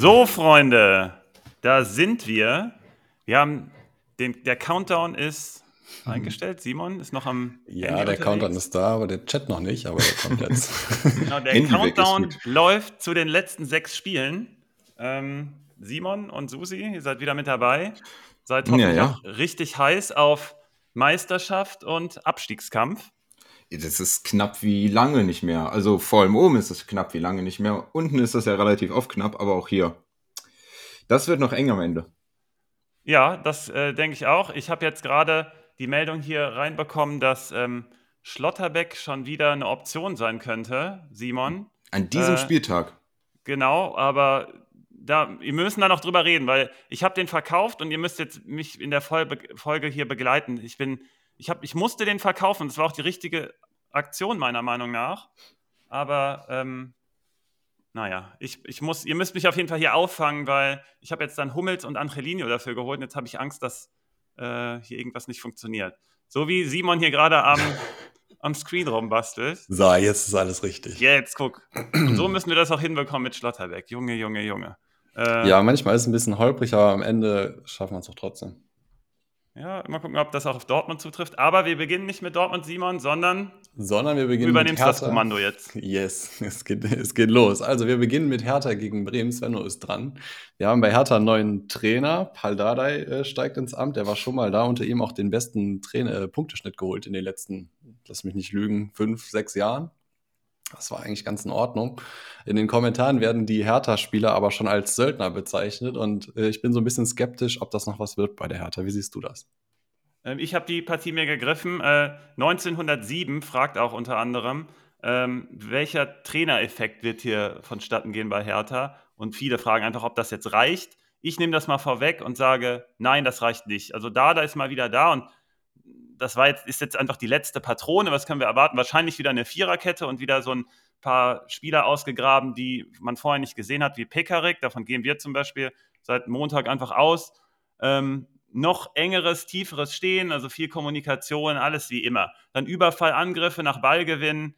So, Freunde, da sind wir. Wir haben den, der Countdown ist eingestellt. Simon ist noch am. Ja, Handy der unterwegs. Countdown ist da, aber der Chat noch nicht, aber der kommt jetzt. genau, der Countdown läuft zu den letzten sechs Spielen. Ähm, Simon und Susi, ihr seid wieder mit dabei. Seid hoffentlich ja, ja. richtig heiß auf Meisterschaft und Abstiegskampf. Das ist knapp wie lange nicht mehr. Also vor allem oben ist es knapp wie lange nicht mehr. Unten ist das ja relativ oft knapp, aber auch hier. Das wird noch eng am Ende. Ja, das äh, denke ich auch. Ich habe jetzt gerade die Meldung hier reinbekommen, dass ähm, Schlotterbeck schon wieder eine Option sein könnte, Simon. An diesem äh, Spieltag. Genau, aber da, wir müssen da noch drüber reden, weil ich habe den verkauft und ihr müsst jetzt mich in der Folge hier begleiten. Ich bin ich, hab, ich musste den verkaufen. Das war auch die richtige Aktion, meiner Meinung nach. Aber ähm, naja, ich, ich muss, ihr müsst mich auf jeden Fall hier auffangen, weil ich habe jetzt dann Hummels und Angelino dafür geholt und jetzt habe ich Angst, dass äh, hier irgendwas nicht funktioniert. So wie Simon hier gerade am, am Screen rumbastelt. So, jetzt ist alles richtig. Jetzt guck. Und so müssen wir das auch hinbekommen mit Schlotterbeck. Junge, Junge, Junge. Äh, ja, manchmal ist es ein bisschen holprig, aber am Ende schaffen wir es auch trotzdem. Ja, mal gucken, ob das auch auf Dortmund zutrifft. Aber wir beginnen nicht mit Dortmund, Simon, sondern. Sondern wir beginnen du übernimmst das Kommando jetzt. Yes, es geht, es geht los. Also, wir beginnen mit Hertha gegen Bremen. Svenno ist dran. Wir haben bei Hertha einen neuen Trainer. Pal Dardai äh, steigt ins Amt. Der war schon mal da, unter ihm auch den besten Trainer, äh, Punkteschnitt geholt in den letzten, lass mich nicht lügen, fünf, sechs Jahren. Das war eigentlich ganz in Ordnung. In den Kommentaren werden die Hertha-Spieler aber schon als Söldner bezeichnet und äh, ich bin so ein bisschen skeptisch, ob das noch was wird bei der Hertha. Wie siehst du das? Ähm, ich habe die Partie mir gegriffen. Äh, 1907 fragt auch unter anderem, ähm, welcher Trainereffekt wird hier vonstatten gehen bei Hertha? Und viele fragen einfach, ob das jetzt reicht. Ich nehme das mal vorweg und sage, nein, das reicht nicht. Also da, da ist mal wieder da und das war jetzt, ist jetzt einfach die letzte Patrone. Was können wir erwarten? Wahrscheinlich wieder eine Viererkette und wieder so ein paar Spieler ausgegraben, die man vorher nicht gesehen hat, wie Pekarik. Davon gehen wir zum Beispiel seit Montag einfach aus. Ähm, noch engeres, tieferes Stehen, also viel Kommunikation, alles wie immer. Dann Überfallangriffe nach Ballgewinn,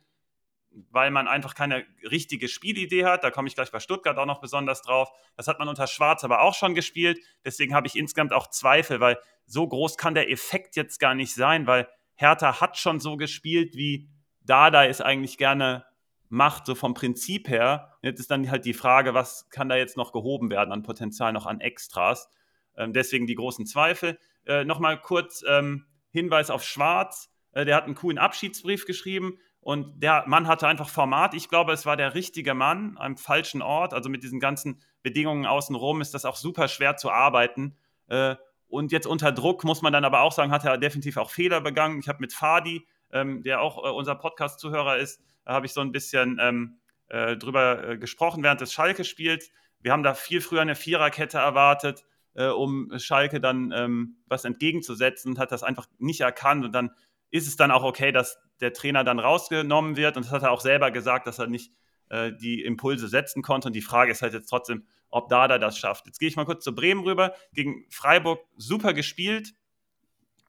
weil man einfach keine richtige Spielidee hat. Da komme ich gleich bei Stuttgart auch noch besonders drauf. Das hat man unter Schwarz aber auch schon gespielt. Deswegen habe ich insgesamt auch Zweifel, weil so groß kann der Effekt jetzt gar nicht sein, weil Hertha hat schon so gespielt, wie Dada es eigentlich gerne macht, so vom Prinzip her. jetzt ist dann halt die Frage, was kann da jetzt noch gehoben werden an Potenzial, noch an Extras. Ähm, deswegen die großen Zweifel. Äh, Nochmal kurz ähm, Hinweis auf Schwarz. Äh, der hat einen coolen Abschiedsbrief geschrieben und der Mann hatte einfach Format. Ich glaube, es war der richtige Mann am falschen Ort. Also mit diesen ganzen Bedingungen außenrum ist das auch super schwer zu arbeiten. Äh, und jetzt unter Druck muss man dann aber auch sagen, hat er definitiv auch Fehler begangen. Ich habe mit Fadi, ähm, der auch äh, unser Podcast-Zuhörer ist, habe ich so ein bisschen ähm, äh, drüber gesprochen während des Schalke-Spiels. Wir haben da viel früher eine Viererkette erwartet um Schalke dann ähm, was entgegenzusetzen und hat das einfach nicht erkannt. Und dann ist es dann auch okay, dass der Trainer dann rausgenommen wird. Und das hat er auch selber gesagt, dass er nicht äh, die Impulse setzen konnte. Und die Frage ist halt jetzt trotzdem, ob Dada das schafft. Jetzt gehe ich mal kurz zu Bremen rüber. Gegen Freiburg super gespielt,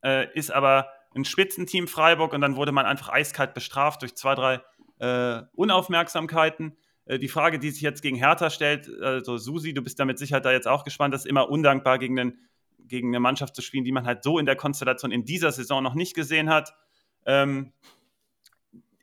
äh, ist aber ein Spitzenteam Freiburg und dann wurde man einfach eiskalt bestraft durch zwei, drei äh, Unaufmerksamkeiten. Äh, die Frage, die sich jetzt gegen Hertha stellt, also Susi, du bist da mit Sicherheit da jetzt auch gespannt, das ist immer undankbar gegen, den, gegen eine Mannschaft zu spielen, die man halt so in der Konstellation in dieser Saison noch nicht gesehen hat. Ähm,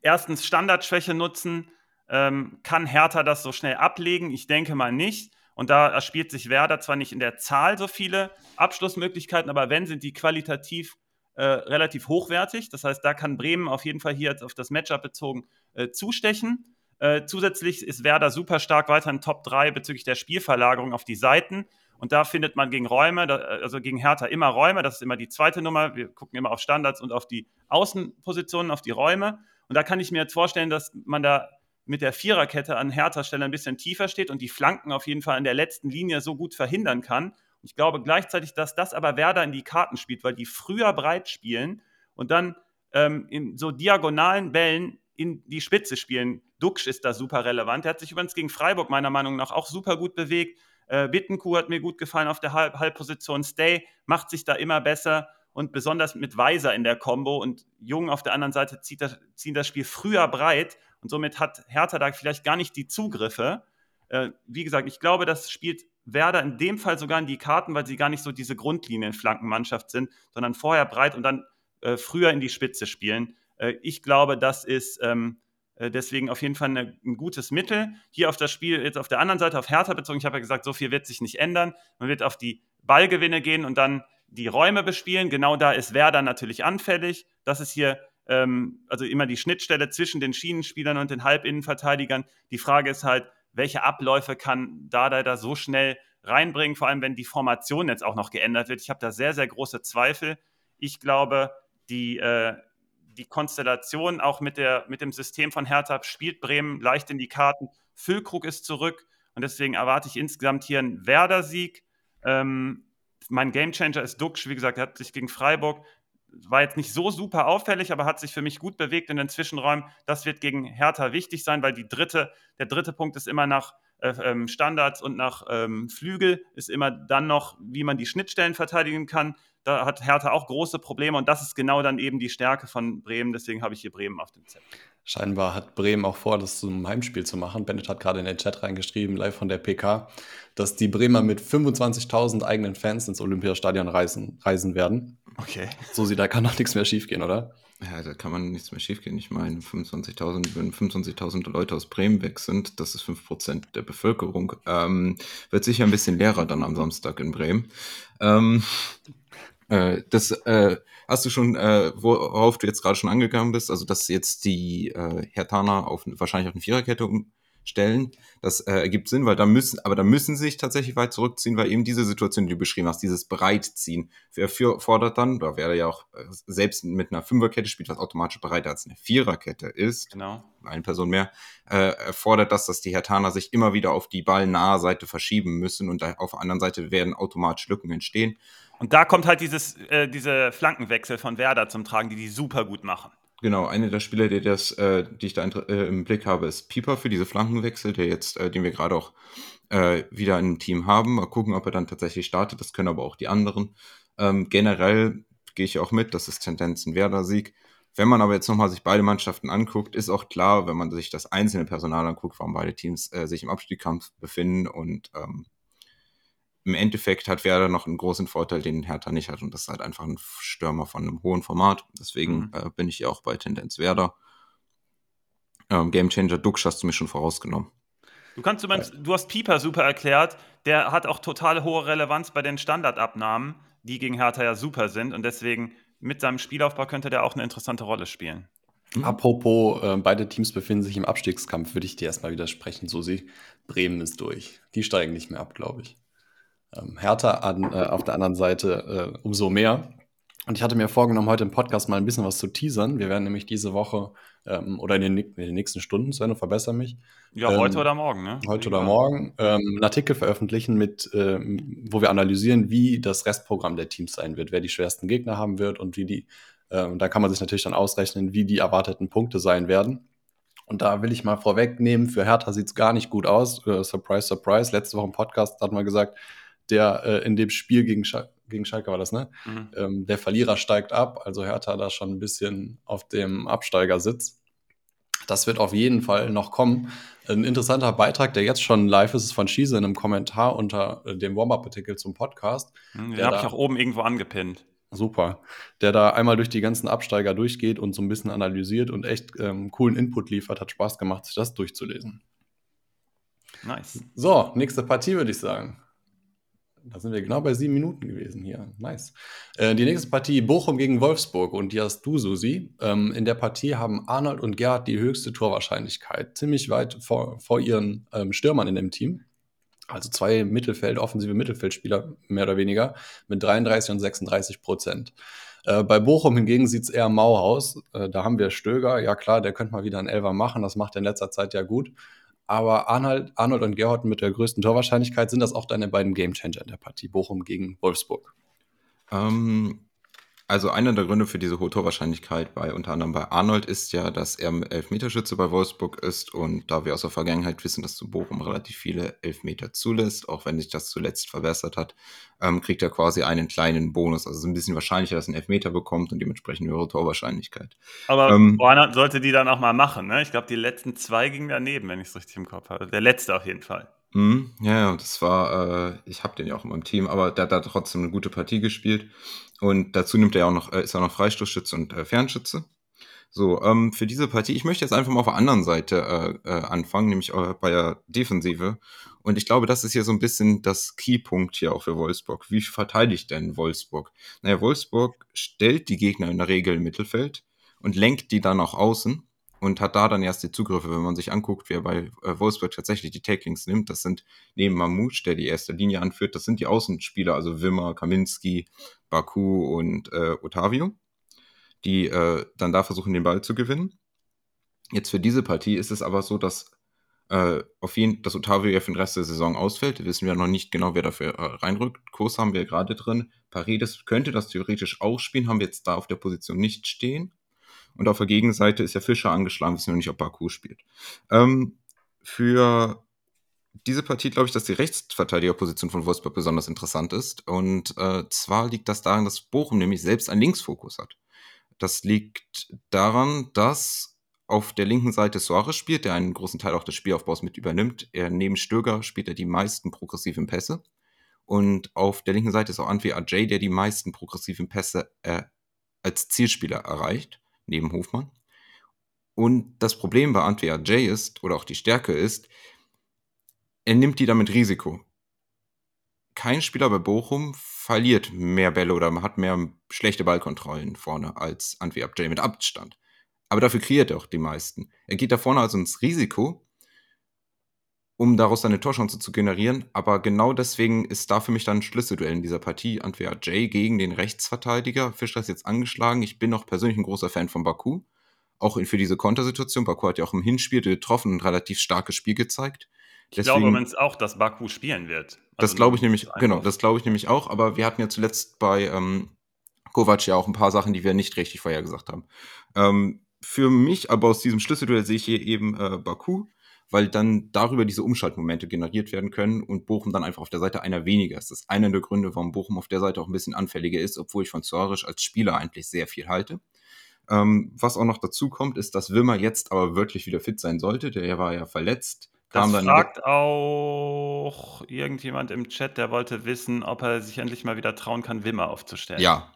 erstens Standardschwäche nutzen. Ähm, kann Hertha das so schnell ablegen? Ich denke mal nicht. Und da erspielt sich Werder zwar nicht in der Zahl so viele Abschlussmöglichkeiten, aber wenn, sind die qualitativ äh, relativ hochwertig. Das heißt, da kann Bremen auf jeden Fall hier jetzt auf das Matchup bezogen äh, zustechen. Äh, zusätzlich ist Werder super stark weiter in Top 3 bezüglich der Spielverlagerung auf die Seiten. Und da findet man gegen Räume, da, also gegen Hertha immer Räume. Das ist immer die zweite Nummer. Wir gucken immer auf Standards und auf die Außenpositionen, auf die Räume. Und da kann ich mir jetzt vorstellen, dass man da mit der Viererkette an Hertha Stelle ein bisschen tiefer steht und die Flanken auf jeden Fall in der letzten Linie so gut verhindern kann. Ich glaube gleichzeitig, dass das aber Werder in die Karten spielt, weil die früher breit spielen und dann ähm, in so diagonalen Bällen in die Spitze spielen. Duxch ist da super relevant. Der hat sich übrigens gegen Freiburg meiner Meinung nach auch super gut bewegt. Äh, Bittenkuh hat mir gut gefallen auf der Halb Halbposition. Stay macht sich da immer besser und besonders mit Weiser in der Combo und Jung auf der anderen Seite zieht das, ziehen das Spiel früher breit und somit hat Hertha da vielleicht gar nicht die Zugriffe. Äh, wie gesagt, ich glaube, das spielt Werder in dem Fall sogar in die Karten, weil sie gar nicht so diese Grundlinienflankenmannschaft sind, sondern vorher breit und dann äh, früher in die Spitze spielen. Äh, ich glaube, das ist ähm, äh, deswegen auf jeden Fall eine, ein gutes Mittel. Hier auf das Spiel, jetzt auf der anderen Seite, auf Hertha bezogen, ich habe ja gesagt, so viel wird sich nicht ändern. Man wird auf die Ballgewinne gehen und dann die Räume bespielen. Genau da ist Werder natürlich anfällig. Das ist hier ähm, also immer die Schnittstelle zwischen den Schienenspielern und den Halbinnenverteidigern. Die Frage ist halt, welche Abläufe kann Dada da so schnell reinbringen, vor allem wenn die Formation jetzt auch noch geändert wird. Ich habe da sehr, sehr große Zweifel. Ich glaube, die, äh, die Konstellation auch mit, der, mit dem System von Hertha spielt Bremen leicht in die Karten. Füllkrug ist zurück und deswegen erwarte ich insgesamt hier einen Werder-Sieg. Ähm, mein Gamechanger ist Duxch, wie gesagt, er hat sich gegen Freiburg, war jetzt nicht so super auffällig, aber hat sich für mich gut bewegt in den Zwischenräumen. Das wird gegen Hertha wichtig sein, weil die dritte, der dritte Punkt ist immer nach äh, ähm, Standards und nach ähm, Flügel, ist immer dann noch, wie man die Schnittstellen verteidigen kann. Da hat Hertha auch große Probleme und das ist genau dann eben die Stärke von Bremen. Deswegen habe ich hier Bremen auf dem Zettel. Scheinbar hat Bremen auch vor, das zum Heimspiel zu machen. Bennett hat gerade in den Chat reingeschrieben, live von der PK, dass die Bremer mit 25.000 eigenen Fans ins Olympiastadion reisen, reisen werden. Okay. So sieht, da kann doch nichts mehr schiefgehen, oder? Ja, da kann man nichts mehr schiefgehen. Ich meine, 25.000, wenn 25.000 Leute aus Bremen weg sind, das ist 5% der Bevölkerung, ähm, wird sicher ein bisschen leerer dann am Samstag in Bremen. Ähm, äh, das äh, hast du schon, äh, worauf du jetzt gerade schon angegangen bist, also dass jetzt die äh, Hertaner auf wahrscheinlich auf eine Viererkette umstellen. Das äh, ergibt Sinn, weil da müssen, aber da müssen sie sich tatsächlich weit zurückziehen, weil eben diese Situation, die du beschrieben hast, dieses Breitziehen, wer für, fordert dann, da wäre ja auch äh, selbst mit einer Fünferkette spielt, was automatisch breiter als eine Viererkette ist, genau. eine Person mehr, äh, erfordert das, dass die Hertaner sich immer wieder auf die ballnahe Seite verschieben müssen und auf der anderen Seite werden automatisch Lücken entstehen. Und da kommt halt dieses, äh, diese Flankenwechsel von Werder zum Tragen, die die super gut machen. Genau, einer der Spieler, der das, äh, die ich da äh, im Blick habe, ist Pieper für diese Flankenwechsel, der jetzt, äh, den wir gerade auch äh, wieder im Team haben. Mal gucken, ob er dann tatsächlich startet. Das können aber auch die anderen. Ähm, generell gehe ich auch mit, das ist Tendenz ein Werder-Sieg. Wenn man aber jetzt nochmal sich beide Mannschaften anguckt, ist auch klar, wenn man sich das einzelne Personal anguckt, warum beide Teams äh, sich im Abstiegskampf befinden und ähm, im Endeffekt hat Werder noch einen großen Vorteil, den Hertha nicht hat. Und das ist halt einfach ein Stürmer von einem hohen Format. Deswegen mhm. äh, bin ich ja auch bei Tendenz Werder. Ähm, Gamechanger Dux hast du mir schon vorausgenommen. Du kannst du, meinst, du hast Pieper super erklärt. Der hat auch total hohe Relevanz bei den Standardabnahmen, die gegen Hertha ja super sind. Und deswegen mit seinem Spielaufbau könnte der auch eine interessante Rolle spielen. Mhm. Apropos, äh, beide Teams befinden sich im Abstiegskampf, würde ich dir erstmal widersprechen, Susi. Bremen ist durch. Die steigen nicht mehr ab, glaube ich. Ähm, Hertha an, äh, auf der anderen Seite äh, umso mehr. Und ich hatte mir vorgenommen, heute im Podcast mal ein bisschen was zu teasern. Wir werden nämlich diese Woche ähm, oder in den, in den, nächsten Stunden, Sven, verbessere mich. Ja, ähm, heute oder morgen, ne? Heute oder morgen ähm, einen Artikel veröffentlichen, mit, ähm, wo wir analysieren, wie das Restprogramm der Teams sein wird, wer die schwersten Gegner haben wird und wie die, äh, da kann man sich natürlich dann ausrechnen, wie die erwarteten Punkte sein werden. Und da will ich mal vorwegnehmen, für Hertha sieht es gar nicht gut aus. Äh, surprise, surprise. Letzte Woche im Podcast hat man gesagt, der äh, in dem Spiel gegen, Schal gegen Schalke war das, ne? Mhm. Ähm, der Verlierer steigt ab, also Hertha da schon ein bisschen auf dem Absteigersitz. Das wird auf jeden Fall noch kommen. Ein interessanter Beitrag, der jetzt schon live ist, ist von Schiese in einem Kommentar unter äh, dem Warm-Up-Artikel zum Podcast. Mhm, den habe ich auch oben irgendwo angepinnt. Super. Der da einmal durch die ganzen Absteiger durchgeht und so ein bisschen analysiert und echt ähm, coolen Input liefert. Hat Spaß gemacht, sich das durchzulesen. Nice. So, nächste Partie würde ich sagen. Da sind wir genau bei sieben Minuten gewesen hier. Nice. Äh, die nächste Partie Bochum gegen Wolfsburg und die hast du, Susi. Ähm, in der Partie haben Arnold und Gerhard die höchste Torwahrscheinlichkeit. Ziemlich weit vor, vor ihren ähm, Stürmern in dem Team. Also zwei Mittelfeld, offensive Mittelfeldspieler mehr oder weniger mit 33 und 36 Prozent. Äh, bei Bochum hingegen sieht es eher mau aus. Äh, da haben wir Stöger. Ja klar, der könnte mal wieder einen Elfer machen. Das macht er in letzter Zeit ja gut. Aber Arnold, Arnold und Gerhard mit der größten Torwahrscheinlichkeit sind das auch deine beiden Gamechanger in der Partie, Bochum gegen Wolfsburg. Ähm, also einer der Gründe für diese hohe Torwahrscheinlichkeit bei unter anderem bei Arnold ist ja, dass er Elfmeterschütze bei Wolfsburg ist und da wir aus der Vergangenheit wissen, dass zu Bochum relativ viele Elfmeter zulässt, auch wenn sich das zuletzt verbessert hat, ähm, kriegt er quasi einen kleinen Bonus. Also es ist ein bisschen wahrscheinlicher, dass er einen Elfmeter bekommt und dementsprechend höhere Torwahrscheinlichkeit. Aber ähm, Arnold sollte die dann auch mal machen. Ne? Ich glaube, die letzten zwei gingen daneben, wenn ich es richtig im Kopf habe. Der letzte auf jeden Fall. Mhm, ja, ja, das war, äh, ich habe den ja auch in meinem Team, aber der, der hat trotzdem eine gute Partie gespielt. Und dazu nimmt er auch noch, äh, ist auch noch Freistoßschütze und äh, Fernschütze. So, ähm, für diese Partie, ich möchte jetzt einfach mal auf der anderen Seite äh, äh, anfangen, nämlich bei der Defensive. Und ich glaube, das ist hier so ein bisschen das Keypunkt hier auch für Wolfsburg. Wie verteidigt denn Wolfsburg? Naja, Wolfsburg stellt die Gegner in der Regel im Mittelfeld und lenkt die dann auch außen und hat da dann erst die Zugriffe, wenn man sich anguckt, wer bei äh, Wolfsburg tatsächlich die Taklings nimmt. Das sind neben Mamouche, der die erste Linie anführt, das sind die Außenspieler, also Wimmer, Kaminski, Baku und äh, Otavio, die äh, dann da versuchen, den Ball zu gewinnen. Jetzt für diese Partie ist es aber so, dass äh, auf jeden dass Otavio ja für den Rest der Saison ausfällt. wissen wir noch nicht genau, wer dafür äh, reinrückt. Kurs haben wir gerade drin. Paredes könnte das theoretisch auch spielen, haben wir jetzt da auf der Position nicht stehen. Und auf der Gegenseite ist ja Fischer angeschlagen, wissen wir nicht, ob Baku spielt. Ähm, für diese Partie glaube ich, dass die Rechtsverteidigerposition von Wolfsburg besonders interessant ist. Und äh, zwar liegt das daran, dass Bochum nämlich selbst einen Linksfokus hat. Das liegt daran, dass auf der linken Seite Suarez spielt, der einen großen Teil auch des Spielaufbaus mit übernimmt. Er, neben Stöger spielt er die meisten progressiven Pässe. Und auf der linken Seite ist auch Antwi Ajay, der die meisten progressiven Pässe äh, als Zielspieler erreicht neben Hofmann. Und das Problem bei Antwia J ist, oder auch die Stärke ist, er nimmt die damit Risiko. Kein Spieler bei Bochum verliert mehr Bälle oder hat mehr schlechte Ballkontrollen vorne als Antwerp J mit Abstand. Aber dafür kreiert er auch die meisten. Er geht da vorne also ins Risiko, um daraus seine Torchance zu generieren. Aber genau deswegen ist da für mich dann ein Schlüsselduell in dieser Partie. Antwerp Jay gegen den Rechtsverteidiger. Fischer ist jetzt angeschlagen. Ich bin auch persönlich ein großer Fan von Baku. Auch für diese Kontersituation. Baku hat ja auch im Hinspiel getroffen und ein relativ starkes Spiel gezeigt. Ich glaube übrigens auch, dass Baku spielen wird. Also das glaube ich nämlich, genau, das glaube ich nämlich auch. Aber wir hatten ja zuletzt bei ähm, Kovac ja auch ein paar Sachen, die wir nicht richtig vorhergesagt haben. Ähm, für mich, aber aus diesem Schlüsselduell sehe ich hier eben äh, Baku weil dann darüber diese Umschaltmomente generiert werden können und Bochum dann einfach auf der Seite einer weniger ist. Das ist einer der Gründe, warum Bochum auf der Seite auch ein bisschen anfälliger ist, obwohl ich von Zorisch als Spieler eigentlich sehr viel halte. Ähm, was auch noch dazu kommt, ist, dass Wimmer jetzt aber wirklich wieder fit sein sollte. Der war ja verletzt. Das fragt auch irgendjemand im Chat, der wollte wissen, ob er sich endlich mal wieder trauen kann, Wimmer aufzustellen. Ja.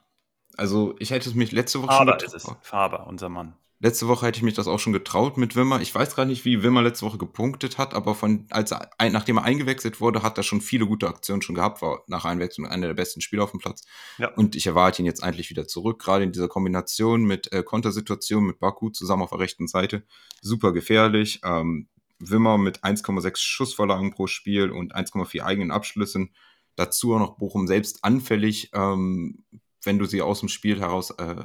Also ich hätte es mich letzte Woche Faber schon... Faber ist es. Faber, unser Mann. Letzte Woche hätte ich mich das auch schon getraut mit Wimmer. Ich weiß gar nicht, wie Wimmer letzte Woche gepunktet hat, aber von, als er, nachdem er eingewechselt wurde, hat er schon viele gute Aktionen schon gehabt, war nach Einwechslung einer der besten Spieler auf dem Platz. Ja. Und ich erwarte ihn jetzt eigentlich wieder zurück, gerade in dieser Kombination mit äh, Kontersituation mit Baku zusammen auf der rechten Seite. Super gefährlich. Ähm, Wimmer mit 1,6 Schussvorlagen pro Spiel und 1,4 eigenen Abschlüssen. Dazu auch noch Bochum selbst anfällig, ähm, wenn du sie aus dem Spiel heraus äh,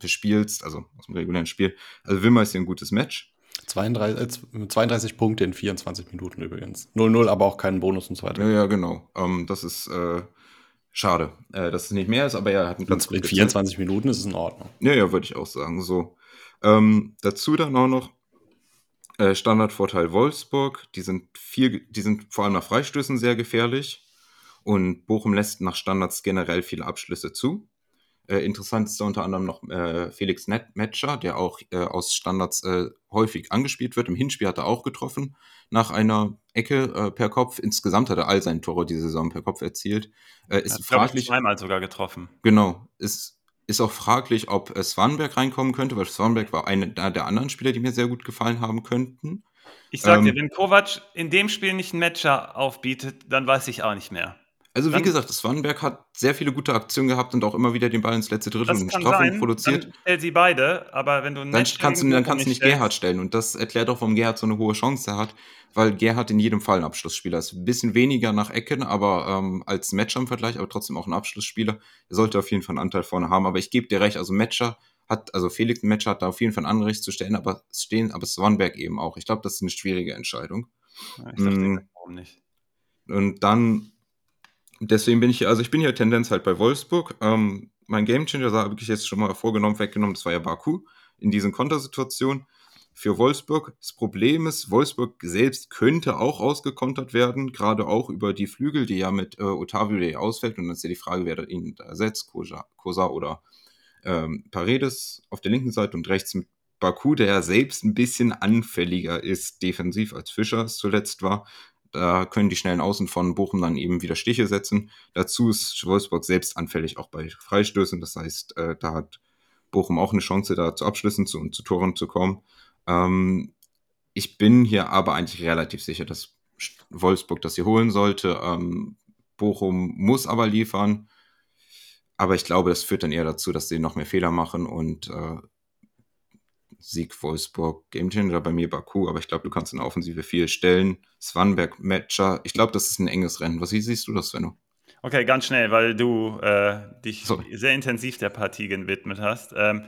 bespielst, also aus dem regulären Spiel. Also Wimmer ist hier ein gutes Match. 32, 32 äh, Punkte in 24 Minuten übrigens. 0-0, aber auch keinen Bonus und so weiter. Ja, ja genau. Ähm, das ist äh, schade, äh, dass es nicht mehr ist, aber er hat einen ganz In 24 Zeit. Minuten ist es in Ordnung. Ja, ja, würde ich auch sagen. So. Ähm, dazu dann auch noch äh, Standardvorteil Wolfsburg. Die sind, viel, die sind vor allem nach Freistößen sehr gefährlich. Und Bochum lässt nach Standards generell viele Abschlüsse zu. Äh, interessant ist da unter anderem noch äh, Felix Matcher, der auch äh, aus Standards häufig angespielt wird. Im Hinspiel hat er auch getroffen nach einer Ecke per Kopf. Insgesamt hat er all seine Tore diese Saison per Kopf erzielt. Ist hat, fraglich. zweimal sogar getroffen. Genau. Ist, ist auch fraglich, ob Swanberg reinkommen könnte, weil Swanberg war einer der anderen Spieler, die mir sehr gut gefallen haben könnten. Ich sag ähm, dir, wenn Kovac in dem Spiel nicht einen Matcher aufbietet, dann weiß ich auch nicht mehr. Also wie dann, gesagt, Swanberg hat sehr viele gute Aktionen gehabt und auch immer wieder den Ball ins letzte Drittel und Strafen produziert. Dann stell sie beide, aber wenn du dann kannst du dann kannst du nicht Gerhard stellen und das erklärt auch, warum Gerhard so eine hohe Chance hat, weil Gerhard in jedem Fall ein Abschlussspieler ist. Ein bisschen weniger nach Ecken, aber ähm, als Matcher im Vergleich, aber trotzdem auch ein Abschlussspieler. Er sollte auf jeden Fall einen Anteil vorne haben, aber ich gebe dir recht, also Matcher hat, also Felix Matcher hat da auf jeden Fall ein Anrecht zu stellen, aber stehen, aber Swanberg eben auch. Ich glaube, das ist eine schwierige Entscheidung. Ja, ich dachte, mm. warum nicht? Und dann deswegen bin ich also ich bin hier Tendenz halt bei Wolfsburg. Ähm, mein Gamechanger habe ich jetzt schon mal vorgenommen, weggenommen, das war ja Baku in diesen Kontersituationen. Für Wolfsburg, das Problem ist, Wolfsburg selbst könnte auch ausgekontert werden, gerade auch über die Flügel, die ja mit äh, Otavio der ausfällt. Und dann ist ja die Frage, wer ihn ersetzt, Cosa, Cosa oder ähm, Paredes auf der linken Seite und rechts mit Baku, der ja selbst ein bisschen anfälliger ist defensiv als Fischer es zuletzt war da können die schnellen Außen von Bochum dann eben wieder Stiche setzen. Dazu ist Wolfsburg selbst anfällig auch bei Freistößen. Das heißt, äh, da hat Bochum auch eine Chance, da zu Abschlüssen zu, und zu Toren zu kommen. Ähm, ich bin hier aber eigentlich relativ sicher, dass Wolfsburg das hier holen sollte. Ähm, Bochum muss aber liefern. Aber ich glaube, das führt dann eher dazu, dass sie noch mehr Fehler machen und äh, Sieg Wolfsburg, Gamechanger bei mir Baku, aber ich glaube, du kannst in der Offensive viel stellen. Swanberg, Matcher, ich glaube, das ist ein enges Rennen. Was wie siehst du das, Svenno? Okay, ganz schnell, weil du äh, dich so. sehr intensiv der Partie gewidmet hast. Ähm,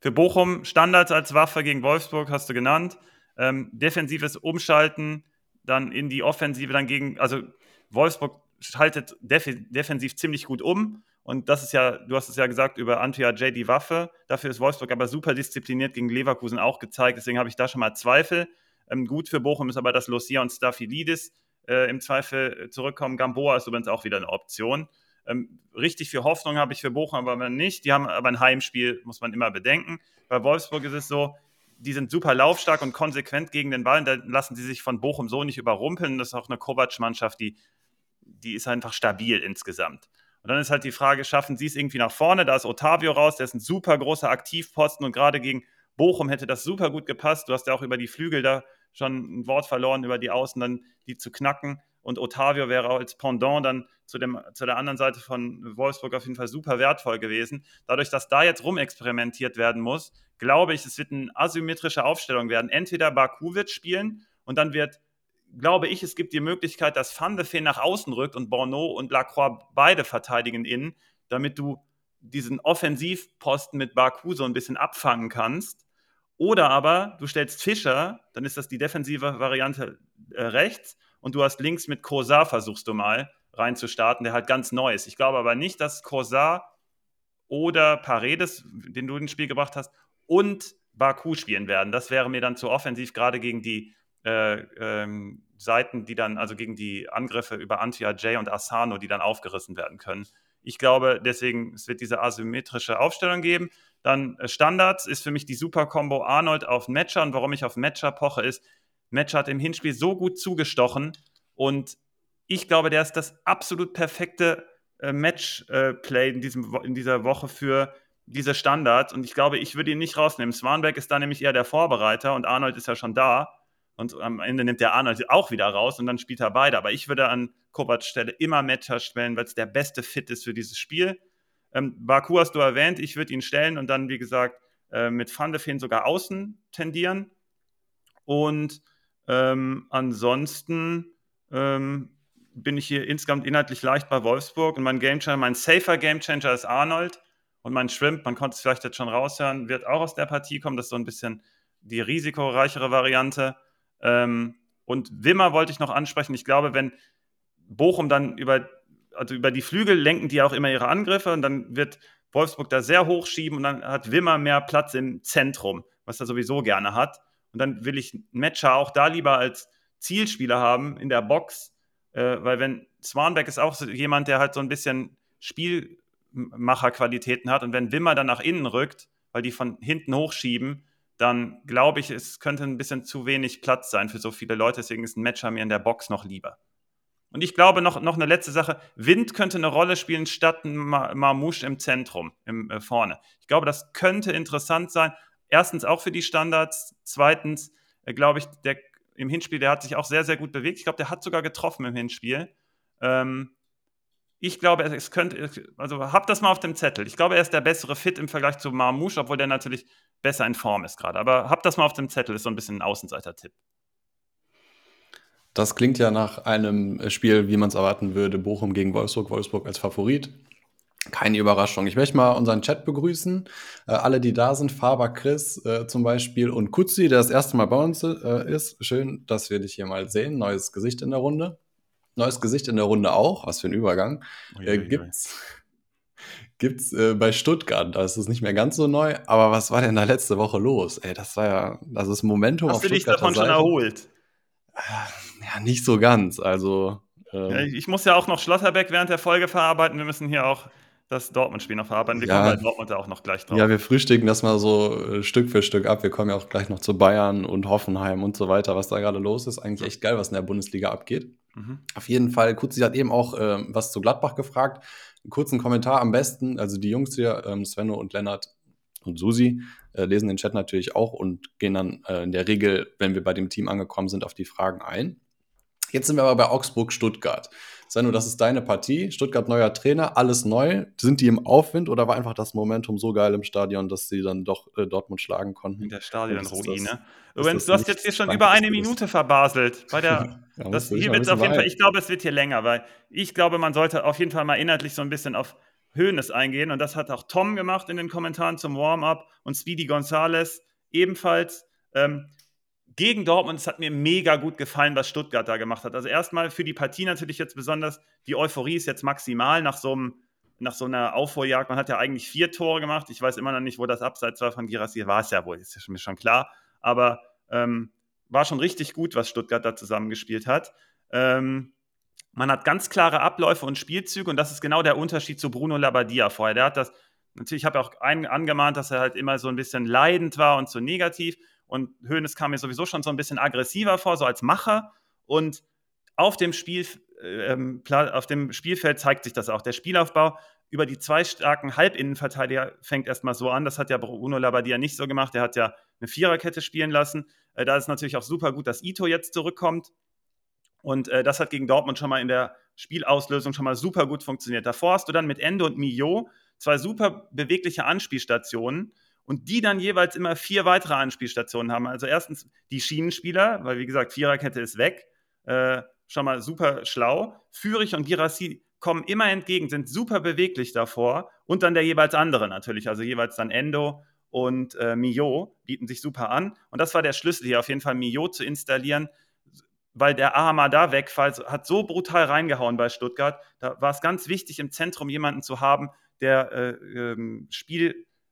für Bochum Standards als Waffe gegen Wolfsburg hast du genannt. Ähm, defensives Umschalten, dann in die Offensive, dann gegen, also Wolfsburg schaltet def defensiv ziemlich gut um. Und das ist ja, du hast es ja gesagt, über Antwia J die Waffe. Dafür ist Wolfsburg aber super diszipliniert gegen Leverkusen auch gezeigt. Deswegen habe ich da schon mal Zweifel. Ähm, gut für Bochum ist aber, dass Lucia und Staphylidis äh, im Zweifel zurückkommen. Gamboa ist übrigens auch wieder eine Option. Ähm, richtig viel Hoffnung habe ich für Bochum aber nicht. Die haben aber ein Heimspiel, muss man immer bedenken. Bei Wolfsburg ist es so, die sind super laufstark und konsequent gegen den Ball. Und da lassen sie sich von Bochum so nicht überrumpeln. Das ist auch eine Kovac-Mannschaft, die, die ist einfach stabil insgesamt. Und dann ist halt die Frage, schaffen sie es irgendwie nach vorne? Da ist Otavio raus, der ist ein super großer Aktivposten und gerade gegen Bochum hätte das super gut gepasst. Du hast ja auch über die Flügel da schon ein Wort verloren, über die Außen dann die zu knacken. Und Otavio wäre als Pendant dann zu, dem, zu der anderen Seite von Wolfsburg auf jeden Fall super wertvoll gewesen. Dadurch, dass da jetzt rumexperimentiert werden muss, glaube ich, es wird eine asymmetrische Aufstellung werden. Entweder Baku wird spielen und dann wird, glaube ich, es gibt die Möglichkeit, dass Van de Feen nach außen rückt und Borneau und Lacroix beide verteidigen innen, damit du diesen Offensivposten mit Baku so ein bisschen abfangen kannst. Oder aber du stellst Fischer, dann ist das die defensive Variante äh, rechts und du hast links mit Kosar versuchst du mal reinzustarten, der halt ganz neu ist. Ich glaube aber nicht, dass Kosar oder Paredes, den du ins Spiel gebracht hast, und Baku spielen werden. Das wäre mir dann zu offensiv, gerade gegen die äh, ähm, Seiten, die dann, also gegen die Angriffe über Antia J und Asano, die dann aufgerissen werden können. Ich glaube, deswegen, es wird diese asymmetrische Aufstellung geben. Dann äh, Standards ist für mich die super Combo Arnold auf Matcher. Und warum ich auf Matcher poche, ist, Match hat im Hinspiel so gut zugestochen und ich glaube, der ist das absolut perfekte äh, Matchplay äh, in, in dieser Woche für diese Standards und ich glaube, ich würde ihn nicht rausnehmen. Swanberg ist da nämlich eher der Vorbereiter und Arnold ist ja schon da und am Ende nimmt der Arnold auch wieder raus und dann spielt er beide. Aber ich würde an Kovacs Stelle immer Matcher stellen, weil es der beste Fit ist für dieses Spiel. Ähm, Baku hast du erwähnt, ich würde ihn stellen und dann, wie gesagt, äh, mit Van sogar außen tendieren. Und ähm, ansonsten ähm, bin ich hier insgesamt inhaltlich leicht bei Wolfsburg und mein Gamechanger, mein safer Gamechanger ist Arnold und mein Shrimp, man konnte es vielleicht jetzt schon raushören, wird auch aus der Partie kommen. Das ist so ein bisschen die risikoreichere Variante. Ähm, und Wimmer wollte ich noch ansprechen. Ich glaube, wenn Bochum dann über, also über die Flügel lenken die auch immer ihre Angriffe und dann wird Wolfsburg da sehr hoch schieben und dann hat Wimmer mehr Platz im Zentrum, was er sowieso gerne hat. Und dann will ich Matcher auch da lieber als Zielspieler haben in der Box, äh, weil wenn Swanbeck ist auch so jemand, der halt so ein bisschen Spielmacherqualitäten hat und wenn Wimmer dann nach innen rückt, weil die von hinten hochschieben, dann glaube ich, es könnte ein bisschen zu wenig Platz sein für so viele Leute. Deswegen ist ein Matcher mir in der Box noch lieber. Und ich glaube noch, noch eine letzte Sache. Wind könnte eine Rolle spielen statt Marmouche im Zentrum, im, äh, vorne. Ich glaube, das könnte interessant sein erstens auch für die Standards, zweitens äh, glaube ich, der im Hinspiel, der hat sich auch sehr, sehr gut bewegt. Ich glaube, der hat sogar getroffen im Hinspiel. Ähm, ich glaube, es könnte, also habt das mal auf dem Zettel. Ich glaube, er ist der bessere Fit im Vergleich zu Marmouche, obwohl der natürlich besser in Form ist gerade. Aber habt das mal auf dem Zettel, ist so ein bisschen ein Außenseiter-Tipp. Das klingt ja nach einem Spiel, wie man es erwarten würde: Bochum gegen Wolfsburg, Wolfsburg als Favorit. Keine Überraschung. Ich möchte mal unseren Chat begrüßen. Äh, alle, die da sind, Faber, Chris äh, zum Beispiel und Kutzi, der das erste Mal bei uns äh, ist. Schön, dass wir dich hier mal sehen. Neues Gesicht in der Runde. Neues Gesicht in der Runde auch. Was für ein Übergang. Ui, gibt's gibt's äh, bei Stuttgart. Da ist es nicht mehr ganz so neu. Aber was war denn da letzte Woche los? Ey, das war ja, das ist Momentum Hast auf du dich davon Seite. schon erholt? Ja, nicht so ganz. Also. Ähm, ja, ich muss ja auch noch Schlotterbeck während der Folge verarbeiten. Wir müssen hier auch das Dortmund-Spiel noch verarbeiten. Wir ja. kommen bei Dortmund da auch noch gleich drauf. Ja, wir frühstücken das mal so äh, Stück für Stück ab. Wir kommen ja auch gleich noch zu Bayern und Hoffenheim und so weiter, was da gerade los ist. Eigentlich echt geil, was in der Bundesliga abgeht. Mhm. Auf jeden Fall, Kutzi hat eben auch äh, was zu Gladbach gefragt. Kurzen Kommentar am besten. Also die Jungs hier, ähm, Svenno und Lennart und Susi, äh, lesen den Chat natürlich auch und gehen dann äh, in der Regel, wenn wir bei dem Team angekommen sind, auf die Fragen ein. Jetzt sind wir aber bei Augsburg-Stuttgart. Svenno, das ist deine Partie. Stuttgart neuer Trainer, alles neu. Sind die im Aufwind oder war einfach das Momentum so geil im Stadion, dass sie dann doch äh, Dortmund schlagen konnten? In der Stadionruine. Übrigens, du hast jetzt hier schon über eine Minute verbaselt. Bei der, ja, das, hier wird auf jeden Fall, ich glaube, es wird hier länger, weil ich glaube, man sollte auf jeden Fall mal inhaltlich so ein bisschen auf Höhnes eingehen. Und das hat auch Tom gemacht in den Kommentaren zum Warm-up und Speedy Gonzales ebenfalls. Ähm, gegen Dortmund, es hat mir mega gut gefallen, was Stuttgart da gemacht hat. Also erstmal für die Partie natürlich jetzt besonders, die Euphorie ist jetzt maximal nach so, einem, nach so einer Aufholjagd. Man hat ja eigentlich vier Tore gemacht. Ich weiß immer noch nicht, wo das Abseits war von Girassi. War es ja wohl, ist ja mir schon klar. Aber ähm, war schon richtig gut, was Stuttgart da zusammengespielt hat. Ähm, man hat ganz klare Abläufe und Spielzüge und das ist genau der Unterschied zu Bruno Labbadia vorher. Der hat das, natürlich habe ich auch einen angemahnt, dass er halt immer so ein bisschen leidend war und so negativ. Und Hoeneß kam mir sowieso schon so ein bisschen aggressiver vor, so als Macher. Und auf dem, Spiel, äh, auf dem Spielfeld zeigt sich das auch. Der Spielaufbau über die zwei starken Halbinnenverteidiger fängt erstmal so an. Das hat ja Bruno Labbadia nicht so gemacht. Er hat ja eine Viererkette spielen lassen. Äh, da ist natürlich auch super gut, dass Ito jetzt zurückkommt. Und äh, das hat gegen Dortmund schon mal in der Spielauslösung schon mal super gut funktioniert. Davor hast du dann mit Ende und Mio zwei super bewegliche Anspielstationen und die dann jeweils immer vier weitere Anspielstationen haben. Also erstens die Schienenspieler, weil wie gesagt, Viererkette ist weg. Äh, schon mal super schlau. Fürich und Girassi kommen immer entgegen, sind super beweglich davor und dann der jeweils andere natürlich, also jeweils dann Endo und äh, Mio bieten sich super an. Und das war der Schlüssel hier auf jeden Fall, Mio zu installieren, weil der Ahamada-Wegfall hat so brutal reingehauen bei Stuttgart. Da war es ganz wichtig, im Zentrum jemanden zu haben, der äh, ähm,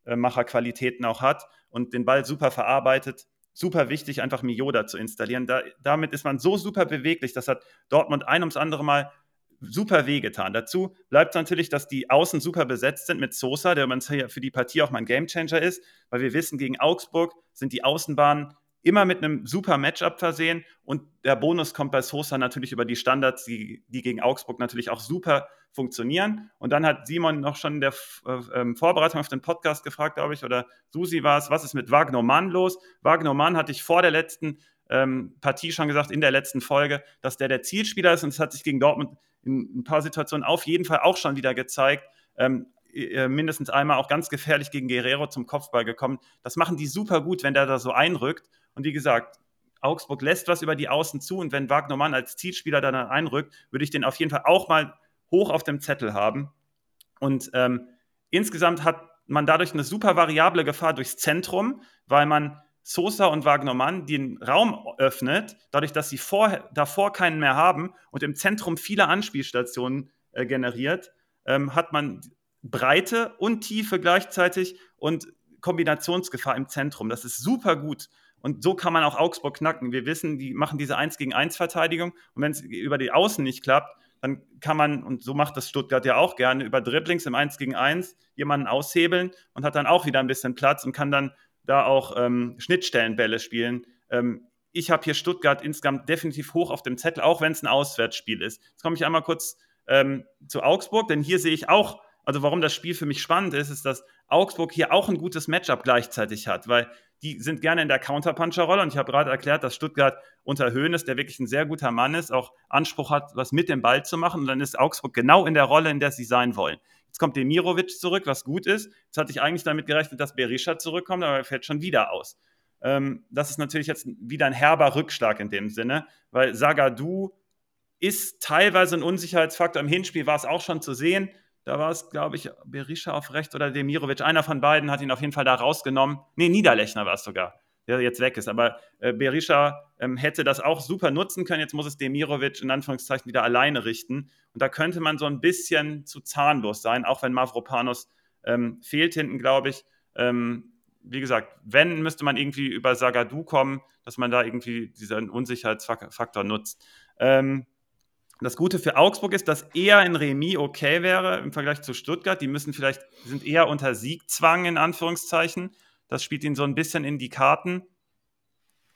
Spielmacherqualitäten auch hat und den Ball super verarbeitet. Super wichtig, einfach Mioda zu installieren. Da, damit ist man so super beweglich. Das hat Dortmund ein ums andere Mal super wehgetan. Dazu bleibt natürlich, dass die Außen super besetzt sind mit Sosa, der für die Partie auch mal ein Gamechanger ist, weil wir wissen, gegen Augsburg sind die Außenbahnen immer mit einem super Matchup versehen und der Bonus kommt bei Sosa natürlich über die Standards, die, die gegen Augsburg natürlich auch super funktionieren. Und dann hat Simon noch schon in der äh, ähm, Vorbereitung auf den Podcast gefragt, glaube ich, oder Susi war es, was ist mit Wagner Mann los? Wagner Mann hatte ich vor der letzten ähm, Partie schon gesagt, in der letzten Folge, dass der der Zielspieler ist und es hat sich gegen Dortmund in ein paar Situationen auf jeden Fall auch schon wieder gezeigt. Ähm, äh, mindestens einmal auch ganz gefährlich gegen Guerrero zum Kopfball gekommen. Das machen die super gut, wenn der da so einrückt. Und wie gesagt, Augsburg lässt was über die Außen zu und wenn Wagner Mann als Zielspieler dann einrückt, würde ich den auf jeden Fall auch mal hoch auf dem Zettel haben. Und ähm, insgesamt hat man dadurch eine super variable Gefahr durchs Zentrum, weil man Sosa und Wagner Mann den Raum öffnet, dadurch, dass sie vor, davor keinen mehr haben und im Zentrum viele Anspielstationen äh, generiert, ähm, hat man Breite und Tiefe gleichzeitig und Kombinationsgefahr im Zentrum. Das ist super gut. Und so kann man auch Augsburg knacken. Wir wissen, die machen diese 1 gegen 1 Verteidigung. Und wenn es über die Außen nicht klappt, dann kann man, und so macht das Stuttgart ja auch gerne, über Dribblings im 1 gegen 1 jemanden aushebeln und hat dann auch wieder ein bisschen Platz und kann dann da auch ähm, Schnittstellenbälle spielen. Ähm, ich habe hier Stuttgart insgesamt definitiv hoch auf dem Zettel, auch wenn es ein Auswärtsspiel ist. Jetzt komme ich einmal kurz ähm, zu Augsburg, denn hier sehe ich auch, also warum das Spiel für mich spannend ist, ist, dass Augsburg hier auch ein gutes Matchup gleichzeitig hat, weil die sind gerne in der Counterpuncher-Rolle. Und ich habe gerade erklärt, dass Stuttgart unter Höhnes, der wirklich ein sehr guter Mann ist, auch Anspruch hat, was mit dem Ball zu machen. Und dann ist Augsburg genau in der Rolle, in der sie sein wollen. Jetzt kommt Demirovic zurück, was gut ist. Jetzt hatte ich eigentlich damit gerechnet, dass Berisha zurückkommt, aber er fällt schon wieder aus. Ähm, das ist natürlich jetzt wieder ein herber Rückschlag in dem Sinne, weil Sagadu ist teilweise ein Unsicherheitsfaktor. Im Hinspiel war es auch schon zu sehen. Da war es, glaube ich, Berisha auf rechts oder Demirovic. Einer von beiden hat ihn auf jeden Fall da rausgenommen. Nee, Niederlechner war es sogar, der jetzt weg ist. Aber äh, Berisha ähm, hätte das auch super nutzen können. Jetzt muss es Demirovic in Anführungszeichen wieder alleine richten. Und da könnte man so ein bisschen zu zahnlos sein, auch wenn Mavropanos ähm, fehlt hinten, glaube ich. Ähm, wie gesagt, wenn, müsste man irgendwie über Sagadu kommen, dass man da irgendwie diesen Unsicherheitsfaktor nutzt. Ähm, das Gute für Augsburg ist, dass eher ein Remis okay wäre im Vergleich zu Stuttgart. Die müssen vielleicht, sind eher unter Siegzwang in Anführungszeichen. Das spielt ihnen so ein bisschen in die Karten.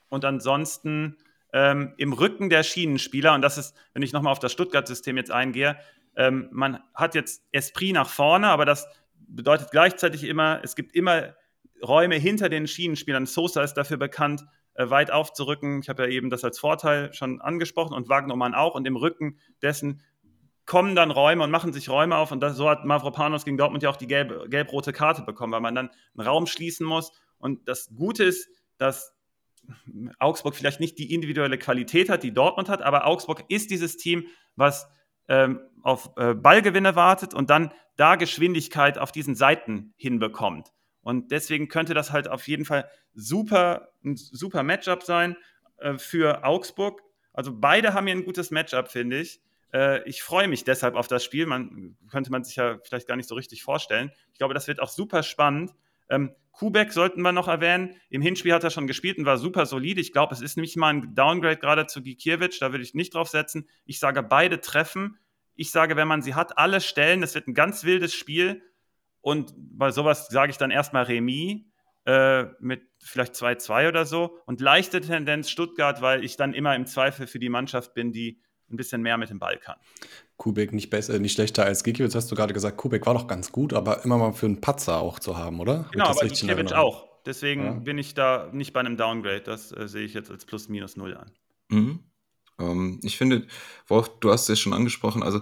Und ansonsten ähm, im Rücken der Schienenspieler. Und das ist, wenn ich nochmal auf das Stuttgart-System jetzt eingehe, ähm, man hat jetzt Esprit nach vorne, aber das bedeutet gleichzeitig immer, es gibt immer Räume hinter den Schienenspielern. Sosa ist dafür bekannt, äh, weit aufzurücken. Ich habe ja eben das als Vorteil schon angesprochen und Wagnermann auch. Und im Rücken dessen kommen dann Räume und machen sich Räume auf. Und das, so hat Mavropanos gegen Dortmund ja auch die gelb, gelb-rote Karte bekommen, weil man dann einen Raum schließen muss. Und das Gute ist, dass Augsburg vielleicht nicht die individuelle Qualität hat, die Dortmund hat, aber Augsburg ist dieses Team, was ähm, auf äh, Ballgewinne wartet und dann da Geschwindigkeit auf diesen Seiten hinbekommt. Und deswegen könnte das halt auf jeden Fall super, ein super Matchup sein äh, für Augsburg. Also beide haben hier ein gutes Matchup, finde ich. Äh, ich freue mich deshalb auf das Spiel. Man könnte man sich ja vielleicht gar nicht so richtig vorstellen. Ich glaube, das wird auch super spannend. Ähm, Kubek sollten wir noch erwähnen. Im Hinspiel hat er schon gespielt und war super solide. Ich glaube, es ist nicht mal ein Downgrade gerade zu Gikiewicz. Da würde ich nicht drauf setzen. Ich sage, beide treffen. Ich sage, wenn man sie hat, alle stellen. Das wird ein ganz wildes Spiel. Und bei sowas sage ich dann erstmal Remis äh, mit vielleicht 2-2 oder so. Und leichte Tendenz Stuttgart, weil ich dann immer im Zweifel für die Mannschaft bin, die ein bisschen mehr mit dem Ball kann. Kubek nicht besser, nicht schlechter als Gikiewicz, hast du gerade gesagt. Kubek war doch ganz gut, aber immer mal für einen Patzer auch zu haben, oder? Genau, aber Gikiewicz auch. Deswegen ja. bin ich da nicht bei einem Downgrade. Das äh, sehe ich jetzt als plus minus null an. Mhm. Ähm, ich finde, Wolf, du hast es schon angesprochen, also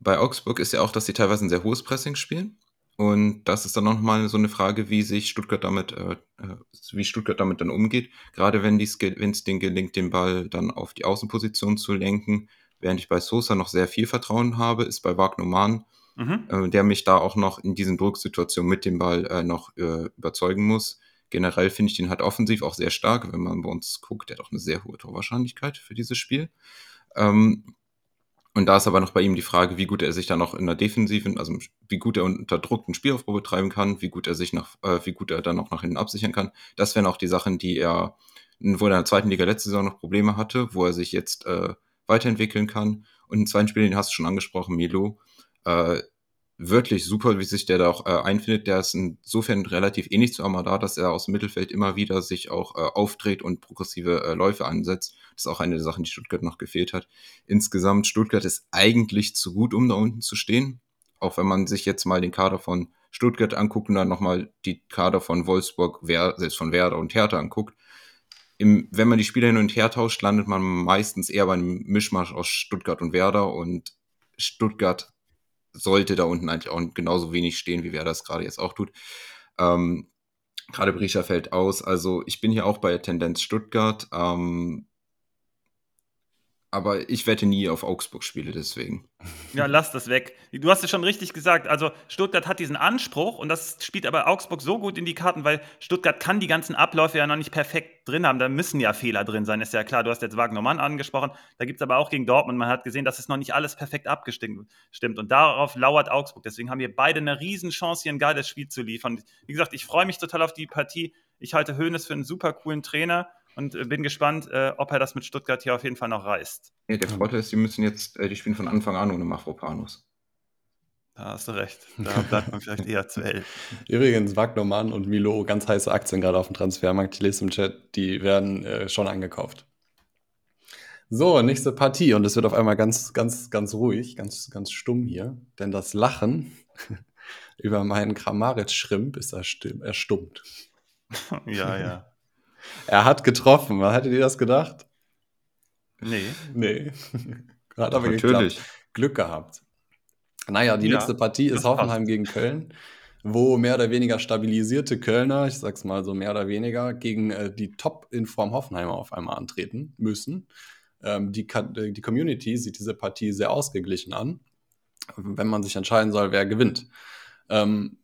bei Augsburg ist ja auch, dass sie teilweise ein sehr hohes Pressing spielen. Und das ist dann nochmal so eine Frage, wie sich Stuttgart damit, äh, äh, wie Stuttgart damit dann umgeht. Gerade wenn es denen gelingt, den Ball dann auf die Außenposition zu lenken. Während ich bei Sosa noch sehr viel Vertrauen habe, ist bei Wagner Mann, mhm. äh, der mich da auch noch in diesen Drucksituationen mit dem Ball äh, noch äh, überzeugen muss. Generell finde ich den halt offensiv auch sehr stark, wenn man bei uns guckt. Der hat auch eine sehr hohe Torwahrscheinlichkeit für dieses Spiel. Ähm, und da ist aber noch bei ihm die Frage, wie gut er sich dann noch in der Defensive, also wie gut er unter Druck einen Spielaufbau betreiben kann, wie gut er sich nach, äh, wie gut er dann auch nach hinten absichern kann. Das wären auch die Sachen, die er, wo er in der zweiten Liga letzte Saison noch Probleme hatte, wo er sich jetzt äh, weiterentwickeln kann. Und im zweiten Spiel, den hast du schon angesprochen, Milo, äh, wirklich super, wie sich der da auch äh, einfindet. Der ist insofern relativ ähnlich zu Amada, dass er aus dem Mittelfeld immer wieder sich auch äh, aufdreht und progressive äh, Läufe ansetzt. Das ist auch eine der Sachen, die Stuttgart noch gefehlt hat. Insgesamt, Stuttgart ist eigentlich zu gut, um da unten zu stehen. Auch wenn man sich jetzt mal den Kader von Stuttgart anguckt und dann nochmal die Kader von Wolfsburg, selbst von Werder und Hertha anguckt. Im, wenn man die Spieler hin und her tauscht, landet man meistens eher bei einem Mischmasch aus Stuttgart und Werder und Stuttgart sollte da unten eigentlich auch genauso wenig stehen, wie wer das gerade jetzt auch tut. Ähm, gerade Brischer fällt aus. Also ich bin hier auch bei Tendenz Stuttgart. Ähm, aber ich wette nie auf Augsburg-Spiele deswegen. Ja, lass das weg. Du hast es schon richtig gesagt. Also Stuttgart hat diesen Anspruch und das spielt aber Augsburg so gut in die Karten, weil Stuttgart kann die ganzen Abläufe ja noch nicht perfekt drin haben. Da müssen ja Fehler drin sein, ist ja klar. Du hast jetzt Wagner Mann angesprochen. Da gibt es aber auch gegen Dortmund. Man hat gesehen, dass es noch nicht alles perfekt abgestimmt. Und darauf lauert Augsburg. Deswegen haben wir beide eine Riesenchance, hier ein geiles Spiel zu liefern. Wie gesagt, ich freue mich total auf die Partie. Ich halte Hoeneß für einen super coolen Trainer und äh, bin gespannt, äh, ob er das mit Stuttgart hier auf jeden Fall noch reißt. Ja, der Vorteil ist, die müssen jetzt, äh, die spielen von Anfang an ohne Mafropanus. Da hast du recht. Da bleibt man vielleicht eher zu elf. Übrigens, Wagnermann und Milo, ganz heiße Aktien gerade auf dem Transfermarkt. Ich lese im Chat, die werden äh, schon angekauft. So, nächste Partie. Und es wird auf einmal ganz, ganz, ganz ruhig, ganz, ganz stumm hier. Denn das Lachen über meinen Kramaric-Schrimp ist erstummt. ja, ja. Er hat getroffen. Hättet ihr das gedacht? Nee. Nee. hat aber Natürlich. geklappt. Glück gehabt. Naja, die ja, nächste Partie ist Hoffenheim passt. gegen Köln, wo mehr oder weniger stabilisierte Kölner, ich sag's mal so mehr oder weniger, gegen äh, die Top-Inform Hoffenheimer auf einmal antreten müssen. Ähm, die, äh, die Community sieht diese Partie sehr ausgeglichen an, wenn man sich entscheiden soll, wer gewinnt. Ähm,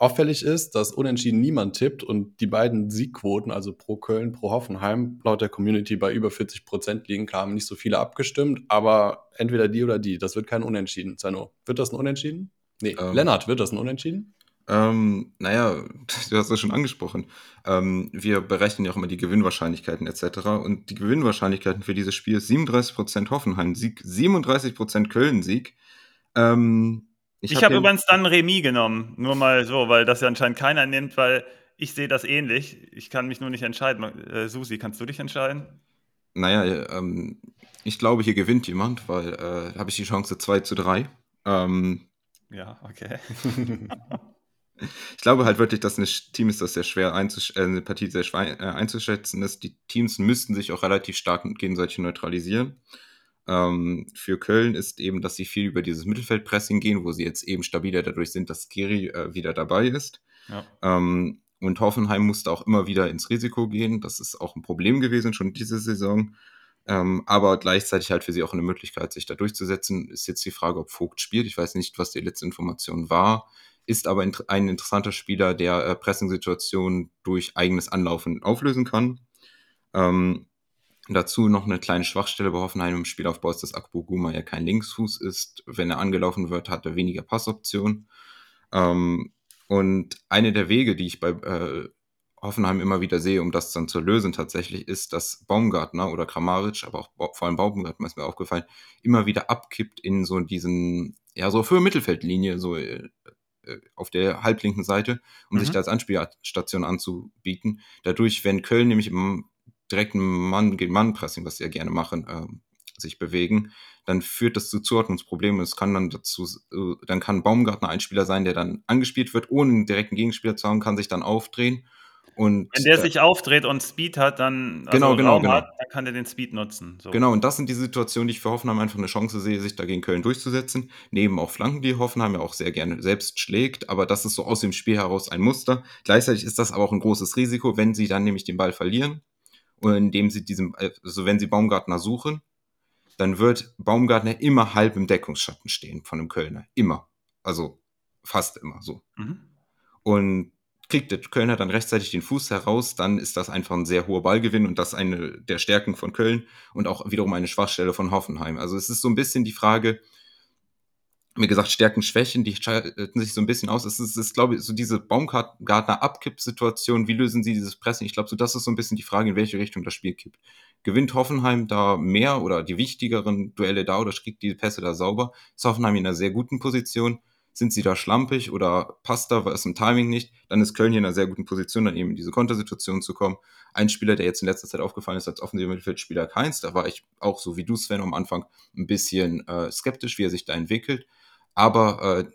Auffällig ist, dass unentschieden niemand tippt und die beiden Siegquoten, also pro Köln, pro Hoffenheim, laut der Community bei über 40 Prozent liegen, kamen nicht so viele abgestimmt, aber entweder die oder die. Das wird kein Unentschieden. Zeno, wird das ein Unentschieden? Nee, ähm, Lennart, wird das ein Unentschieden? Ähm, naja, du hast es schon angesprochen. Ähm, wir berechnen ja auch immer die Gewinnwahrscheinlichkeiten etc. Und die Gewinnwahrscheinlichkeiten für dieses Spiel ist 37% Hoffenheim-Sieg, 37% Köln-Sieg. Ähm, ich, ich habe hab übrigens dann Remis genommen, nur mal so, weil das ja anscheinend keiner nimmt, weil ich sehe das ähnlich. Ich kann mich nur nicht entscheiden. Äh, Susi, kannst du dich entscheiden? Naja, ähm, ich glaube, hier gewinnt jemand, weil äh, habe ich die Chance 2 zu 3. Ähm, ja, okay. ich glaube halt wirklich, dass ein Team ist, das sehr schwer einzusch äh, eine Partie sehr schwer äh, einzuschätzen ist. Die Teams müssten sich auch relativ stark gegenseitig neutralisieren. Ähm, für Köln ist eben, dass sie viel über dieses Mittelfeldpressing gehen, wo sie jetzt eben stabiler dadurch sind, dass Skiri äh, wieder dabei ist. Ja. Ähm, und Hoffenheim musste auch immer wieder ins Risiko gehen. Das ist auch ein Problem gewesen, schon diese Saison. Ähm, aber gleichzeitig halt für sie auch eine Möglichkeit, sich da durchzusetzen. Ist jetzt die Frage, ob Vogt spielt. Ich weiß nicht, was die letzte Information war. Ist aber ein interessanter Spieler, der äh, Pressing-Situationen durch eigenes Anlaufen auflösen kann. Ähm, dazu noch eine kleine Schwachstelle bei Hoffenheim im Spielaufbau ist, dass Akboguma ja kein Linksfuß ist. Wenn er angelaufen wird, hat er weniger Passoptionen. Ähm, und eine der Wege, die ich bei äh, Hoffenheim immer wieder sehe, um das dann zu lösen tatsächlich, ist, dass Baumgartner oder Kramaric, aber auch vor allem Baumgartner ist mir aufgefallen, immer wieder abkippt in so diesen, ja, so für Mittelfeldlinie, so äh, äh, auf der halblinken Seite, um mhm. sich da als Anspielstation anzubieten. Dadurch, wenn Köln nämlich im direkten Mann gegen Mann Pressing, was sie ja gerne machen, äh, sich bewegen, dann führt das zu Zuordnungsproblemen. Es kann dann dazu, äh, dann kann Baumgartner ein Spieler sein, der dann angespielt wird, ohne einen direkten Gegenspieler zu haben, kann sich dann aufdrehen und, Wenn der äh, sich aufdreht und Speed hat, dann also genau, genau, genau. Hat, dann kann er den Speed nutzen. So. Genau, und das sind die Situationen, die ich für Hoffenheim einfach eine Chance sehe, sich dagegen Köln durchzusetzen. Neben auch Flanken, die Hoffenheim ja auch sehr gerne selbst schlägt, aber das ist so aus dem Spiel heraus ein Muster. Gleichzeitig ist das aber auch ein großes Risiko, wenn sie dann nämlich den Ball verlieren indem sie diesen, also wenn sie Baumgartner suchen, dann wird Baumgartner immer halb im Deckungsschatten stehen von dem Kölner. Immer. Also fast immer so. Mhm. Und kriegt der Kölner dann rechtzeitig den Fuß heraus, dann ist das einfach ein sehr hoher Ballgewinn und das eine der Stärken von Köln und auch wiederum eine Schwachstelle von Hoffenheim. Also es ist so ein bisschen die Frage, wie gesagt, Stärken, Schwächen, die schalten sich so ein bisschen aus. Es ist, ist glaube ich, so diese Baumgartner-Abkipp-Situation, wie lösen sie dieses Pressing? Ich glaube, so das ist so ein bisschen die Frage, in welche Richtung das Spiel kippt. Gewinnt Hoffenheim da mehr oder die wichtigeren Duelle da oder kriegt die Pässe da sauber? Ist Hoffenheim in einer sehr guten Position? sind sie da schlampig oder passt da was im Timing nicht, dann ist Köln hier in einer sehr guten Position, dann eben in diese Kontersituation zu kommen. Ein Spieler, der jetzt in letzter Zeit aufgefallen ist als offensiver Mittelfeldspieler Keins, da war ich auch so wie du, Sven, am Anfang ein bisschen äh, skeptisch, wie er sich da entwickelt. Aber äh,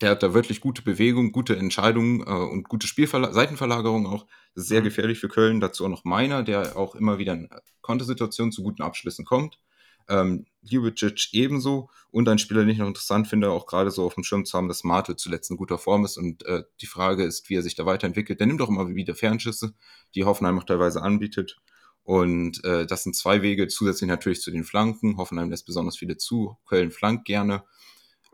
der hat da wirklich gute Bewegung, gute Entscheidungen äh, und gute Spielverla Seitenverlagerung auch. Das ist sehr mhm. gefährlich für Köln. Dazu auch noch Meiner, der auch immer wieder in Kontersituationen zu guten Abschlüssen kommt. Ähm, Ljubicic ebenso. Und ein Spieler, den ich noch interessant finde, auch gerade so auf dem Schirm zu haben, dass Martel zuletzt in guter Form ist. Und äh, die Frage ist, wie er sich da weiterentwickelt. Der nimmt auch immer wieder Fernschüsse, die Hoffenheim auch teilweise anbietet. Und äh, das sind zwei Wege, zusätzlich natürlich zu den Flanken. Hoffenheim lässt besonders viele zu, Köln flankt gerne.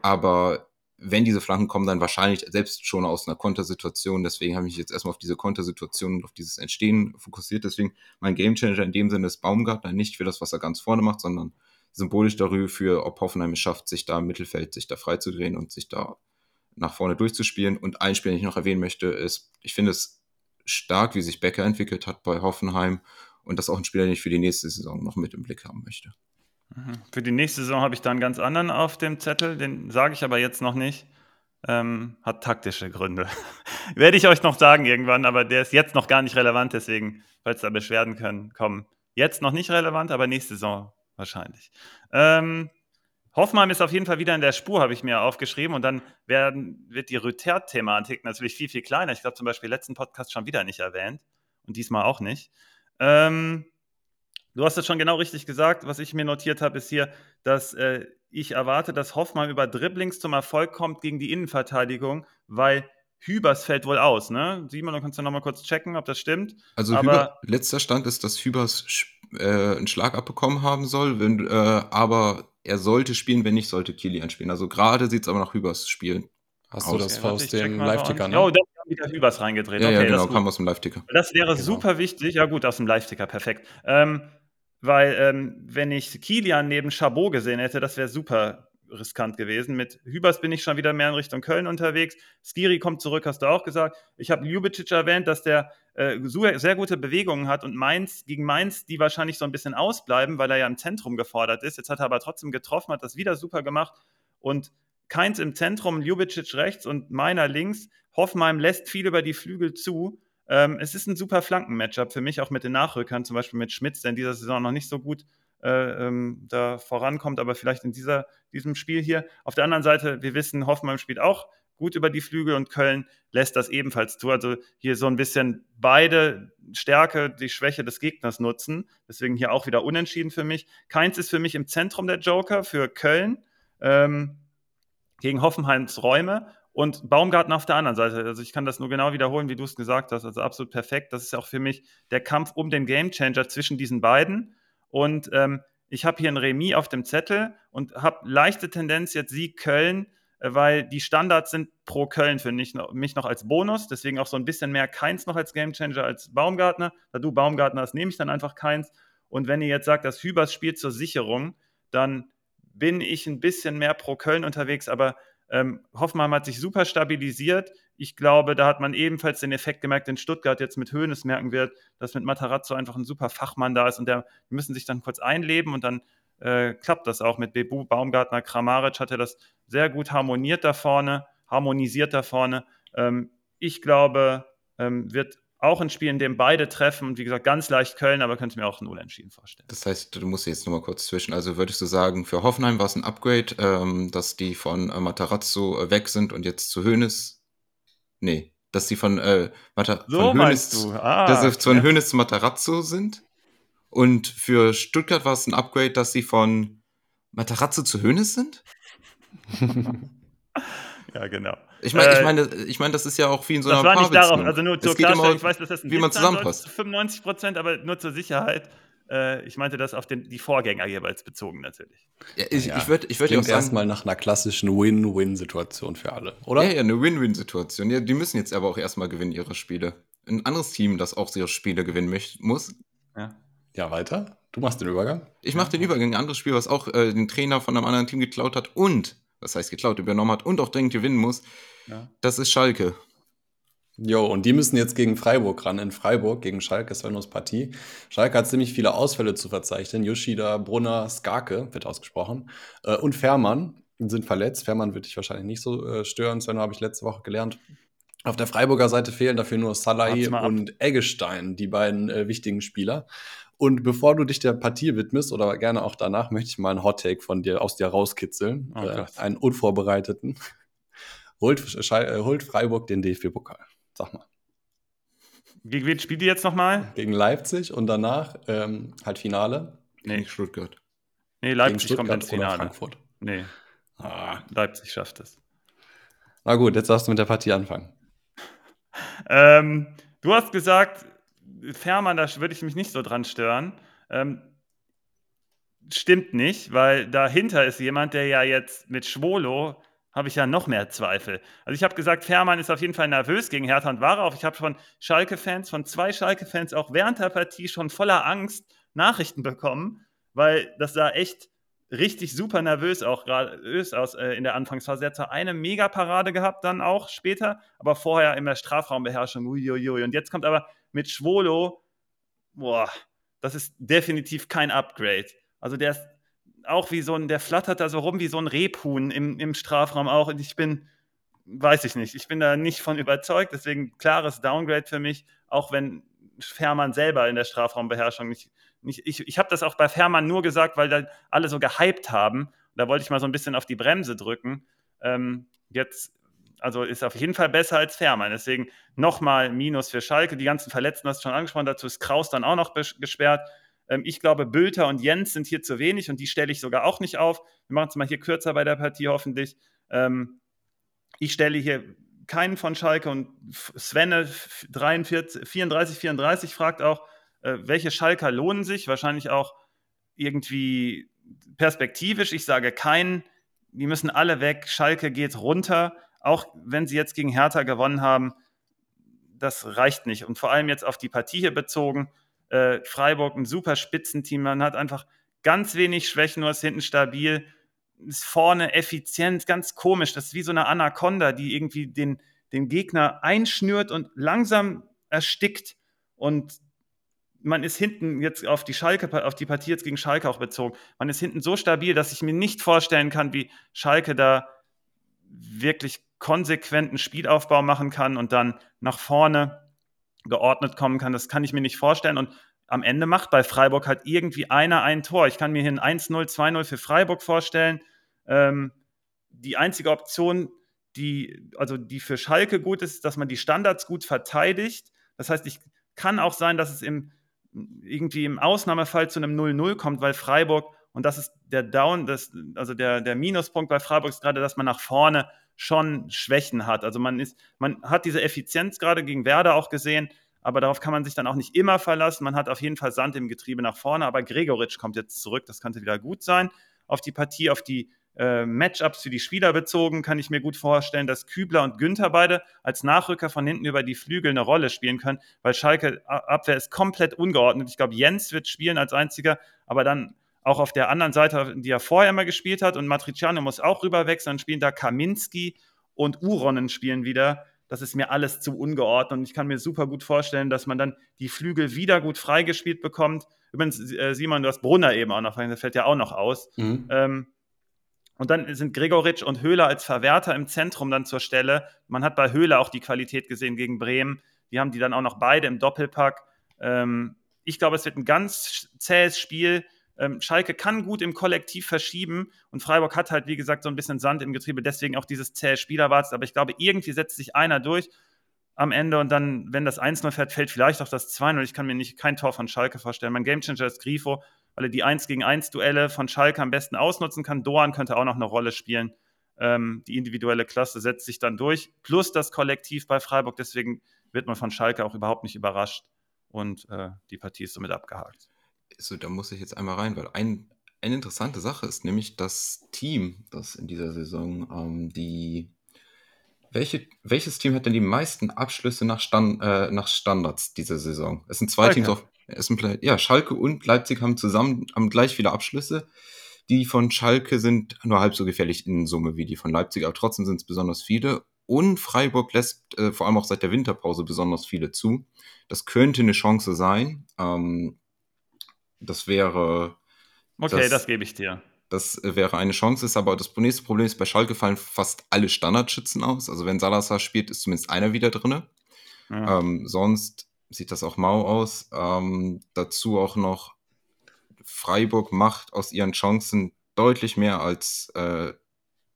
Aber wenn diese Flanken kommen, dann wahrscheinlich selbst schon aus einer Kontersituation. Deswegen habe ich mich jetzt erstmal auf diese Kontersituation und auf dieses Entstehen fokussiert. Deswegen mein Gamechanger in dem Sinne ist Baumgartner nicht für das, was er ganz vorne macht, sondern symbolisch darüber für, ob Hoffenheim es schafft, sich da im Mittelfeld, sich da freizudrehen und sich da nach vorne durchzuspielen. Und ein Spiel, den ich noch erwähnen möchte, ist, ich finde es stark, wie sich Becker entwickelt hat bei Hoffenheim. Und das ist auch ein Spieler, den ich für die nächste Saison noch mit im Blick haben möchte. Mhm. Für die nächste Saison habe ich da einen ganz anderen auf dem Zettel, den sage ich aber jetzt noch nicht. Ähm, hat taktische Gründe. Werde ich euch noch sagen irgendwann, aber der ist jetzt noch gar nicht relevant, deswegen, falls da Beschwerden können, kommen. Jetzt noch nicht relevant, aber nächste Saison wahrscheinlich. Ähm, Hoffmann ist auf jeden Fall wieder in der Spur, habe ich mir aufgeschrieben. Und dann werden, wird die Rüther-Thematik natürlich viel, viel kleiner. Ich glaube zum Beispiel letzten Podcast schon wieder nicht erwähnt und diesmal auch nicht. Ähm, du hast es schon genau richtig gesagt. Was ich mir notiert habe, ist hier, dass äh, ich erwarte, dass Hoffmann über Dribblings zum Erfolg kommt gegen die Innenverteidigung, weil Hübers fällt wohl aus, ne? Simon, du kannst ja nochmal kurz checken, ob das stimmt. Also Aber Hüber, letzter Stand ist, dass Hübers äh, einen Schlag abbekommen haben soll, wenn, äh, aber er sollte spielen, wenn nicht, sollte Kilian spielen. Also gerade sieht es aber nach Hübers Spielen Hast aus. du das okay, aus dem Live-Ticker? Ne? Oh, da haben wieder Hübers reingedreht. Ja, okay, ja genau, kam aus dem Live-Ticker. Das wäre genau. super wichtig. Ja gut, aus dem Live-Ticker, perfekt. Ähm, weil ähm, wenn ich Kilian neben Chabot gesehen hätte, das wäre super riskant gewesen. Mit Hübers bin ich schon wieder mehr in Richtung Köln unterwegs. Skiri kommt zurück, hast du auch gesagt. Ich habe Ljubicic erwähnt, dass der äh, sehr gute Bewegungen hat und Mainz gegen Mainz, die wahrscheinlich so ein bisschen ausbleiben, weil er ja im Zentrum gefordert ist. Jetzt hat er aber trotzdem getroffen, hat das wieder super gemacht und Keins im Zentrum, Ljubicic rechts und meiner links. Hoffenheim lässt viel über die Flügel zu. Ähm, es ist ein super Flanken-Matchup für mich, auch mit den Nachrückern, zum Beispiel mit Schmitz, der in dieser Saison noch nicht so gut äh, ähm, da vorankommt, aber vielleicht in dieser, diesem Spiel hier. Auf der anderen Seite, wir wissen, Hoffenheim spielt auch gut über die Flügel und Köln lässt das ebenfalls zu. Also hier so ein bisschen beide Stärke, die Schwäche des Gegners nutzen. Deswegen hier auch wieder unentschieden für mich. Keins ist für mich im Zentrum der Joker für Köln ähm, gegen Hoffenheims Räume und Baumgarten auf der anderen Seite. Also ich kann das nur genau wiederholen, wie du es gesagt hast. Also absolut perfekt. Das ist auch für mich der Kampf um den Gamechanger zwischen diesen beiden. Und ähm, ich habe hier ein Remis auf dem Zettel und habe leichte Tendenz jetzt Sieg Köln, äh, weil die Standards sind pro Köln für mich noch, mich noch als Bonus. Deswegen auch so ein bisschen mehr Keins noch als Gamechanger als Baumgartner. Da du Baumgartner hast, nehme ich dann einfach Keins. Und wenn ihr jetzt sagt, dass Hübers spielt zur Sicherung, dann bin ich ein bisschen mehr pro Köln unterwegs, aber ähm, Hoffenheim hat sich super stabilisiert. Ich glaube, da hat man ebenfalls den Effekt gemerkt, den Stuttgart jetzt mit Höhnes merken wird, dass mit Matarazzo einfach ein super Fachmann da ist und der die müssen sich dann kurz einleben und dann äh, klappt das auch mit Bebu, Baumgartner, Kramaric hat er das sehr gut harmoniert da vorne, harmonisiert da vorne. Ähm, ich glaube, ähm, wird auch ein Spiel, in dem beide treffen. Und wie gesagt, ganz leicht Köln, aber könnte mir auch ein Unentschieden vorstellen. Das heißt, du musst jetzt nochmal kurz zwischen. Also würdest du sagen, für Hoffenheim war es ein Upgrade, ähm, dass die von äh, Matarazzo äh, weg sind und jetzt zu Hönes. Nee, dass die von, äh, Mata so von Hönes, ah, dass sie von Hönes zu Matarazzo sind. Und für Stuttgart war es ein Upgrade, dass sie von Matarazzo zu Hönes sind? ja, genau. Ich meine, ich äh, meine, ich meine, das ist ja auch wie in so einer Das war nicht darauf, also nur zur Klarstellung, ich weiß, dass das ein wie man zusammenpasst. 95 Prozent, aber nur zur Sicherheit. Äh, ich meinte das auf den, die Vorgänger jeweils bezogen natürlich. Ja, ich, ja, ich würde ich würd ja auch sagen, erstmal nach einer klassischen Win-Win-Situation für alle, oder? Ja, ja, eine Win-Win-Situation. Ja, die müssen jetzt aber auch erstmal gewinnen, ihre Spiele. Ein anderes Team, das auch ihre Spiele gewinnen möchte, muss. Ja. ja, weiter. Du machst den Übergang. Ich mache den Übergang. Ein anderes Spiel, was auch äh, den Trainer von einem anderen Team geklaut hat und, was heißt geklaut, übernommen hat und auch dringend gewinnen muss, ja. Das ist Schalke. Jo, und die müssen jetzt gegen Freiburg ran. In Freiburg gegen Schalke, Svennos Partie. Schalke hat ziemlich viele Ausfälle zu verzeichnen. Yoshida, Brunner, Skarke wird ausgesprochen. Äh, und Fährmann sind verletzt. Fährmann wird dich wahrscheinlich nicht so äh, stören. Svenno habe ich letzte Woche gelernt. Auf der Freiburger Seite fehlen dafür nur Salai und Eggestein, die beiden äh, wichtigen Spieler. Und bevor du dich der Partie widmest oder gerne auch danach, möchte ich mal einen Hot Take von dir aus dir rauskitzeln. Oh, äh, einen unvorbereiteten holt, äh, holt Freiburg den DFB-Pokal. Sag mal. Gegen wen spielt die jetzt nochmal? Gegen Leipzig und danach ähm, halt Finale. Nee. Gegen Stuttgart. Nee, Leipzig kommt ins Finale. Frankfurt. Nee. Ah. Leipzig schafft es. Na gut, jetzt darfst du mit der Partie anfangen. Ähm, du hast gesagt, Fährmann, da würde ich mich nicht so dran stören. Ähm, stimmt nicht, weil dahinter ist jemand, der ja jetzt mit Schwolo habe ich ja noch mehr Zweifel. Also ich habe gesagt, Fährmann ist auf jeden Fall nervös gegen Hertha und Ware Ich habe von Schalke-Fans, von zwei Schalke-Fans auch während der Partie schon voller Angst Nachrichten bekommen, weil das sah echt richtig super nervös auch gerade aus äh, in der Anfangsphase. Er hat zwar eine Mega-Parade gehabt dann auch später, aber vorher in der Strafraumbeherrschung. Uiuiui. Und jetzt kommt aber mit Schwolo, boah, das ist definitiv kein Upgrade. Also der ist auch wie so ein, der flattert da so rum wie so ein Rebhuhn im, im Strafraum auch. Und ich bin, weiß ich nicht, ich bin da nicht von überzeugt. Deswegen klares Downgrade für mich, auch wenn Fährmann selber in der Strafraumbeherrschung nicht. nicht ich ich habe das auch bei Fährmann nur gesagt, weil da alle so gehypt haben. Da wollte ich mal so ein bisschen auf die Bremse drücken. Ähm, jetzt, also ist auf jeden Fall besser als Fährmann. Deswegen nochmal Minus für Schalke. Die ganzen Verletzten hast du schon angesprochen. Dazu ist Kraus dann auch noch gesperrt. Ähm, ich glaube, Bülter und Jens sind hier zu wenig und die stelle ich sogar auch nicht auf. Wir machen es mal hier kürzer bei der Partie hoffentlich. Ähm, ich stelle hier keinen von Schalke und Svenne 43, 34, 34 fragt auch, äh, welche Schalker lohnen sich? Wahrscheinlich auch irgendwie perspektivisch. Ich sage keinen. Die müssen alle weg. Schalke geht runter. Auch wenn sie jetzt gegen Hertha gewonnen haben, das reicht nicht. Und vor allem jetzt auf die Partie hier bezogen, äh, Freiburg ein super Spitzenteam. Man hat einfach ganz wenig Schwächen, nur ist hinten stabil, ist vorne effizient, ganz komisch. Das ist wie so eine Anaconda, die irgendwie den, den Gegner einschnürt und langsam erstickt. Und man ist hinten jetzt auf die Schalke, auf die Partie jetzt gegen Schalke auch bezogen. Man ist hinten so stabil, dass ich mir nicht vorstellen kann, wie Schalke da wirklich konsequenten Spielaufbau machen kann und dann nach vorne geordnet kommen kann, das kann ich mir nicht vorstellen. Und am Ende macht bei Freiburg halt irgendwie einer ein Tor. Ich kann mir hier ein 1-0, 2-0 für Freiburg vorstellen. Ähm, die einzige Option, die, also die für Schalke gut ist, dass man die Standards gut verteidigt. Das heißt, ich kann auch sein, dass es im, irgendwie im Ausnahmefall zu einem 0-0 kommt, weil Freiburg, und das ist der Down, das, also der, der Minuspunkt bei Freiburg ist gerade, dass man nach vorne schon Schwächen hat. Also man ist, man hat diese Effizienz gerade gegen Werder auch gesehen, aber darauf kann man sich dann auch nicht immer verlassen. Man hat auf jeden Fall Sand im Getriebe nach vorne, aber Gregoritsch kommt jetzt zurück, das könnte wieder gut sein. Auf die Partie, auf die äh, Matchups für die Spieler bezogen, kann ich mir gut vorstellen, dass Kübler und Günther beide als Nachrücker von hinten über die Flügel eine Rolle spielen können, weil Schalke Abwehr ist komplett ungeordnet. Ich glaube, Jens wird spielen als einziger, aber dann auch auf der anderen Seite, die er vorher immer gespielt hat, und Matriciano muss auch rüberwechseln, dann spielen da Kaminski und Uronen spielen wieder. Das ist mir alles zu ungeordnet und ich kann mir super gut vorstellen, dass man dann die Flügel wieder gut freigespielt bekommt. Übrigens, äh, Simon, du hast Brunner eben auch noch, der fällt ja auch noch aus. Mhm. Ähm, und dann sind Gregoritsch und Höhler als Verwerter im Zentrum dann zur Stelle. Man hat bei Höhler auch die Qualität gesehen gegen Bremen. Die haben die dann auch noch beide im Doppelpack. Ähm, ich glaube, es wird ein ganz zähes Spiel. Ähm, Schalke kann gut im Kollektiv verschieben und Freiburg hat halt, wie gesagt, so ein bisschen Sand im Getriebe, deswegen auch dieses zähe Spielerwarts. Aber ich glaube, irgendwie setzt sich einer durch am Ende und dann, wenn das 1-0 fährt, fällt vielleicht auch das 2-0. Ich kann mir nicht kein Tor von Schalke vorstellen. Mein Gamechanger ist Grifo weil er die 1 gegen 1 Duelle von Schalke am besten ausnutzen kann. Doan könnte auch noch eine Rolle spielen. Ähm, die individuelle Klasse setzt sich dann durch, plus das Kollektiv bei Freiburg. Deswegen wird man von Schalke auch überhaupt nicht überrascht. Und äh, die Partie ist somit abgehakt. So, da muss ich jetzt einmal rein, weil ein, eine interessante Sache ist nämlich das Team, das in dieser Saison ähm, die. Welche, welches Team hat denn die meisten Abschlüsse nach, Stand, äh, nach Standards diese Saison? Es sind zwei Schalke. Teams auf, ja, Schalke und Leipzig haben zusammen haben gleich viele Abschlüsse. Die von Schalke sind nur halb so gefährlich in Summe wie die von Leipzig, aber trotzdem sind es besonders viele. Und Freiburg lässt äh, vor allem auch seit der Winterpause besonders viele zu. Das könnte eine Chance sein. Ähm, das wäre. Okay, das, das gebe ich dir. Das wäre eine Chance, ist aber das nächste Problem ist, bei Schalke fallen fast alle Standardschützen aus. Also wenn Salazar spielt, ist zumindest einer wieder drin. Ja. Ähm, sonst sieht das auch mau aus. Ähm, dazu auch noch Freiburg macht aus ihren Chancen deutlich mehr, als äh,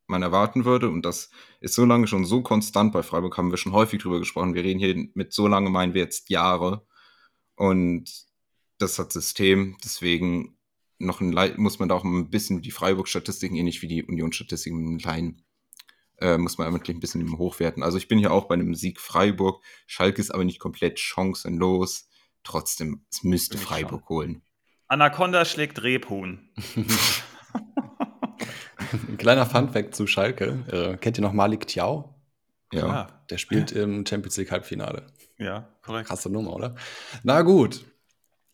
man erwarten würde. Und das ist so lange schon so konstant bei Freiburg, haben wir schon häufig drüber gesprochen. Wir reden hier mit so lange, meinen wir jetzt Jahre. Und das hat System. Deswegen noch ein, muss man da auch ein bisschen die Freiburg-Statistiken, ähnlich wie die Union-Statistiken, kleinen äh, muss man eigentlich ein bisschen hochwerten. Also ich bin hier auch bei einem Sieg Freiburg. Schalke ist aber nicht komplett chancenlos. Trotzdem, es müsste Freiburg holen. Anaconda schlägt Rebhuhn. Ein kleiner Funfact zu Schalke. Äh, kennt ihr noch Malik Tiao? Ja. ja. Der spielt im Champions League Halbfinale. Ja, korrekt. Krasse Nummer, oder? Na gut.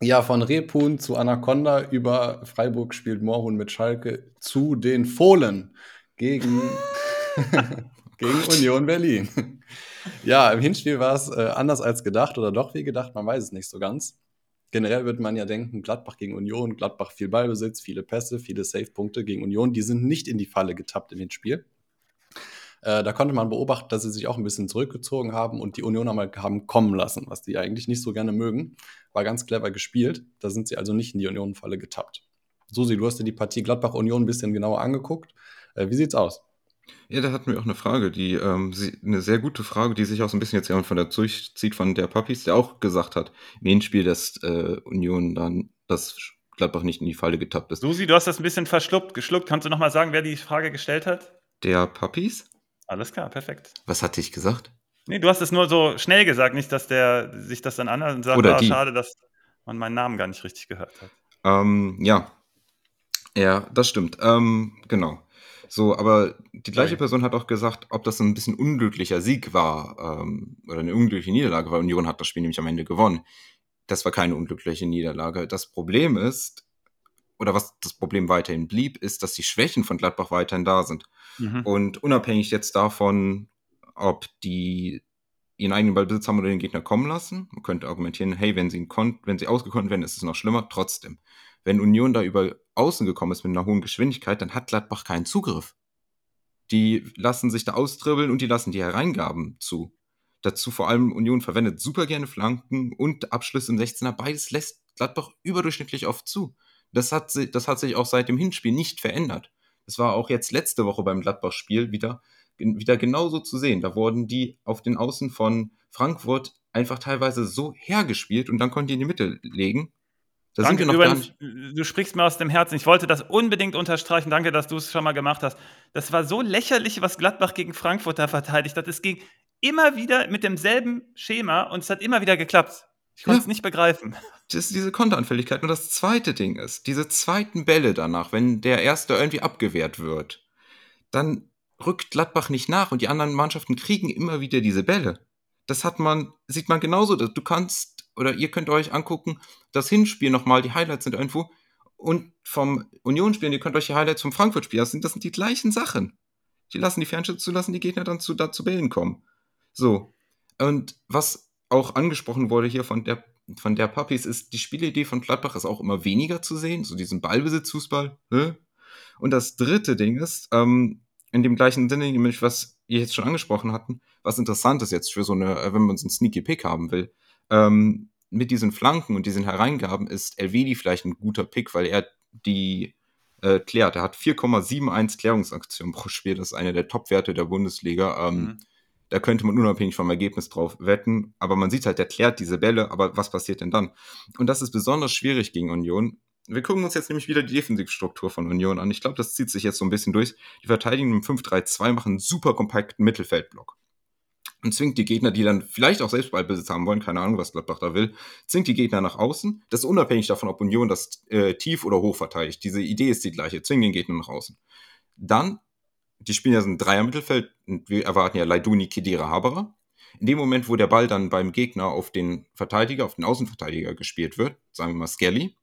Ja, von Rebhuhn zu Anaconda über Freiburg spielt Moorhuhn mit Schalke zu den Fohlen gegen Gegen Union Berlin. ja, im Hinspiel war es äh, anders als gedacht oder doch wie gedacht, man weiß es nicht so ganz. Generell würde man ja denken, Gladbach gegen Union, Gladbach viel Ballbesitz, viele Pässe, viele Safe-Punkte gegen Union, die sind nicht in die Falle getappt in dem Spiel. Äh, da konnte man beobachten, dass sie sich auch ein bisschen zurückgezogen haben und die Unioner mal haben kommen lassen, was die eigentlich nicht so gerne mögen. War ganz clever gespielt. Da sind sie also nicht in die Union-Falle getappt. Susi, du hast dir die Partie Gladbach-Union ein bisschen genauer angeguckt. Äh, wie sieht's aus? Ja, da hatten wir auch eine Frage, die ähm, sie 'ne sehr gute Frage, die sich auch so ein bisschen jetzt jemand von der durchzieht von der Puppies, der auch gesagt hat im Hinspiel, dass, äh, Union dann dass Gladbach nicht in die Falle getappt ist. Susi, du hast das ein bisschen verschluckt geschluckt. Kannst du noch mal sagen, wer die Frage gestellt hat? Der Puppies? Alles klar, perfekt. Was hatte ich gesagt? Ne, du hast es nur so schnell gesagt, nicht, dass der sich das dann anhört und sagt: Oder „Ah, die. schade, dass man meinen Namen gar nicht richtig gehört hat.“ Ähm, ja. Ja, das stimmt. Ähm, genau. So, aber die gleiche Sorry. Person hat auch gesagt, ob das ein bisschen unglücklicher Sieg war ähm, oder eine unglückliche Niederlage, weil Union hat das Spiel nämlich am Ende gewonnen. Das war keine unglückliche Niederlage. Das Problem ist, oder was das Problem weiterhin blieb, ist, dass die Schwächen von Gladbach weiterhin da sind. Mhm. Und unabhängig jetzt davon, ob die ihren eigenen Ballbesitz haben oder den Gegner kommen lassen, man könnte argumentieren, hey, wenn sie, wenn sie ausgekonnt werden, ist es noch schlimmer, trotzdem wenn Union da über außen gekommen ist mit einer hohen Geschwindigkeit, dann hat Gladbach keinen Zugriff. Die lassen sich da austribbeln und die lassen die Hereingaben zu. Dazu vor allem Union verwendet super gerne Flanken und Abschlüsse im 16er. Beides lässt Gladbach überdurchschnittlich oft zu. Das hat, das hat sich auch seit dem Hinspiel nicht verändert. Das war auch jetzt letzte Woche beim Gladbach-Spiel wieder, wieder genauso zu sehen. Da wurden die auf den Außen von Frankfurt einfach teilweise so hergespielt und dann konnten die in die Mitte legen. Da Danke, sind wir noch übrigens, du sprichst mir aus dem Herzen. Ich wollte das unbedingt unterstreichen. Danke, dass du es schon mal gemacht hast. Das war so lächerlich, was Gladbach gegen Frankfurt da verteidigt hat. Es ging immer wieder mit demselben Schema und es hat immer wieder geklappt. Ich konnte es nicht begreifen. Das ist diese Konteranfälligkeit. Und das zweite Ding ist, diese zweiten Bälle danach, wenn der erste irgendwie abgewehrt wird, dann rückt Gladbach nicht nach und die anderen Mannschaften kriegen immer wieder diese Bälle. Das hat man, sieht man genauso. Du kannst, oder ihr könnt euch angucken, das Hinspiel nochmal, die Highlights sind irgendwo. Und vom Unionsspiel, ihr könnt euch die Highlights vom Frankfurt-Spiel, das sind, das sind die gleichen Sachen. Die lassen die Fernschüsse zu, lassen die Gegner dann zu, da zu Bällen kommen. So. Und was auch angesprochen wurde hier von der, von der Puppies ist, die Spielidee von Gladbach ist auch immer weniger zu sehen, so diesen Ballbesitzfußball. Ne? Und das dritte Ding ist, ähm, in dem gleichen Sinne, nämlich was ihr jetzt schon angesprochen hatten, was interessant ist jetzt für so eine, äh, wenn man so einen Sneaky Pick haben will, ähm, mit diesen Flanken und diesen Hereingaben ist Elvedi vielleicht ein guter Pick, weil er die äh, klärt. Er hat 4,71 Klärungsaktionen pro Spiel. Das ist einer der Top-Werte der Bundesliga. Ähm, mhm. Da könnte man unabhängig vom Ergebnis drauf wetten. Aber man sieht halt, der klärt diese Bälle. Aber was passiert denn dann? Und das ist besonders schwierig gegen Union. Wir gucken uns jetzt nämlich wieder die Defensivstruktur von Union an. Ich glaube, das zieht sich jetzt so ein bisschen durch. Die Verteidigung im 5-3-2 machen einen super kompakten Mittelfeldblock. Und zwingt die Gegner, die dann vielleicht auch selbst Ballbesitz haben wollen, keine Ahnung, was Gladbach da will, zwingt die Gegner nach außen. Das ist unabhängig davon, ob Union das äh, tief oder hoch verteidigt. Diese Idee ist die gleiche. Zwingen den Gegner nach außen. Dann die spielen ja so ein Dreier-Mittelfeld und wir erwarten ja Leiduni, Kedira, Haberer. In dem Moment, wo der Ball dann beim Gegner auf den Verteidiger, auf den Außenverteidiger gespielt wird, sagen wir mal Skelly,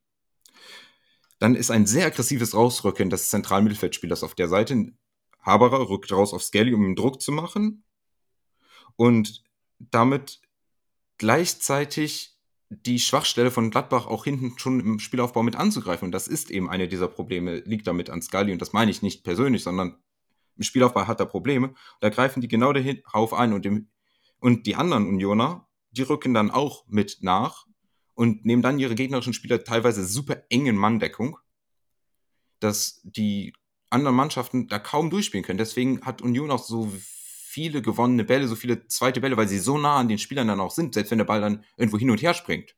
dann ist ein sehr aggressives Rausrücken des zentralen Mittelfeldspielers auf der Seite. Haberer rückt raus auf Skelly, um ihm Druck zu machen und damit gleichzeitig die Schwachstelle von Gladbach auch hinten schon im Spielaufbau mit anzugreifen. Und das ist eben eine dieser Probleme, liegt damit an Scully. Und das meine ich nicht persönlich, sondern im Spielaufbau hat er Probleme. Da greifen die genau darauf ein und, dem, und die anderen Unioner, die rücken dann auch mit nach und nehmen dann ihre gegnerischen Spieler teilweise super eng in Manndeckung, dass die anderen Mannschaften da kaum durchspielen können. Deswegen hat Union auch so viele gewonnene Bälle, so viele zweite Bälle, weil sie so nah an den Spielern dann auch sind, selbst wenn der Ball dann irgendwo hin und her springt.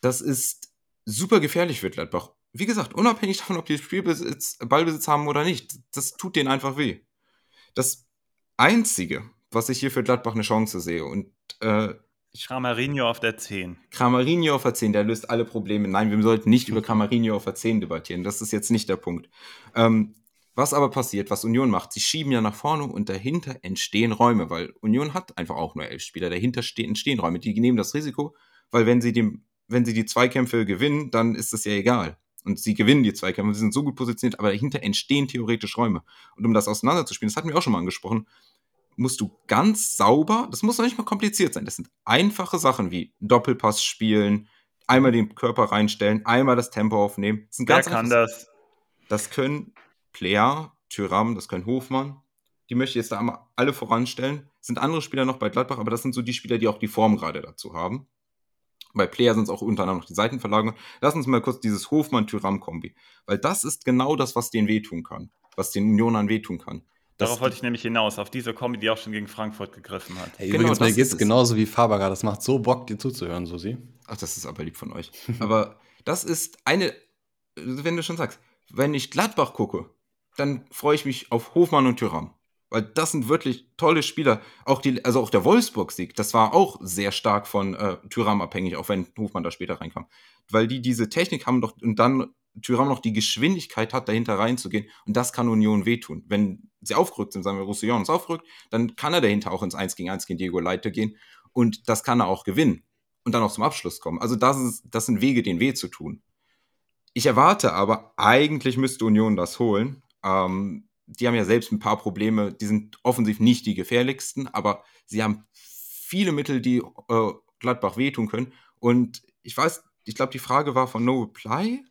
Das ist super gefährlich für Gladbach wie gesagt, unabhängig davon, ob die Spielbesitz, Ballbesitz haben oder nicht, das tut denen einfach weh. Das Einzige, was ich hier für Gladbach eine Chance sehe und äh, Kramarinho auf der 10. Kramarinho auf der 10, der löst alle Probleme. Nein, wir sollten nicht über Kramarinho auf der 10 debattieren. Das ist jetzt nicht der Punkt. Ähm, was aber passiert, was Union macht, sie schieben ja nach vorne und dahinter entstehen Räume, weil Union hat einfach auch nur elf Spieler. Dahinter entstehen Räume. Die nehmen das Risiko, weil wenn sie, dem, wenn sie die Zweikämpfe gewinnen, dann ist das ja egal und sie gewinnen die Zweikämpfe, sie sind so gut positioniert, aber dahinter entstehen theoretisch Räume. Und um das auseinanderzuspielen, das hatten wir auch schon mal angesprochen, musst du ganz sauber, das muss noch nicht mal kompliziert sein, das sind einfache Sachen wie Doppelpass spielen, einmal den Körper reinstellen, einmal das Tempo aufnehmen. Das Wer kann das? Das können Player, Tyram, das können Hofmann. Die möchte ich jetzt da einmal alle voranstellen. Es sind andere Spieler noch bei Gladbach, aber das sind so die Spieler, die auch die Form gerade dazu haben. Bei Player sind es auch unter anderem noch die Seitenverlagerungen. Lass uns mal kurz dieses Hofmann-Tyram-Kombi. Weil das ist genau das, was denen wehtun kann. Was den Unionern wehtun kann. Das Darauf wollte ich nämlich hinaus, auf diese Kombi, die auch schon gegen Frankfurt gegriffen hat. Hey, genau, übrigens, mir geht es genauso wie Faberger. Das macht so Bock, dir zuzuhören, Susi. Ach, das ist aber lieb von euch. aber das ist eine, wenn du schon sagst, wenn ich Gladbach gucke, dann freue ich mich auf Hofmann und Tyram. Weil das sind wirklich tolle Spieler. Auch die, also auch der Wolfsburg-Sieg, das war auch sehr stark von äh, Tyram abhängig, auch wenn Hofmann da später reinkam. Weil die diese Technik haben doch und dann Tyram noch die Geschwindigkeit hat, dahinter reinzugehen. Und das kann Union wehtun. Wenn sie aufgerückt sind, sagen wir, Roussillon ist aufgerückt, dann kann er dahinter auch ins 1 gegen 1 gegen Diego Leite gehen. Und das kann er auch gewinnen. Und dann auch zum Abschluss kommen. Also das, ist, das sind Wege, den weh zu tun. Ich erwarte aber, eigentlich müsste Union das holen. Ähm, die haben ja selbst ein paar Probleme, die sind offensiv nicht die gefährlichsten, aber sie haben viele Mittel, die äh, Gladbach wehtun können. Und ich weiß, ich glaube, die Frage war von No Reply,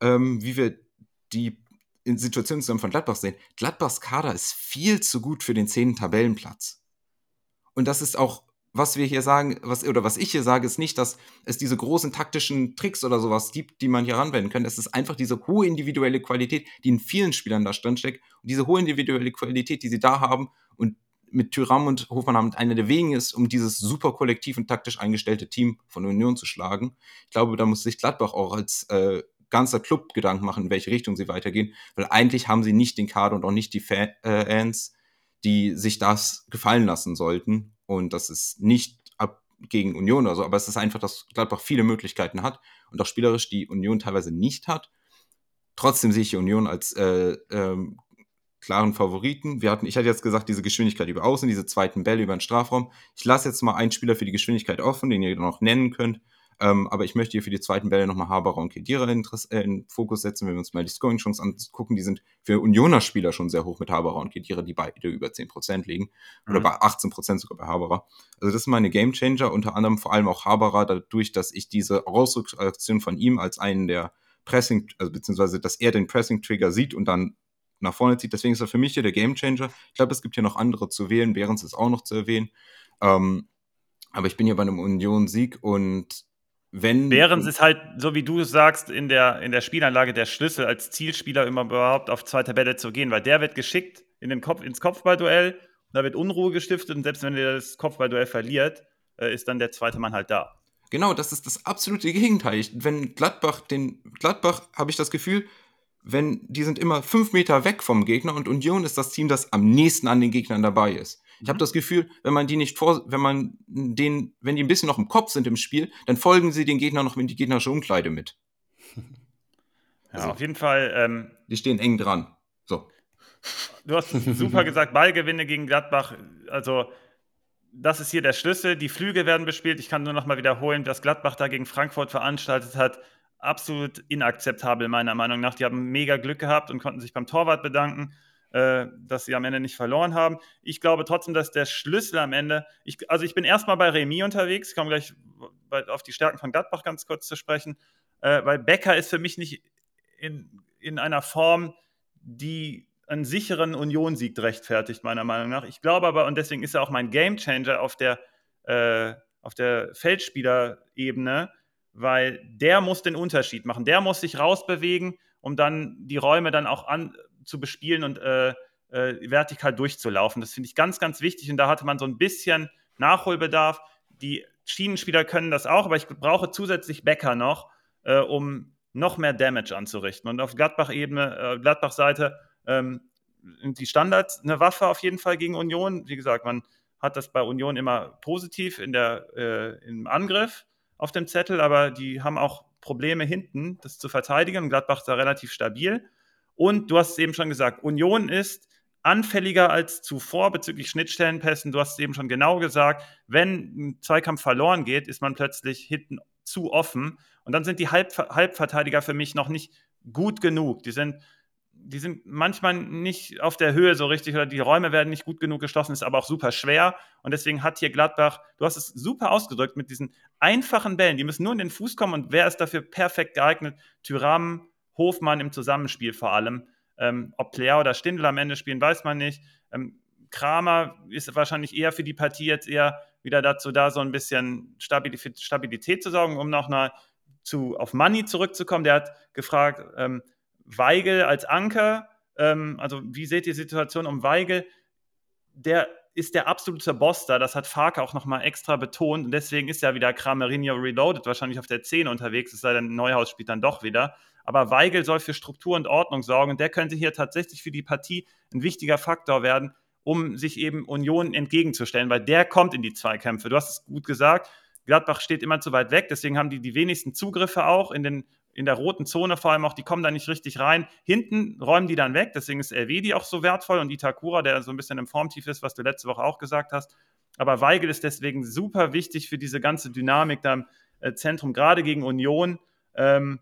ähm, wie wir die in Situationen zusammen von Gladbach sehen. Gladbachs Kader ist viel zu gut für den zehnten Tabellenplatz. und das ist auch was wir hier sagen, was, oder was ich hier sage, ist nicht, dass es diese großen taktischen Tricks oder sowas gibt, die man hier anwenden kann. Es ist einfach diese hohe individuelle Qualität, die in vielen Spielern da drin steckt. Und diese hohe individuelle Qualität, die sie da haben und mit Tyram und Hofmann haben einer der wenigen ist, um dieses super kollektiv und taktisch eingestellte Team von Union zu schlagen. Ich glaube, da muss sich Gladbach auch als äh, ganzer Club Gedanken machen, in welche Richtung sie weitergehen, weil eigentlich haben sie nicht den Kader und auch nicht die äh, Fans, die sich das gefallen lassen sollten. Und das ist nicht ab gegen Union oder so, aber es ist einfach, dass Gladbach viele Möglichkeiten hat und auch spielerisch die Union teilweise nicht hat. Trotzdem sehe ich die Union als äh, ähm, klaren Favoriten. Wir hatten, ich hatte jetzt gesagt, diese Geschwindigkeit über Außen, diese zweiten Bälle über den Strafraum. Ich lasse jetzt mal einen Spieler für die Geschwindigkeit offen, den ihr noch nennen könnt. Ähm, aber ich möchte hier für die zweiten Bälle nochmal Haberer und Kedira in, äh, in Fokus setzen. Wenn wir uns mal die Scoring-Chance angucken, die sind für Unioner-Spieler schon sehr hoch mit Haberer und Kedira, die beide über 10% liegen. Oder mhm. bei 18% sogar bei Haberer. Also das sind meine Gamechanger, unter anderem vor allem auch Haberer, dadurch, dass ich diese Rausrückaktion von ihm als einen der Pressing, also beziehungsweise, dass er den Pressing-Trigger sieht und dann nach vorne zieht. Deswegen ist er für mich hier der Gamechanger. Ich glaube, es gibt hier noch andere zu wählen. Behrens ist auch noch zu erwähnen. Ähm, aber ich bin hier bei einem Union-Sieg und wenn. Behrens ist halt, so wie du es sagst, in der, in der Spielanlage der Schlüssel als Zielspieler immer überhaupt auf zwei Tabelle zu gehen, weil der wird geschickt in den Kopf, ins Kopfballduell, da wird Unruhe gestiftet und selbst wenn er das Kopfballduell verliert, äh, ist dann der zweite Mann halt da. Genau, das ist das absolute Gegenteil. Wenn Gladbach den Gladbach habe ich das Gefühl, wenn die sind immer fünf Meter weg vom Gegner und Union ist das Team, das am nächsten an den Gegnern dabei ist. Ich habe mhm. das Gefühl, wenn man die nicht vor, wenn man den, wenn die ein bisschen noch im Kopf sind im Spiel, dann folgen sie den Gegner noch in die gegnerische Umkleide mit. Ja, also, auf jeden Fall. Ähm, die stehen eng dran. So. Du hast super gesagt, Ballgewinne gegen Gladbach. Also, das ist hier der Schlüssel. Die Flüge werden bespielt. Ich kann nur noch mal wiederholen, was Gladbach da gegen Frankfurt veranstaltet hat. Absolut inakzeptabel, meiner Meinung nach. Die haben mega Glück gehabt und konnten sich beim Torwart bedanken. Äh, dass sie am Ende nicht verloren haben. Ich glaube trotzdem, dass der Schlüssel am Ende, ich, also ich bin erstmal bei Remy unterwegs, ich komme gleich auf die Stärken von Gladbach ganz kurz zu sprechen, äh, weil Becker ist für mich nicht in, in einer Form, die einen sicheren Union-Sieg rechtfertigt, meiner Meinung nach. Ich glaube aber, und deswegen ist er auch mein Gamechanger auf der, äh, auf der Feldspielerebene, weil der muss den Unterschied machen. Der muss sich rausbewegen, um dann die Räume dann auch an, zu bespielen und äh, äh, vertikal durchzulaufen. Das finde ich ganz, ganz wichtig. Und da hatte man so ein bisschen Nachholbedarf. Die Schienenspieler können das auch, aber ich brauche zusätzlich Becker noch, äh, um noch mehr Damage anzurichten. Und auf Gladbach-Ebene, äh, Gladbach-Seite ähm, die Standards eine Waffe auf jeden Fall gegen Union. Wie gesagt, man hat das bei Union immer positiv in der, äh, im Angriff auf dem Zettel, aber die haben auch Probleme hinten, das zu verteidigen. Gladbach ist da relativ stabil. Und du hast es eben schon gesagt, Union ist anfälliger als zuvor bezüglich Schnittstellenpässen. Du hast es eben schon genau gesagt, wenn ein Zweikampf verloren geht, ist man plötzlich hinten zu offen. Und dann sind die Halb Halbverteidiger für mich noch nicht gut genug. Die sind, die sind manchmal nicht auf der Höhe so richtig oder die Räume werden nicht gut genug geschlossen, ist aber auch super schwer. Und deswegen hat hier Gladbach, du hast es super ausgedrückt mit diesen einfachen Bällen, die müssen nur in den Fuß kommen und wer ist dafür perfekt geeignet? Tyram, Hofmann im Zusammenspiel vor allem. Ähm, ob Player oder Stindl am Ende spielen, weiß man nicht. Ähm, Kramer ist wahrscheinlich eher für die Partie jetzt eher wieder dazu da, so ein bisschen Stabilität, zu sorgen, um noch mal zu, auf Money zurückzukommen. Der hat gefragt, ähm, Weigel als Anker, ähm, also wie seht ihr die Situation um Weigel? Der ist der absolute Boss da, das hat Farke auch nochmal extra betont und deswegen ist ja wieder Kramerinho Reloaded wahrscheinlich auf der 10 unterwegs, es sei denn, Neuhaus spielt dann doch wieder. Aber Weigel soll für Struktur und Ordnung sorgen und der könnte hier tatsächlich für die Partie ein wichtiger Faktor werden, um sich eben Union entgegenzustellen, weil der kommt in die Zweikämpfe. Du hast es gut gesagt, Gladbach steht immer zu weit weg, deswegen haben die die wenigsten Zugriffe auch in, den, in der roten Zone, vor allem auch, die kommen da nicht richtig rein. Hinten räumen die dann weg, deswegen ist LWD auch so wertvoll und Itakura, der so ein bisschen im Formtief ist, was du letzte Woche auch gesagt hast. Aber Weigel ist deswegen super wichtig für diese ganze Dynamik da im äh, Zentrum, gerade gegen Union. Ähm,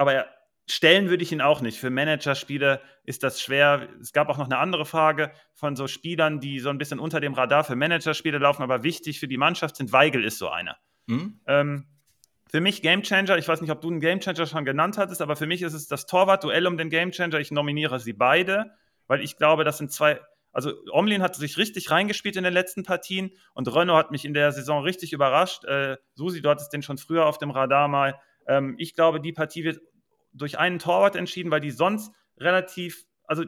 aber stellen würde ich ihn auch nicht. Für Managerspiele ist das schwer. Es gab auch noch eine andere Frage von so Spielern, die so ein bisschen unter dem Radar für Managerspiele laufen, aber wichtig für die Mannschaft sind. Weigel ist so einer. Mhm. Ähm, für mich Gamechanger, ich weiß nicht, ob du einen Gamechanger schon genannt hattest, aber für mich ist es das Torwart-Duell um den Gamechanger. Ich nominiere sie beide, weil ich glaube, das sind zwei also Omlin hat sich richtig reingespielt in den letzten Partien und Renault hat mich in der Saison richtig überrascht. Äh, Susi, du hattest den schon früher auf dem Radar mal. Ähm, ich glaube, die Partie wird durch einen Torwart entschieden, weil die sonst relativ, also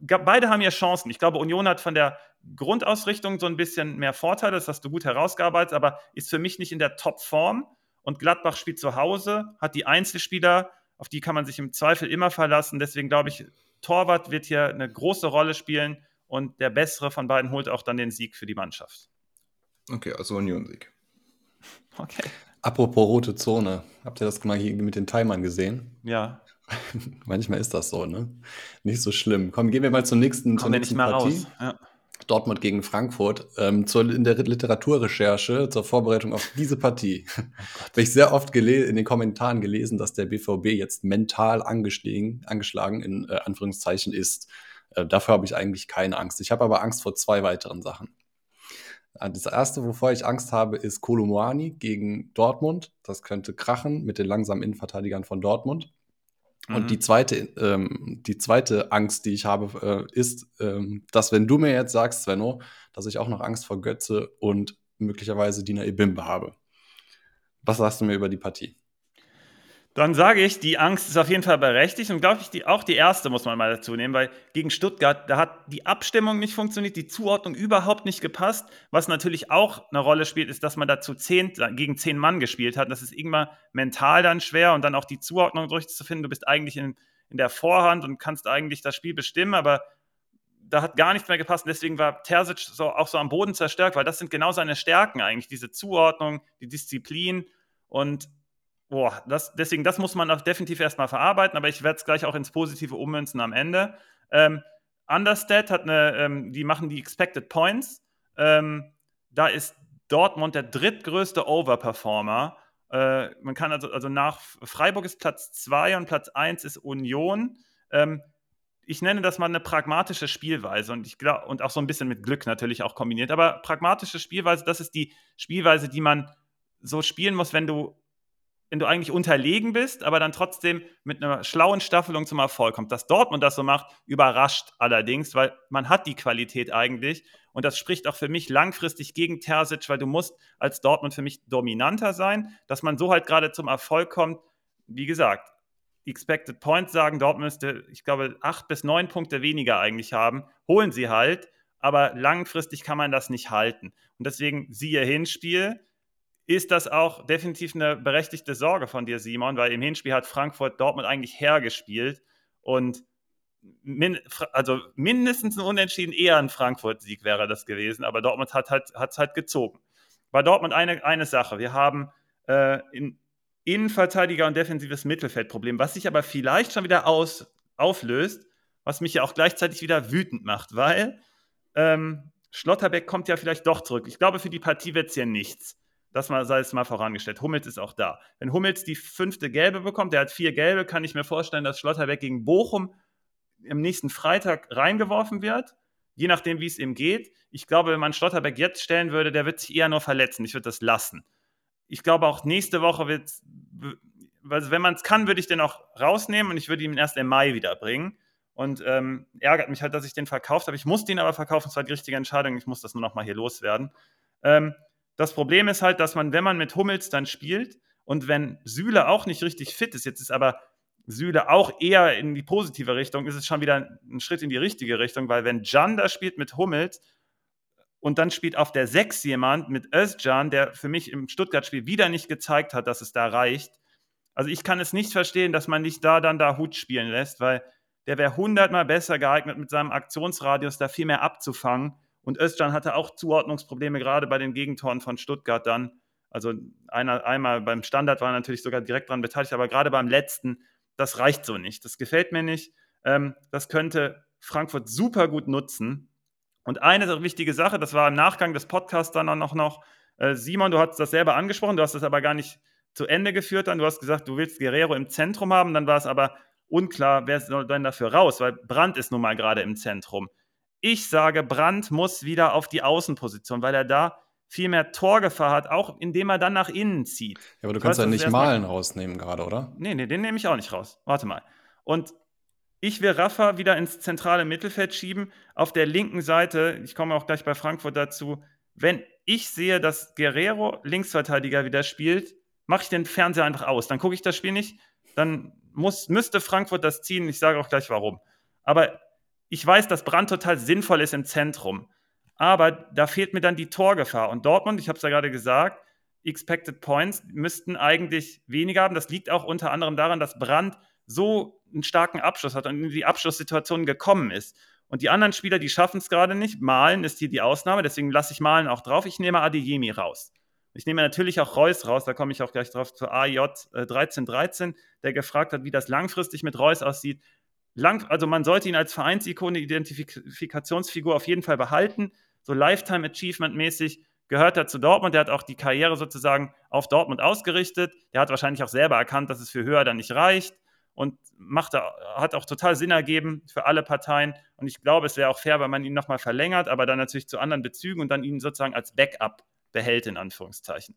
beide haben ja Chancen. Ich glaube, Union hat von der Grundausrichtung so ein bisschen mehr Vorteile, das hast du gut herausgearbeitet, aber ist für mich nicht in der Top-Form. Und Gladbach spielt zu Hause, hat die Einzelspieler, auf die kann man sich im Zweifel immer verlassen. Deswegen glaube ich, Torwart wird hier eine große Rolle spielen und der bessere von beiden holt auch dann den Sieg für die Mannschaft. Okay, also Union-Sieg. Okay. Apropos rote Zone, habt ihr das mal hier mit den Timern gesehen? Ja. Manchmal ist das so, ne? Nicht so schlimm. Komm, gehen wir mal zur nächsten, zur nächsten nicht mehr Partie. Raus. Ja. Dortmund gegen Frankfurt. Ähm, zur, in der Literaturrecherche zur Vorbereitung auf diese Partie oh habe ich sehr oft in den Kommentaren gelesen, dass der BVB jetzt mental angeschlagen, angeschlagen in äh, Anführungszeichen ist. Äh, dafür habe ich eigentlich keine Angst. Ich habe aber Angst vor zwei weiteren Sachen. Das erste, wovor ich Angst habe, ist Kolomoani gegen Dortmund. Das könnte krachen mit den langsamen Innenverteidigern von Dortmund. Mhm. Und die zweite, ähm, die zweite Angst, die ich habe, äh, ist, ähm, dass wenn du mir jetzt sagst, Svenno, dass ich auch noch Angst vor Götze und möglicherweise Dina Ebimbe habe. Was sagst du mir über die Partie? Dann sage ich, die Angst ist auf jeden Fall berechtigt und glaube ich, die, auch die erste muss man mal dazu nehmen, weil gegen Stuttgart, da hat die Abstimmung nicht funktioniert, die Zuordnung überhaupt nicht gepasst. Was natürlich auch eine Rolle spielt, ist, dass man dazu zehn, gegen zehn Mann gespielt hat. Das ist irgendwann mental dann schwer und dann auch die Zuordnung durchzufinden. Du bist eigentlich in, in der Vorhand und kannst eigentlich das Spiel bestimmen, aber da hat gar nichts mehr gepasst. Deswegen war Terzic so, auch so am Boden zerstört, weil das sind genau seine Stärken eigentlich, diese Zuordnung, die Disziplin und boah, das, deswegen, das muss man auch definitiv erstmal verarbeiten, aber ich werde es gleich auch ins Positive ummünzen am Ende. Ähm, Understat hat eine, ähm, die machen die Expected Points. Ähm, da ist Dortmund der drittgrößte Overperformer. Äh, man kann also, also nach Freiburg ist Platz 2 und Platz 1 ist Union. Ähm, ich nenne das mal eine pragmatische Spielweise und ich glaube, und auch so ein bisschen mit Glück natürlich auch kombiniert. Aber pragmatische Spielweise, das ist die Spielweise, die man so spielen muss, wenn du wenn du eigentlich unterlegen bist, aber dann trotzdem mit einer schlauen Staffelung zum Erfolg kommt. Dass Dortmund das so macht, überrascht allerdings, weil man hat die Qualität eigentlich und das spricht auch für mich langfristig gegen Terzic, weil du musst als Dortmund für mich dominanter sein, dass man so halt gerade zum Erfolg kommt. Wie gesagt, Expected Points sagen, Dortmund müsste, ich glaube, acht bis neun Punkte weniger eigentlich haben. Holen sie halt, aber langfristig kann man das nicht halten. Und deswegen siehe Hinspiel, ist das auch definitiv eine berechtigte Sorge von dir, Simon, weil im Hinspiel hat Frankfurt Dortmund eigentlich hergespielt und min, also mindestens ein Unentschieden, eher ein Frankfurt-Sieg wäre das gewesen, aber Dortmund hat es halt, halt gezogen. Bei Dortmund eine, eine Sache, wir haben äh, in Innenverteidiger und defensives Mittelfeldproblem, was sich aber vielleicht schon wieder aus, auflöst, was mich ja auch gleichzeitig wieder wütend macht, weil ähm, Schlotterbeck kommt ja vielleicht doch zurück. Ich glaube, für die Partie wird es ja nichts. Das mal, sei es mal vorangestellt. Hummels ist auch da. Wenn Hummels die fünfte Gelbe bekommt, der hat vier Gelbe, kann ich mir vorstellen, dass Schlotterbeck gegen Bochum im nächsten Freitag reingeworfen wird. Je nachdem, wie es ihm geht. Ich glaube, wenn man Schlotterbeck jetzt stellen würde, der wird sich eher nur verletzen. Ich würde das lassen. Ich glaube, auch nächste Woche wird also wenn man es kann, würde ich den auch rausnehmen und ich würde ihn erst im Mai wiederbringen. Und ähm, ärgert mich halt, dass ich den verkauft habe. Ich musste ihn aber verkaufen, das war die richtige Entscheidung. Ich muss das nur noch mal hier loswerden. Ähm, das Problem ist halt, dass man, wenn man mit Hummels dann spielt und wenn Süle auch nicht richtig fit ist, jetzt ist aber Süle auch eher in die positive Richtung, ist es schon wieder ein Schritt in die richtige Richtung, weil wenn Can da spielt mit Hummels und dann spielt auf der 6 jemand mit Özcan, der für mich im Stuttgart-Spiel wieder nicht gezeigt hat, dass es da reicht. Also ich kann es nicht verstehen, dass man nicht da dann da Hut spielen lässt, weil der wäre hundertmal besser geeignet, mit seinem Aktionsradius da viel mehr abzufangen und Özcan hatte auch Zuordnungsprobleme, gerade bei den Gegentoren von Stuttgart dann. Also einer, einmal beim Standard war er natürlich sogar direkt dran beteiligt, aber gerade beim letzten, das reicht so nicht. Das gefällt mir nicht. Ähm, das könnte Frankfurt super gut nutzen. Und eine wichtige Sache, das war im Nachgang des Podcasts dann auch noch, äh, Simon, du hast das selber angesprochen, du hast das aber gar nicht zu Ende geführt dann. Du hast gesagt, du willst Guerrero im Zentrum haben, dann war es aber unklar, wer soll denn dafür raus, weil Brandt ist nun mal gerade im Zentrum. Ich sage, Brandt muss wieder auf die Außenposition, weil er da viel mehr Torgefahr hat, auch indem er dann nach innen zieht. Ja, aber du kannst ja nicht Malen rausnehmen gerade, oder? Nee, nee, den nehme ich auch nicht raus. Warte mal. Und Ich will Rafa wieder ins zentrale Mittelfeld schieben. Auf der linken Seite, ich komme auch gleich bei Frankfurt dazu, wenn ich sehe, dass Guerrero Linksverteidiger wieder spielt, mache ich den Fernseher einfach aus. Dann gucke ich das Spiel nicht. Dann muss, müsste Frankfurt das ziehen. Ich sage auch gleich warum. Aber ich weiß, dass Brand total sinnvoll ist im Zentrum. Aber da fehlt mir dann die Torgefahr. Und Dortmund, ich habe es ja gerade gesagt, Expected Points müssten eigentlich weniger haben. Das liegt auch unter anderem daran, dass Brand so einen starken Abschluss hat und in die Abschlusssituation gekommen ist. Und die anderen Spieler, die schaffen es gerade nicht. Malen ist hier die Ausnahme, deswegen lasse ich Malen auch drauf. Ich nehme Adeyemi raus. Ich nehme natürlich auch Reus raus, da komme ich auch gleich drauf zu AJ 1313, der gefragt hat, wie das langfristig mit Reus aussieht. Lang, also man sollte ihn als Vereinsikone, Identifikationsfigur auf jeden Fall behalten. So Lifetime Achievement mäßig gehört er zu Dortmund. Der hat auch die Karriere sozusagen auf Dortmund ausgerichtet. Der hat wahrscheinlich auch selber erkannt, dass es für höher dann nicht reicht und macht, hat auch total Sinn ergeben für alle Parteien. Und ich glaube, es wäre auch fair, wenn man ihn nochmal verlängert, aber dann natürlich zu anderen Bezügen und dann ihn sozusagen als Backup behält, in Anführungszeichen.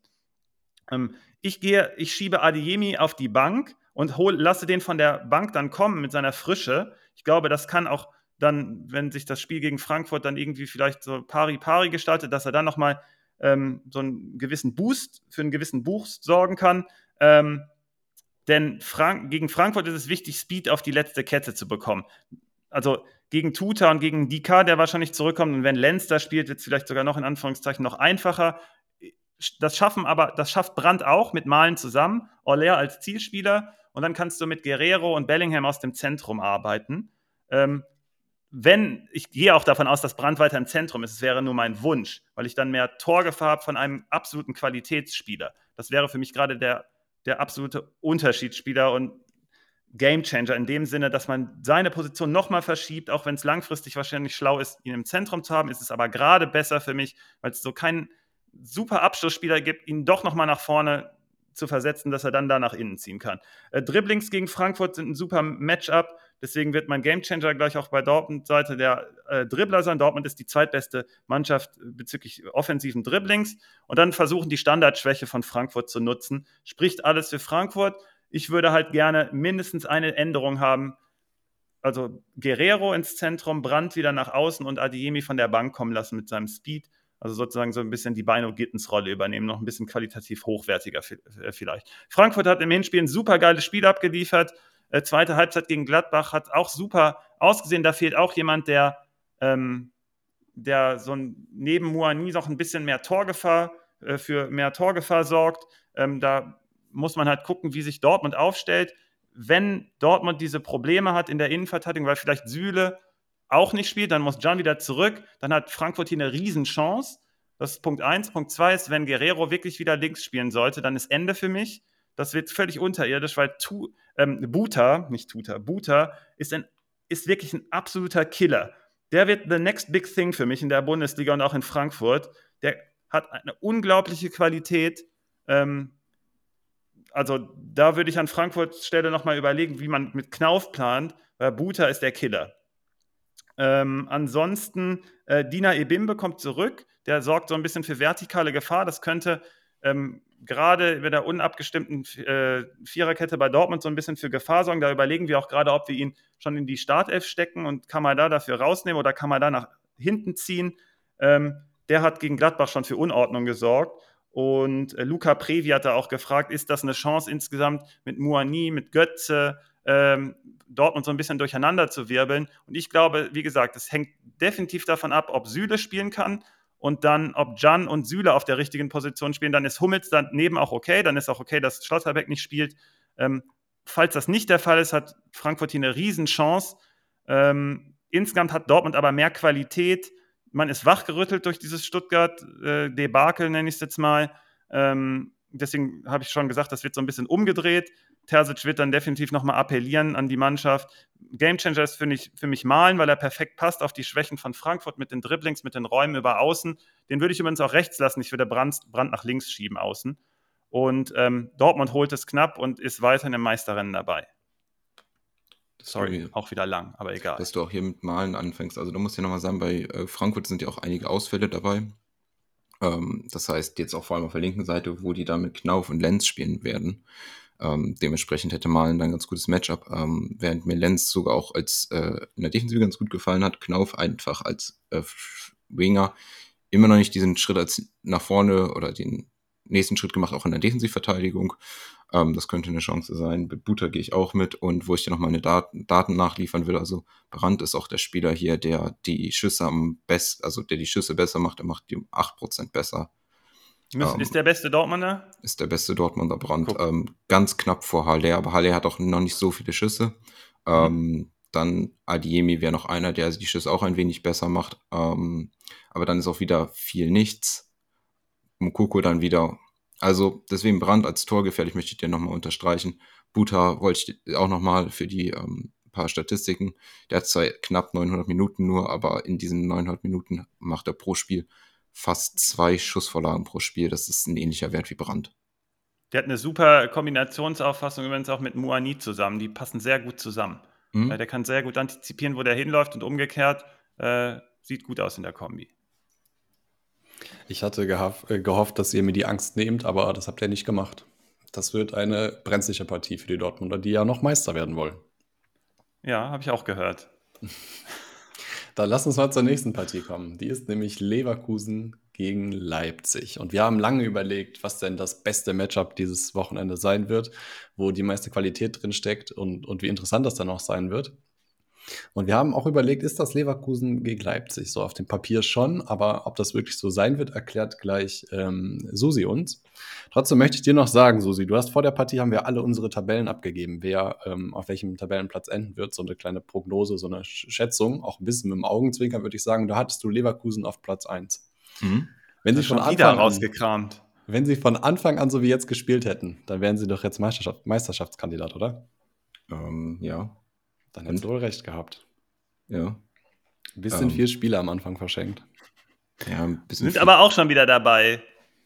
Ähm, ich gehe, ich schiebe Adiemi auf die Bank und hol, lasse den von der Bank dann kommen mit seiner Frische. Ich glaube, das kann auch dann, wenn sich das Spiel gegen Frankfurt dann irgendwie vielleicht so pari-pari gestaltet, dass er dann nochmal ähm, so einen gewissen Boost, für einen gewissen Boost sorgen kann. Ähm, denn Frank gegen Frankfurt ist es wichtig, Speed auf die letzte Kette zu bekommen. Also gegen Tuta und gegen Dika, der wahrscheinlich zurückkommt, und wenn Lenz da spielt, wird es vielleicht sogar noch in Anführungszeichen noch einfacher. Das schaffen aber, das schafft Brandt auch mit Malen zusammen, Orler als Zielspieler und dann kannst du mit Guerrero und Bellingham aus dem Zentrum arbeiten. Ähm, wenn, ich gehe auch davon aus, dass Brandt weiter im Zentrum ist, es wäre nur mein Wunsch, weil ich dann mehr Torgefahr habe von einem absoluten Qualitätsspieler. Das wäre für mich gerade der, der absolute Unterschiedsspieler und Gamechanger in dem Sinne, dass man seine Position nochmal verschiebt, auch wenn es langfristig wahrscheinlich schlau ist, ihn im Zentrum zu haben, ist es aber gerade besser für mich, weil es so keinen super Abschlussspieler gibt, ihn doch nochmal nach vorne zu versetzen, dass er dann da nach innen ziehen kann. Äh, Dribblings gegen Frankfurt sind ein super Matchup, deswegen wird mein Gamechanger gleich auch bei Dortmund-Seite der äh, Dribbler sein. Dortmund ist die zweitbeste Mannschaft bezüglich offensiven Dribblings und dann versuchen die Standardschwäche von Frankfurt zu nutzen. Spricht alles für Frankfurt. Ich würde halt gerne mindestens eine Änderung haben. Also Guerrero ins Zentrum, Brandt wieder nach außen und Adiemi von der Bank kommen lassen mit seinem Speed. Also sozusagen so ein bisschen die Beino Gittens Rolle übernehmen, noch ein bisschen qualitativ hochwertiger äh, vielleicht. Frankfurt hat im Hinspiel ein super geiles Spiel abgeliefert. Äh, zweite Halbzeit gegen Gladbach hat auch super ausgesehen. Da fehlt auch jemand, der, ähm, der so ein, neben Muani noch ein bisschen mehr Torgefahr, äh, für mehr Torgefahr sorgt. Ähm, da muss man halt gucken, wie sich Dortmund aufstellt. Wenn Dortmund diese Probleme hat in der Innenverteidigung, weil vielleicht Süle auch nicht spielt, dann muss Can wieder zurück, dann hat Frankfurt hier eine Riesenchance. Das ist Punkt 1. Punkt 2 ist, wenn Guerrero wirklich wieder links spielen sollte, dann ist Ende für mich. Das wird völlig unterirdisch, weil tu, ähm, Buta, nicht Tuta, Buta ist, ein, ist wirklich ein absoluter Killer. Der wird the next big thing für mich in der Bundesliga und auch in Frankfurt. Der hat eine unglaubliche Qualität. Ähm, also da würde ich an Frankfurts Stelle nochmal überlegen, wie man mit Knauf plant, weil Buta ist der Killer. Ähm, ansonsten, äh, Dina Ebimbe kommt zurück. Der sorgt so ein bisschen für vertikale Gefahr. Das könnte ähm, gerade mit der unabgestimmten äh, Viererkette bei Dortmund so ein bisschen für Gefahr sorgen. Da überlegen wir auch gerade, ob wir ihn schon in die Startelf stecken und kann man da dafür rausnehmen oder kann man da nach hinten ziehen. Ähm, der hat gegen Gladbach schon für Unordnung gesorgt. Und äh, Luca Previ hat da auch gefragt, ist das eine Chance insgesamt mit Muani, mit Götze, ähm, Dortmund so ein bisschen durcheinander zu wirbeln. Und ich glaube, wie gesagt, es hängt definitiv davon ab, ob Süle spielen kann und dann, ob Jan und Süle auf der richtigen Position spielen. Dann ist Hummels daneben auch okay. Dann ist auch okay, dass Schlotterbeck nicht spielt. Ähm, falls das nicht der Fall ist, hat Frankfurt hier eine Riesenchance. Ähm, insgesamt hat Dortmund aber mehr Qualität man ist wachgerüttelt durch dieses Stuttgart-Debakel, nenne ich es jetzt mal. Ähm, deswegen habe ich schon gesagt, das wird so ein bisschen umgedreht. Terzic wird dann definitiv nochmal appellieren an die Mannschaft. Gamechanger ist für mich, für mich Malen, weil er perfekt passt auf die Schwächen von Frankfurt mit den Dribblings, mit den Räumen über Außen. Den würde ich übrigens auch rechts lassen. Ich würde Brand, Brand nach links schieben außen. Und ähm, Dortmund holt es knapp und ist weiterhin im Meisterrennen dabei. Sorry, auch wieder lang, aber egal. Dass du auch hier mit Malen anfängst. Also du musst ja nochmal sagen, bei äh, Frankfurt sind ja auch einige Ausfälle dabei. Ähm, das heißt, jetzt auch vor allem auf der linken Seite, wo die da mit Knauf und Lenz spielen werden. Ähm, dementsprechend hätte Malen dann ein ganz gutes Matchup, ähm, während mir Lenz sogar auch als äh, in der Defensive ganz gut gefallen hat. Knauf einfach als äh, Winger immer noch nicht diesen Schritt als nach vorne oder den nächsten Schritt gemacht, auch in der Defensivverteidigung. Ähm, das könnte eine Chance sein. Mit Buter gehe ich auch mit und wo ich dir noch meine Daten, Daten nachliefern will. Also Brandt ist auch der Spieler hier, der die Schüsse am besten, also der die Schüsse besser macht. Er macht die um 8% besser. Ähm, ist der beste Dortmunder? Ist der beste Dortmunder Brand. Ähm, ganz knapp vor Halle, aber Halle hat auch noch nicht so viele Schüsse. Ähm, mhm. Dann Adiemi wäre noch einer, der die Schüsse auch ein wenig besser macht. Ähm, aber dann ist auch wieder viel nichts. Mukoko dann wieder. Also deswegen Brand als Torgefährlich möchte ich dir nochmal unterstreichen. Buta wollte ich auch nochmal für die ähm, paar Statistiken. Der hat zwar knapp 900 Minuten nur, aber in diesen 900 Minuten macht er pro Spiel fast zwei Schussvorlagen pro Spiel. Das ist ein ähnlicher Wert wie Brand. Der hat eine super Kombinationsauffassung übrigens auch mit Muani zusammen. Die passen sehr gut zusammen. Mhm. Der kann sehr gut antizipieren, wo der hinläuft und umgekehrt. Äh, sieht gut aus in der Kombi. Ich hatte äh, gehofft, dass ihr mir die Angst nehmt, aber das habt ihr nicht gemacht. Das wird eine brenzliche Partie für die Dortmunder, die ja noch Meister werden wollen. Ja, habe ich auch gehört. Dann lass uns mal zur nächsten Partie kommen. Die ist nämlich Leverkusen gegen Leipzig. Und wir haben lange überlegt, was denn das beste Matchup dieses Wochenende sein wird, wo die meiste Qualität drin steckt und, und wie interessant das dann auch sein wird. Und wir haben auch überlegt, ist das Leverkusen gegen Leipzig? So auf dem Papier schon, aber ob das wirklich so sein wird, erklärt gleich ähm, Susi uns. Trotzdem möchte ich dir noch sagen, Susi, du hast vor der Partie haben wir alle unsere Tabellen abgegeben, wer ähm, auf welchem Tabellenplatz enden wird. So eine kleine Prognose, so eine Schätzung, auch ein bisschen mit dem Augenzwinkern würde ich sagen, da hattest du Leverkusen auf Platz 1. Mhm. Wenn sie von Anfang rausgekramt. wenn sie von Anfang an so wie jetzt gespielt hätten, dann wären sie doch jetzt Meisterschaft, Meisterschaftskandidat, oder? Ähm, ja. Dann hättest du wohl recht gehabt. Ja. Ein bisschen ähm, viel Spiele am Anfang verschenkt. Ja, ein bisschen. Sind viel. aber auch schon wieder dabei,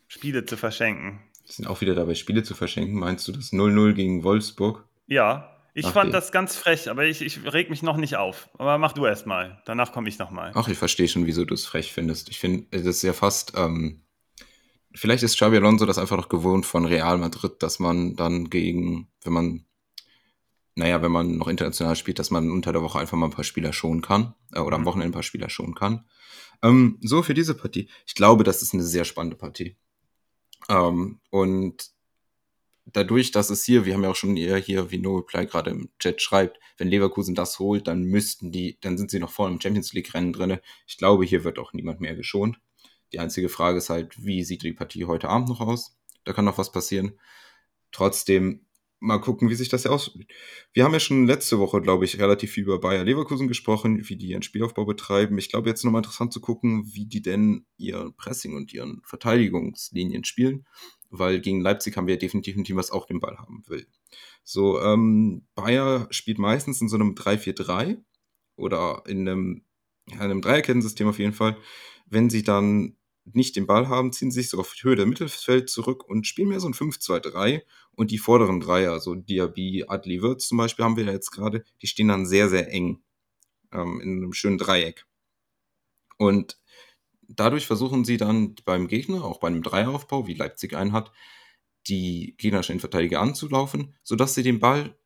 Spiele zu verschenken. Wir sind auch wieder dabei, Spiele zu verschenken. Meinst du das 0-0 gegen Wolfsburg? Ja, ich Ach, fand okay. das ganz frech, aber ich, ich reg mich noch nicht auf. Aber mach du erst mal. Danach komme ich noch mal. Ach, ich verstehe schon, wieso du es frech findest. Ich finde, das ist ja fast. Ähm, vielleicht ist Xabi Alonso das einfach noch gewohnt von Real Madrid, dass man dann gegen, wenn man naja, wenn man noch international spielt, dass man unter der Woche einfach mal ein paar Spieler schonen kann äh, oder am mhm. Wochenende ein paar Spieler schonen kann. Ähm, so für diese Partie. Ich glaube, das ist eine sehr spannende Partie. Ähm, und dadurch, dass es hier, wir haben ja auch schon eher hier, wie No Reply gerade im Chat schreibt, wenn Leverkusen das holt, dann müssten die, dann sind sie noch vorne im Champions League Rennen drin. Ich glaube, hier wird auch niemand mehr geschont. Die einzige Frage ist halt, wie sieht die Partie heute Abend noch aus? Da kann noch was passieren. Trotzdem mal gucken, wie sich das ja aussieht. Wir haben ja schon letzte Woche, glaube ich, relativ viel über Bayer Leverkusen gesprochen, wie die ihren Spielaufbau betreiben. Ich glaube, jetzt nochmal interessant zu gucken, wie die denn ihr Pressing und ihren Verteidigungslinien spielen, weil gegen Leipzig haben wir definitiv ein Team, was auch den Ball haben will. So, ähm, Bayer spielt meistens in so einem 3-4-3 oder in einem, ja, einem Dreierkettensystem auf jeden Fall. Wenn sie dann nicht den Ball haben, ziehen sich sogar auf Höhe der Mittelfeld zurück und spielen mehr so ein 5-2-3 und die vorderen Dreier, also Diaby, Adli, Wirtz zum Beispiel haben wir ja jetzt gerade, die stehen dann sehr, sehr eng ähm, in einem schönen Dreieck. Und dadurch versuchen sie dann beim Gegner, auch bei einem Dreieraufbau, wie Leipzig einen hat, die gegnerischen Innenverteidiger anzulaufen, sodass sie den Ball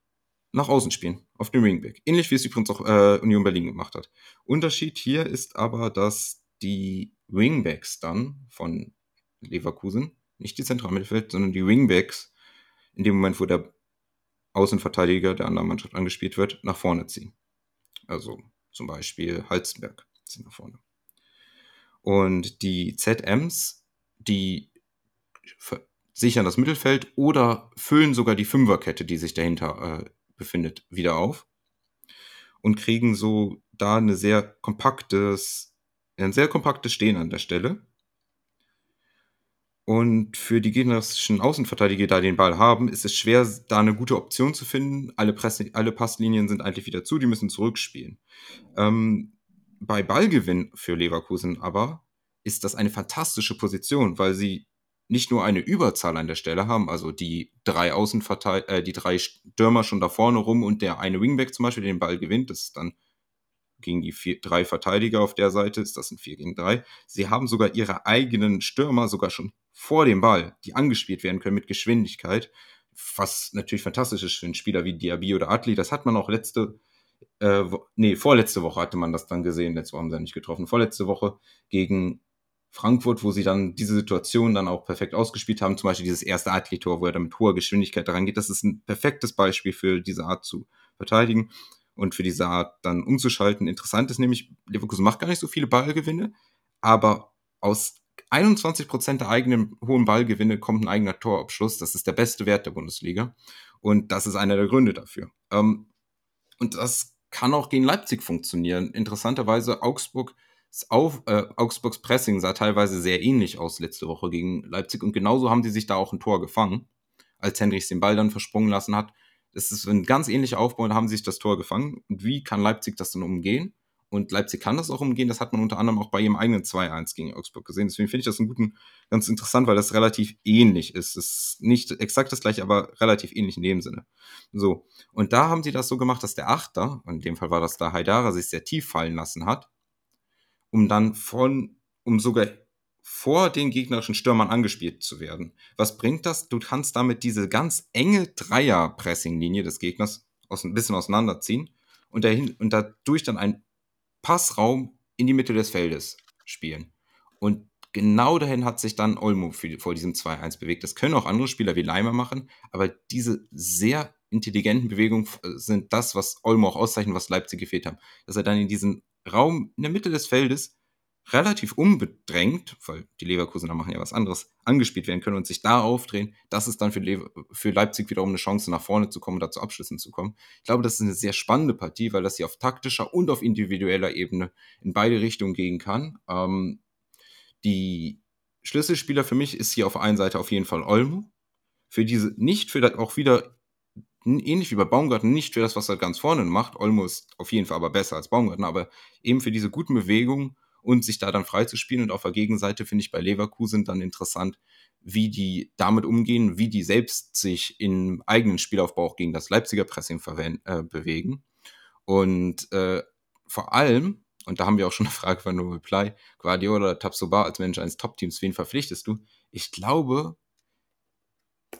nach außen spielen, auf dem Ringback. Ähnlich wie es übrigens auch äh, Union Berlin gemacht hat. Unterschied hier ist aber, dass die Wingbacks dann von Leverkusen, nicht die Zentralmittelfeld, sondern die Wingbacks, in dem Moment, wo der Außenverteidiger der anderen Mannschaft angespielt wird, nach vorne ziehen. Also zum Beispiel Halzenberg ziehen nach vorne. Und die ZMs, die sichern das Mittelfeld oder füllen sogar die Fünferkette, die sich dahinter äh, befindet, wieder auf und kriegen so da eine sehr kompaktes ein sehr kompaktes Stehen an der Stelle. Und für die gegnerischen Außenverteidiger, die da den Ball haben, ist es schwer, da eine gute Option zu finden. Alle, Press alle Passlinien sind eigentlich wieder zu, die müssen zurückspielen. Ähm, bei Ballgewinn für Leverkusen aber ist das eine fantastische Position, weil sie nicht nur eine Überzahl an der Stelle haben, also die drei Außenverteidiger, äh, die drei Stürmer schon da vorne rum und der eine Wingback zum Beispiel, den Ball gewinnt, das ist dann gegen die vier, drei Verteidiger auf der Seite ist das ein 4 gegen 3. Sie haben sogar ihre eigenen Stürmer sogar schon vor dem Ball, die angespielt werden können mit Geschwindigkeit, was natürlich fantastisch ist für einen Spieler wie Diaby oder Atli. Das hat man auch letzte, äh, nee, vorletzte Woche hatte man das dann gesehen. Letzte Woche haben sie ja nicht getroffen. Vorletzte Woche gegen Frankfurt, wo sie dann diese Situation dann auch perfekt ausgespielt haben. Zum Beispiel dieses erste Atli-Tor, wo er dann mit hoher Geschwindigkeit daran geht. Das ist ein perfektes Beispiel für diese Art zu verteidigen und für diese Art dann umzuschalten. Interessant ist nämlich, Leverkusen macht gar nicht so viele Ballgewinne, aber aus 21 Prozent der eigenen hohen Ballgewinne kommt ein eigener Torabschluss. Das ist der beste Wert der Bundesliga. Und das ist einer der Gründe dafür. Ähm, und das kann auch gegen Leipzig funktionieren. Interessanterweise Augsburg auf, äh, Augsburgs Pressing sah teilweise sehr ähnlich aus letzte Woche gegen Leipzig und genauso haben die sich da auch ein Tor gefangen, als Hendricks den Ball dann versprungen lassen hat. Das ist ein ganz ähnlicher Aufbau und haben sich das Tor gefangen. Und wie kann Leipzig das dann umgehen? Und Leipzig kann das auch umgehen. Das hat man unter anderem auch bei ihrem eigenen 2-1 gegen Augsburg gesehen. Deswegen finde ich das einen guten, ganz interessant, weil das relativ ähnlich ist. Es ist nicht exakt das gleiche, aber relativ ähnlich in dem Sinne. So. Und da haben sie das so gemacht, dass der Achter, in dem Fall war das da Haidara, sich sehr tief fallen lassen hat, um dann von, um sogar vor den gegnerischen Stürmern angespielt zu werden. Was bringt das? Du kannst damit diese ganz enge Dreier-Pressing-Linie des Gegners aus, ein bisschen auseinanderziehen und, dahin, und dadurch dann ein Passraum in die Mitte des Feldes spielen. Und genau dahin hat sich dann Olmo vor diesem 2-1 bewegt. Das können auch andere Spieler wie Leimer machen, aber diese sehr intelligenten Bewegungen äh, sind das, was Olmo auch auszeichnet, was Leipzig gefehlt haben. Dass er dann in diesen Raum in der Mitte des Feldes relativ unbedrängt, weil die Leverkusener machen ja was anderes, angespielt werden können und sich da aufdrehen, das ist dann für, Le für Leipzig wiederum eine Chance, nach vorne zu kommen, da zu Abschlüssen zu kommen. Ich glaube, das ist eine sehr spannende Partie, weil das sie auf taktischer und auf individueller Ebene in beide Richtungen gehen kann. Ähm, die Schlüsselspieler für mich ist hier auf einen Seite auf jeden Fall Olmo. Für diese, nicht für das, auch wieder ähnlich wie bei Baumgarten, nicht für das, was er ganz vorne macht. Olmo ist auf jeden Fall aber besser als Baumgarten, aber eben für diese guten Bewegungen und sich da dann frei zu spielen. Und auf der Gegenseite finde ich bei Leverkusen dann interessant, wie die damit umgehen, wie die selbst sich im eigenen Spielaufbau auch gegen das Leipziger Pressing äh, bewegen. Und äh, vor allem, und da haben wir auch schon eine Frage von No Reply, Guardiola oder Tabsoba als Mensch eines Top-Teams, wen verpflichtest du? Ich glaube,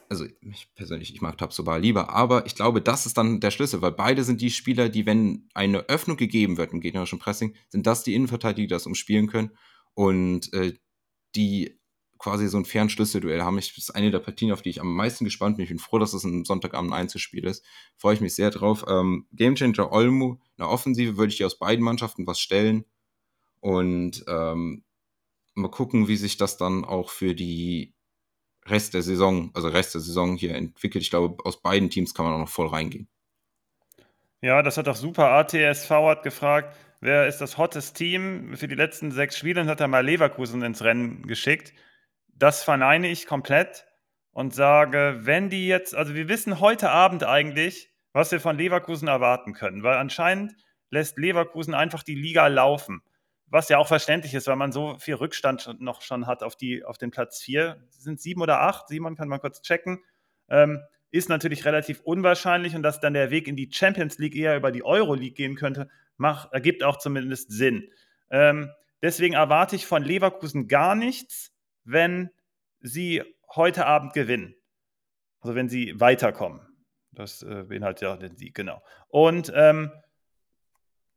also ich persönlich, ich mag Tabsoba lieber, aber ich glaube, das ist dann der Schlüssel, weil beide sind die Spieler, die, wenn eine Öffnung gegeben wird im gegnerischen Pressing, sind das die Innenverteidiger, die das umspielen können und äh, die quasi so ein fairen Schlüsselduell haben. Ich, das ist eine der Partien, auf die ich am meisten gespannt bin. Ich bin froh, dass es ein Sonntagabend Einzelspiel ist. Freue ich mich sehr drauf. Ähm, Gamechanger Olmo, in der Offensive würde ich hier aus beiden Mannschaften was stellen und ähm, mal gucken, wie sich das dann auch für die Rest der Saison, also Rest der Saison hier entwickelt. Ich glaube, aus beiden Teams kann man auch noch voll reingehen. Ja, das hat auch super. ATSV hat gefragt, wer ist das hottest Team für die letzten sechs Spiele und hat er mal Leverkusen ins Rennen geschickt. Das verneine ich komplett und sage, wenn die jetzt, also wir wissen heute Abend eigentlich, was wir von Leverkusen erwarten können, weil anscheinend lässt Leverkusen einfach die Liga laufen was ja auch verständlich ist, weil man so viel Rückstand noch schon hat auf, die, auf den Platz 4. Sind sieben oder acht? Simon kann man kurz checken. Ähm, ist natürlich relativ unwahrscheinlich und dass dann der Weg in die Champions League eher über die Euro League gehen könnte, macht, ergibt auch zumindest Sinn. Ähm, deswegen erwarte ich von Leverkusen gar nichts, wenn sie heute Abend gewinnen. Also wenn sie weiterkommen. Das äh, beinhaltet ja den Sieg, genau. Und ähm,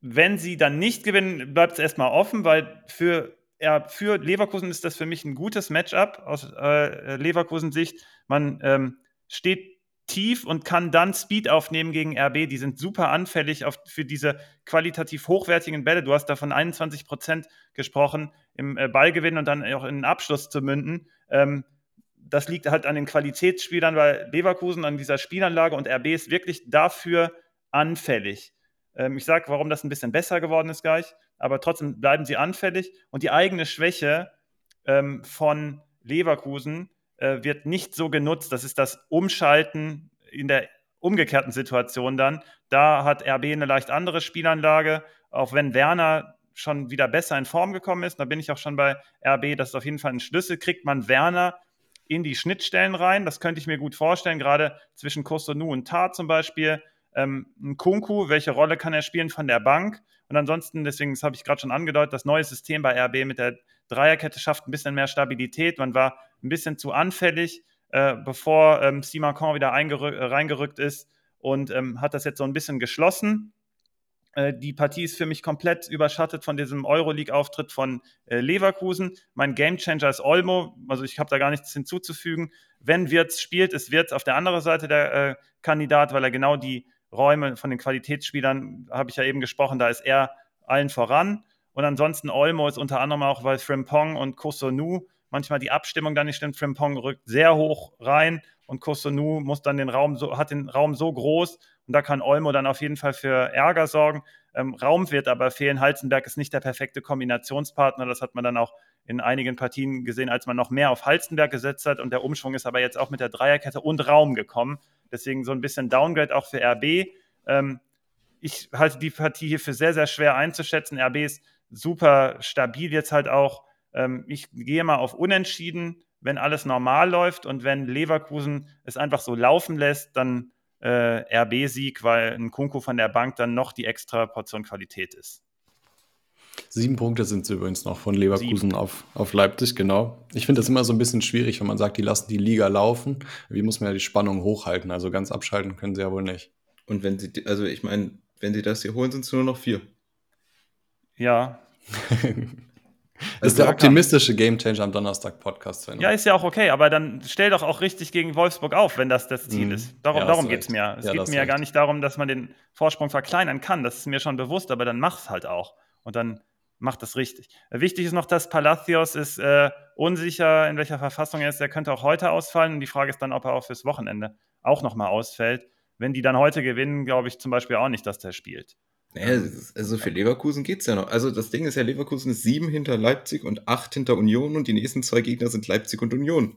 wenn sie dann nicht gewinnen, bleibt es erstmal offen, weil für, ja, für Leverkusen ist das für mich ein gutes Matchup aus äh, Leverkusen Sicht. Man ähm, steht tief und kann dann Speed aufnehmen gegen RB. Die sind super anfällig auf, für diese qualitativ hochwertigen Bälle. Du hast da von 21 Prozent gesprochen im äh, Ballgewinn und dann auch in den Abschluss zu münden. Ähm, das liegt halt an den Qualitätsspielern, weil Leverkusen an dieser Spielanlage und RB ist wirklich dafür anfällig. Ähm, ich sage, warum das ein bisschen besser geworden ist gleich, aber trotzdem bleiben sie anfällig und die eigene Schwäche ähm, von Leverkusen äh, wird nicht so genutzt. Das ist das Umschalten in der umgekehrten Situation dann. Da hat RB eine leicht andere Spielanlage, auch wenn Werner schon wieder besser in Form gekommen ist. Da bin ich auch schon bei RB. Das ist auf jeden Fall ein Schlüssel. Kriegt man Werner in die Schnittstellen rein? Das könnte ich mir gut vorstellen, gerade zwischen Kostonu und Tar zum Beispiel ähm, ein Kunku, welche Rolle kann er spielen von der Bank? Und ansonsten, deswegen, das habe ich gerade schon angedeutet, das neue System bei RB mit der Dreierkette schafft ein bisschen mehr Stabilität. Man war ein bisschen zu anfällig äh, bevor ähm, Simakon wieder äh, reingerückt ist und ähm, hat das jetzt so ein bisschen geschlossen. Äh, die Partie ist für mich komplett überschattet von diesem Euroleague-Auftritt von äh, Leverkusen. Mein Gamechanger ist Olmo, also ich habe da gar nichts hinzuzufügen. Wenn Wirtz spielt, ist Wirtz auf der anderen Seite der Kandidat, weil er genau die Räume von den Qualitätsspielern, habe ich ja eben gesprochen, da ist er allen voran. Und ansonsten Olmo ist unter anderem auch, weil Frimpong und Kosonu manchmal die Abstimmung dann nicht stimmt. Frimpong rückt sehr hoch rein und Kosonu muss dann den Raum so, hat den Raum so groß und da kann Olmo dann auf jeden Fall für Ärger sorgen. Ähm, Raum wird aber fehlen. Halzenberg ist nicht der perfekte Kombinationspartner. Das hat man dann auch in einigen Partien gesehen, als man noch mehr auf Halzenberg gesetzt hat. Und der Umschwung ist aber jetzt auch mit der Dreierkette und Raum gekommen. Deswegen so ein bisschen Downgrade auch für RB. Ähm, ich halte die Partie hier für sehr, sehr schwer einzuschätzen. RB ist super stabil jetzt halt auch. Ähm, ich gehe mal auf Unentschieden, wenn alles normal läuft und wenn Leverkusen es einfach so laufen lässt, dann äh, RB-Sieg, weil ein Kunku von der Bank dann noch die extra Portion Qualität ist. Sieben Punkte sind es übrigens noch von Leverkusen auf, auf Leipzig, genau. Ich finde das immer so ein bisschen schwierig, wenn man sagt, die lassen die Liga laufen. Wie muss man ja die Spannung hochhalten? Also ganz abschalten können sie ja wohl nicht. Und wenn sie, also ich meine, wenn sie das hier holen, sind es nur noch vier. Ja. das ist also der optimistische Gamechanger am Donnerstag-Podcast. Ja, ist ja auch okay, aber dann stell doch auch richtig gegen Wolfsburg auf, wenn das das Ziel mhm. ist. Darum, ja, darum geht es mir. Es ja, geht mir ja gar nicht darum, dass man den Vorsprung verkleinern kann. Das ist mir schon bewusst, aber dann mach es halt auch. Und dann macht das richtig. Wichtig ist noch, dass Palacios ist äh, unsicher, in welcher Verfassung er ist. Er könnte auch heute ausfallen. Und die Frage ist dann, ob er auch fürs Wochenende auch nochmal ausfällt. Wenn die dann heute gewinnen, glaube ich zum Beispiel auch nicht, dass der spielt. Naja, also für Leverkusen geht es ja noch. Also das Ding ist ja, Leverkusen ist sieben hinter Leipzig und acht hinter Union und die nächsten zwei Gegner sind Leipzig und Union.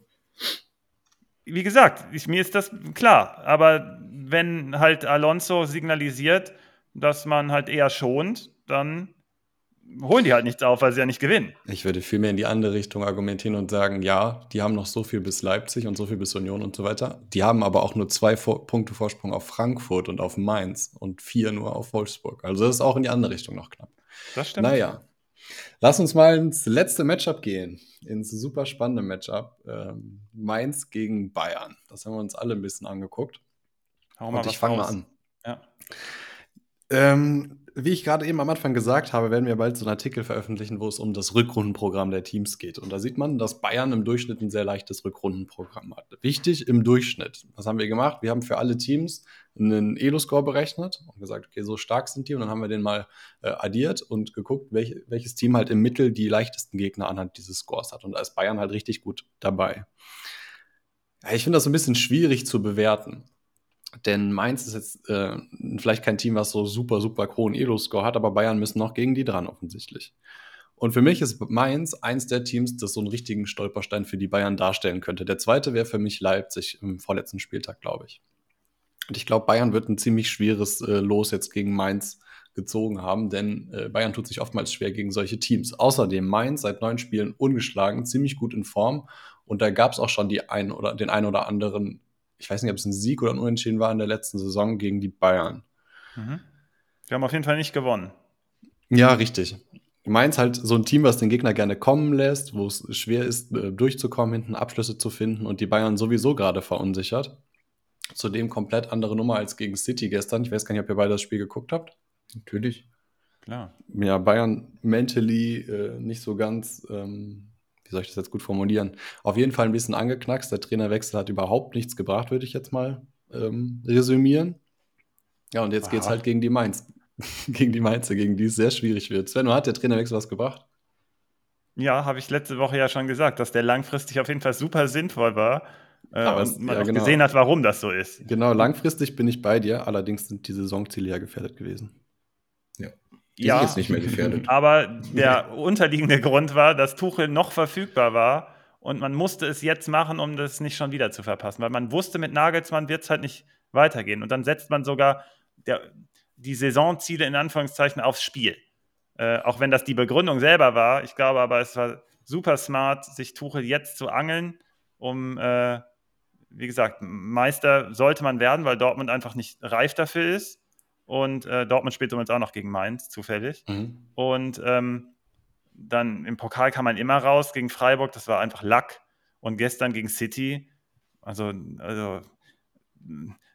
Wie gesagt, ich, mir ist das klar. Aber wenn halt Alonso signalisiert, dass man halt eher schont, dann holen die halt nichts auf, weil sie ja nicht gewinnen. Ich würde vielmehr in die andere Richtung argumentieren und sagen, ja, die haben noch so viel bis Leipzig und so viel bis Union und so weiter. Die haben aber auch nur zwei Vor Punkte Vorsprung auf Frankfurt und auf Mainz und vier nur auf Wolfsburg. Also das ist auch in die andere Richtung noch knapp. Das stimmt. Naja. Lass uns mal ins letzte Matchup gehen, ins super spannende Matchup. Ähm, Mainz gegen Bayern. Das haben wir uns alle ein bisschen angeguckt. Hau und ich fange mal an. Ja. Ähm, wie ich gerade eben am Anfang gesagt habe, werden wir bald so einen Artikel veröffentlichen, wo es um das Rückrundenprogramm der Teams geht. Und da sieht man, dass Bayern im Durchschnitt ein sehr leichtes Rückrundenprogramm hat. Wichtig im Durchschnitt. Was haben wir gemacht? Wir haben für alle Teams einen Elo-Score berechnet und gesagt, okay, so stark sind die. Und dann haben wir den mal äh, addiert und geguckt, welch, welches Team halt im Mittel die leichtesten Gegner anhand dieses Scores hat. Und da ist Bayern halt richtig gut dabei. Ja, ich finde das ein bisschen schwierig zu bewerten. Denn Mainz ist jetzt äh, vielleicht kein Team, was so super, super hohen Elo-Score hat, aber Bayern müssen noch gegen die dran, offensichtlich. Und für mich ist Mainz eins der Teams, das so einen richtigen Stolperstein für die Bayern darstellen könnte. Der zweite wäre für mich Leipzig im vorletzten Spieltag, glaube ich. Und ich glaube, Bayern wird ein ziemlich schweres äh, Los jetzt gegen Mainz gezogen haben, denn äh, Bayern tut sich oftmals schwer gegen solche Teams. Außerdem Mainz seit neun Spielen ungeschlagen, ziemlich gut in Form. Und da gab es auch schon die ein oder, den ein oder anderen ich weiß nicht, ob es ein Sieg oder ein Unentschieden war in der letzten Saison gegen die Bayern. Mhm. Wir haben auf jeden Fall nicht gewonnen. Ja, richtig. Mainz halt so ein Team, was den Gegner gerne kommen lässt, wo es schwer ist, äh, durchzukommen, hinten Abschlüsse zu finden und die Bayern sowieso gerade verunsichert. Zudem komplett andere Nummer als gegen City gestern. Ich weiß gar nicht, ob ihr beide das Spiel geguckt habt. Natürlich. Klar. Ja, Bayern mentally äh, nicht so ganz ähm, wie soll ich das jetzt gut formulieren? Auf jeden Fall ein bisschen angeknackst. Der Trainerwechsel hat überhaupt nichts gebracht, würde ich jetzt mal ähm, resümieren. Ja, und jetzt geht es halt gegen die Mainz. gegen die Mainzer, gegen die es sehr schwierig wird. Sven, hat der Trainerwechsel was gebracht? Ja, habe ich letzte Woche ja schon gesagt, dass der langfristig auf jeden Fall super sinnvoll war. Äh, Aber und man ja, auch genau. gesehen hat, warum das so ist. Genau, langfristig bin ich bei dir. Allerdings sind die Saisonziele ja gefährdet gewesen. Die ja, sind jetzt nicht mehr gefährdet. Aber der unterliegende Grund war, dass Tuchel noch verfügbar war und man musste es jetzt machen, um das nicht schon wieder zu verpassen, weil man wusste, mit Nagelsmann wird es halt nicht weitergehen. Und dann setzt man sogar der, die Saisonziele in Anführungszeichen aufs Spiel. Äh, auch wenn das die Begründung selber war. Ich glaube aber, es war super smart, sich Tuchel jetzt zu angeln, um, äh, wie gesagt, Meister sollte man werden, weil Dortmund einfach nicht reif dafür ist. Und äh, Dortmund spielt übrigens auch noch gegen Mainz, zufällig. Mhm. Und ähm, dann im Pokal kam man immer raus gegen Freiburg, das war einfach Lack. Und gestern gegen City, Also, also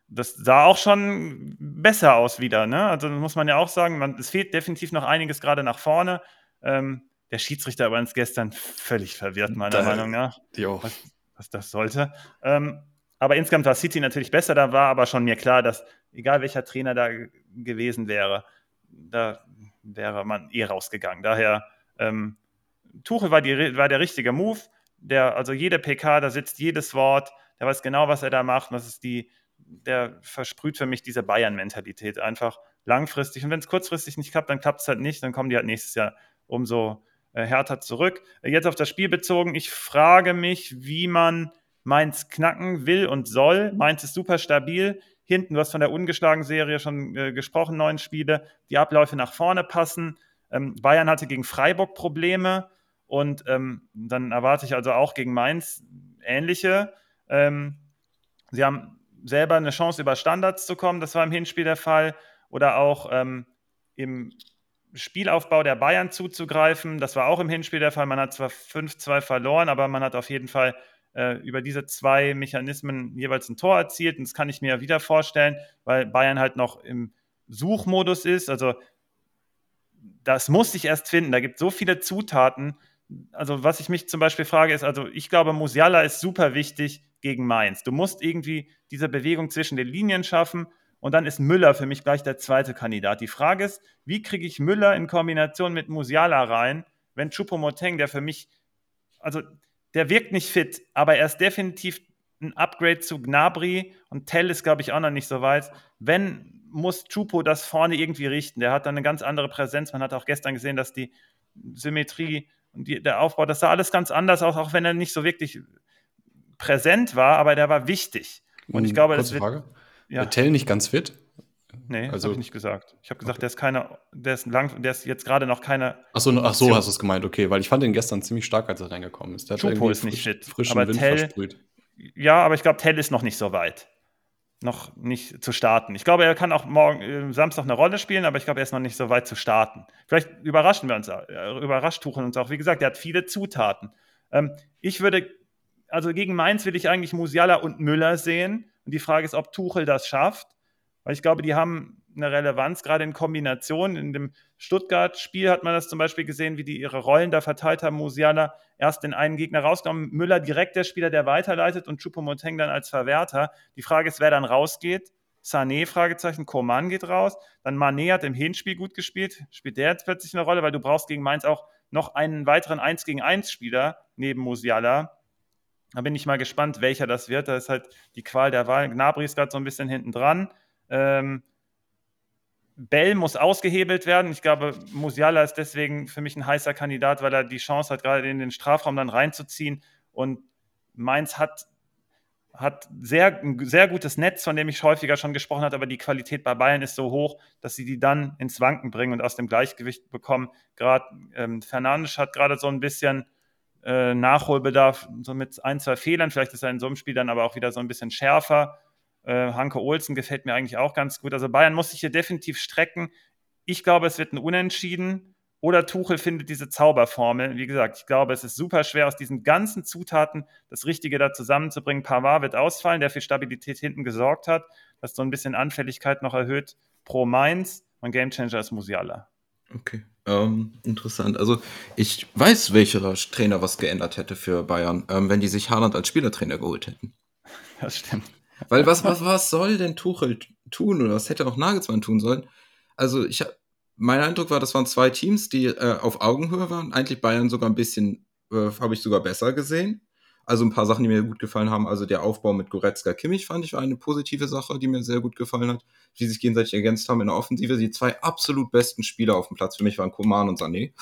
das sah auch schon besser aus wieder. Ne? Also muss man ja auch sagen, man, es fehlt definitiv noch einiges gerade nach vorne. Ähm, der Schiedsrichter war uns gestern völlig verwirrt, meiner da, Meinung nach, was, was, das sollte. Ähm, aber insgesamt war City natürlich besser. Da war aber schon mir klar, dass egal welcher Trainer da gewesen wäre, da wäre man eh rausgegangen. Daher, ähm, Tuchel war, war der richtige Move. Der, also jede PK, da sitzt jedes Wort, der weiß genau, was er da macht. das ist die, der versprüht für mich diese Bayern-Mentalität einfach langfristig. Und wenn es kurzfristig nicht klappt, dann klappt es halt nicht. Dann kommen die halt nächstes Jahr umso äh, härter zurück. Jetzt auf das Spiel bezogen, ich frage mich, wie man Mainz knacken will und soll. Mainz ist super stabil. Hinten, du hast von der ungeschlagen Serie schon äh, gesprochen, neun Spiele. Die Abläufe nach vorne passen. Ähm, Bayern hatte gegen Freiburg Probleme und ähm, dann erwarte ich also auch gegen Mainz ähnliche. Ähm, sie haben selber eine Chance, über Standards zu kommen. Das war im Hinspiel der Fall. Oder auch ähm, im Spielaufbau der Bayern zuzugreifen. Das war auch im Hinspiel der Fall. Man hat zwar 5-2 verloren, aber man hat auf jeden Fall äh, über diese zwei Mechanismen jeweils ein Tor erzielt. Und das kann ich mir wieder vorstellen, weil Bayern halt noch im Suchmodus ist. Also das muss sich erst finden. Da gibt es so viele Zutaten. Also was ich mich zum Beispiel frage, ist, also ich glaube, Musiala ist super wichtig gegen Mainz. Du musst irgendwie diese Bewegung zwischen den Linien schaffen und dann ist Müller für mich gleich der zweite Kandidat. Die Frage ist, wie kriege ich Müller in Kombination mit Musiala rein, wenn Choupo-Moteng, der für mich, also der wirkt nicht fit, aber er ist definitiv ein Upgrade zu Gnabry und Tell ist, glaube ich, auch noch nicht so weit. Wenn, muss Chupo das vorne irgendwie richten. Der hat dann eine ganz andere Präsenz. Man hat auch gestern gesehen, dass die Symmetrie und die, der Aufbau, das sah alles ganz anders aus, auch wenn er nicht so wirklich präsent war, aber der war wichtig. Und ich glaube, Kurze das wird, Frage. Ja. Tell nicht ganz fit? Nee, also, das habe ich nicht gesagt. Ich habe gesagt, okay. der ist keine, der ist lang, der ist jetzt gerade noch keine. Ach so, ach so hast du es gemeint, okay, weil ich fand ihn gestern ziemlich stark, als er reingekommen ist. Der Chupo ist nicht fit, frischen aber Wind Tell, versprüht. Ja, aber ich glaube, Tell ist noch nicht so weit. Noch nicht zu starten. Ich glaube, er kann auch morgen äh, Samstag eine Rolle spielen, aber ich glaube, er ist noch nicht so weit zu starten. Vielleicht überraschen wir uns, äh, überrascht Tuchel uns auch. Wie gesagt, er hat viele Zutaten. Ähm, ich würde, also gegen Mainz will ich eigentlich Musiala und Müller sehen. Und die Frage ist, ob Tuchel das schafft. Weil ich glaube, die haben eine Relevanz, gerade in Kombination. In dem Stuttgart-Spiel hat man das zum Beispiel gesehen, wie die ihre Rollen da verteilt haben. Musiala erst den einen Gegner rausgenommen, Müller direkt der Spieler, der weiterleitet und Choupo-Moteng dann als Verwerter. Die Frage ist, wer dann rausgeht. Sané, Fragezeichen, Koman geht raus. Dann Mané hat im Hinspiel gut gespielt. Spielt der jetzt plötzlich eine Rolle, weil du brauchst gegen Mainz auch noch einen weiteren 1 gegen 1 Spieler neben Musiala. Da bin ich mal gespannt, welcher das wird. Da ist halt die Qual der Wahl. Gnabry ist gerade so ein bisschen hinten dran. Ähm, Bell muss ausgehebelt werden. Ich glaube, Musiala ist deswegen für mich ein heißer Kandidat, weil er die Chance hat, gerade in den Strafraum dann reinzuziehen. Und Mainz hat, hat sehr, ein sehr gutes Netz, von dem ich häufiger schon gesprochen habe, aber die Qualität bei Bayern ist so hoch, dass sie die dann ins Wanken bringen und aus dem Gleichgewicht bekommen. Gerade ähm, Fernandes hat gerade so ein bisschen äh, Nachholbedarf, so mit ein, zwei Fehlern. Vielleicht ist er in so einem Spiel dann aber auch wieder so ein bisschen schärfer. Äh, Hanke Olsen gefällt mir eigentlich auch ganz gut. Also Bayern muss sich hier definitiv strecken. Ich glaube, es wird ein Unentschieden. Oder Tuchel findet diese Zauberformel. Wie gesagt, ich glaube, es ist super schwer, aus diesen ganzen Zutaten das Richtige da zusammenzubringen. Pavard wird ausfallen, der für Stabilität hinten gesorgt hat, das so ein bisschen Anfälligkeit noch erhöht pro Mainz. Mein Gamechanger ist Musiala. Okay, ähm, interessant. Also ich weiß, welcher Trainer was geändert hätte für Bayern, ähm, wenn die sich Haaland als Spielertrainer geholt hätten. Das stimmt. Weil was, was, was soll denn Tuchel tun oder was hätte auch Nagelsmann tun sollen? Also ich mein Eindruck war, das waren zwei Teams, die äh, auf Augenhöhe waren. Eigentlich Bayern sogar ein bisschen, äh, habe ich sogar besser gesehen. Also ein paar Sachen, die mir gut gefallen haben. Also der Aufbau mit Goretzka Kimmich fand ich war eine positive Sache, die mir sehr gut gefallen hat. Sie sich gegenseitig ergänzt haben in der Offensive. Die zwei absolut besten Spieler auf dem Platz für mich waren Koman und Sané.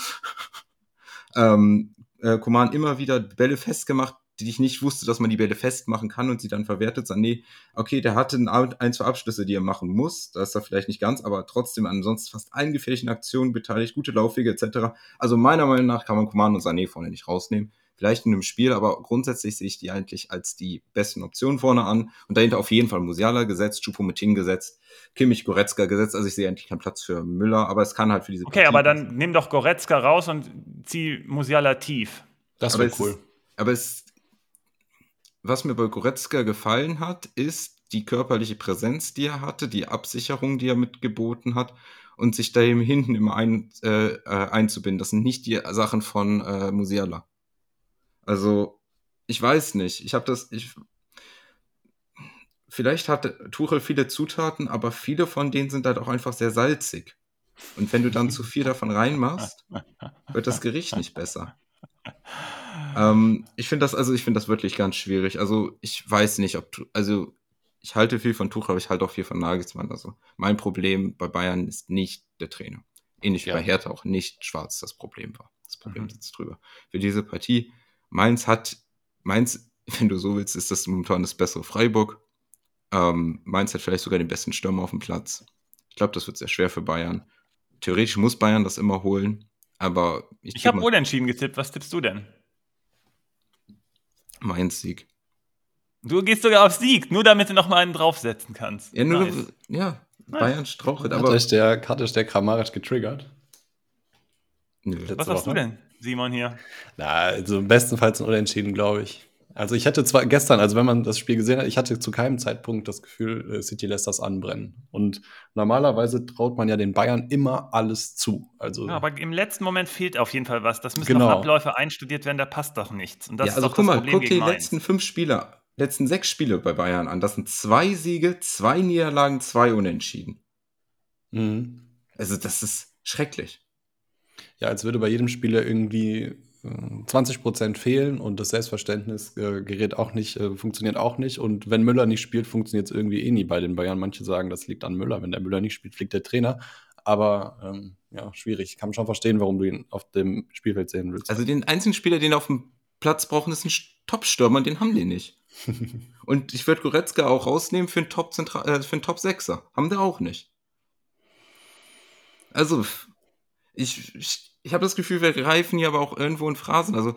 ähm, äh, Koman immer wieder Bälle festgemacht, die ich nicht wusste, dass man die Bälle festmachen kann und sie dann verwertet. Sagen, nee, okay, der hatte ein, zwei Abschlüsse, die er machen muss. Da ist er vielleicht nicht ganz, aber trotzdem ansonsten fast allen gefährlichen Aktionen beteiligt, gute Laufwege etc. Also meiner Meinung nach kann man Command und Sané vorne nicht rausnehmen. Vielleicht in einem Spiel, aber grundsätzlich sehe ich die eigentlich als die besten Optionen vorne an. Und dahinter auf jeden Fall Musiala gesetzt, Choupo-Moting gesetzt, Kimmich, Goretzka gesetzt. Also ich sehe eigentlich keinen Platz für Müller, aber es kann halt für diese Okay, Partie aber dann nimm doch Goretzka raus und zieh Musiala tief. Das wäre cool. aber es was mir bei Goretzka gefallen hat, ist die körperliche Präsenz, die er hatte, die Absicherung, die er mitgeboten hat und sich da eben hinten immer ein, äh, äh, einzubinden. Das sind nicht die Sachen von äh, Musiala. Also, ich weiß nicht. Ich habe das. Ich, vielleicht hat Tuchel viele Zutaten, aber viele von denen sind halt auch einfach sehr salzig. Und wenn du dann zu viel davon reinmachst, wird das Gericht nicht besser. Ähm, ich finde das, also ich finde das wirklich ganz schwierig. Also ich weiß nicht, ob, also ich halte viel von Tuchel, aber ich halte auch viel von Nagelsmann. Also mein Problem bei Bayern ist nicht der Trainer. Ähnlich wie ja. bei Hertha auch nicht Schwarz das Problem war. Das Problem mhm. sitzt drüber. Für diese Partie, Mainz hat, Mainz, wenn du so willst, ist das momentan das bessere Freiburg. Ähm, Mainz hat vielleicht sogar den besten Stürmer auf dem Platz. Ich glaube, das wird sehr schwer für Bayern. Theoretisch muss Bayern das immer holen, aber ich. Ich habe unentschieden getippt. Was tippst du denn? Mainz Sieg. Du gehst sogar auf Sieg, nur damit du noch mal einen draufsetzen kannst. Ja, nur, nice. ja Bayern strauchelt. Hat euch der, hat euch der Kramaric getriggert? Nö. Was sagst du denn, Simon, hier? Na, also bestenfalls ein Unentschieden, glaube ich. Also ich hatte zwar gestern, also wenn man das Spiel gesehen hat, ich hatte zu keinem Zeitpunkt das Gefühl, äh, City lässt das anbrennen. Und normalerweise traut man ja den Bayern immer alles zu. Also ja, aber im letzten Moment fehlt auf jeden Fall was. Das müssen genau. noch Abläufe einstudiert werden, da passt doch nichts. Und das ja, also guck mal, guck die letzten fünf Spiele, letzten sechs Spiele bei Bayern an. Das sind zwei Siege, zwei Niederlagen, zwei Unentschieden. Mhm. Also das ist schrecklich. Ja, als würde bei jedem Spieler irgendwie 20 Prozent fehlen und das Selbstverständnis äh, gerät auch nicht, äh, funktioniert auch nicht. Und wenn Müller nicht spielt, funktioniert es irgendwie eh nie bei den Bayern. Manche sagen, das liegt an Müller. Wenn der Müller nicht spielt, fliegt der Trainer. Aber ähm, ja, schwierig. Ich kann schon verstehen, warum du ihn auf dem Spielfeld sehen willst. Also den einzigen Spieler, den auf dem Platz brauchen, ist ein Top-Stürmer und den haben die nicht. und ich würde Goretzka auch rausnehmen für einen Top, äh, für einen Top 6er. Haben die auch nicht. Also, ich, ich ich habe das Gefühl, wir greifen hier aber auch irgendwo in Phrasen. Also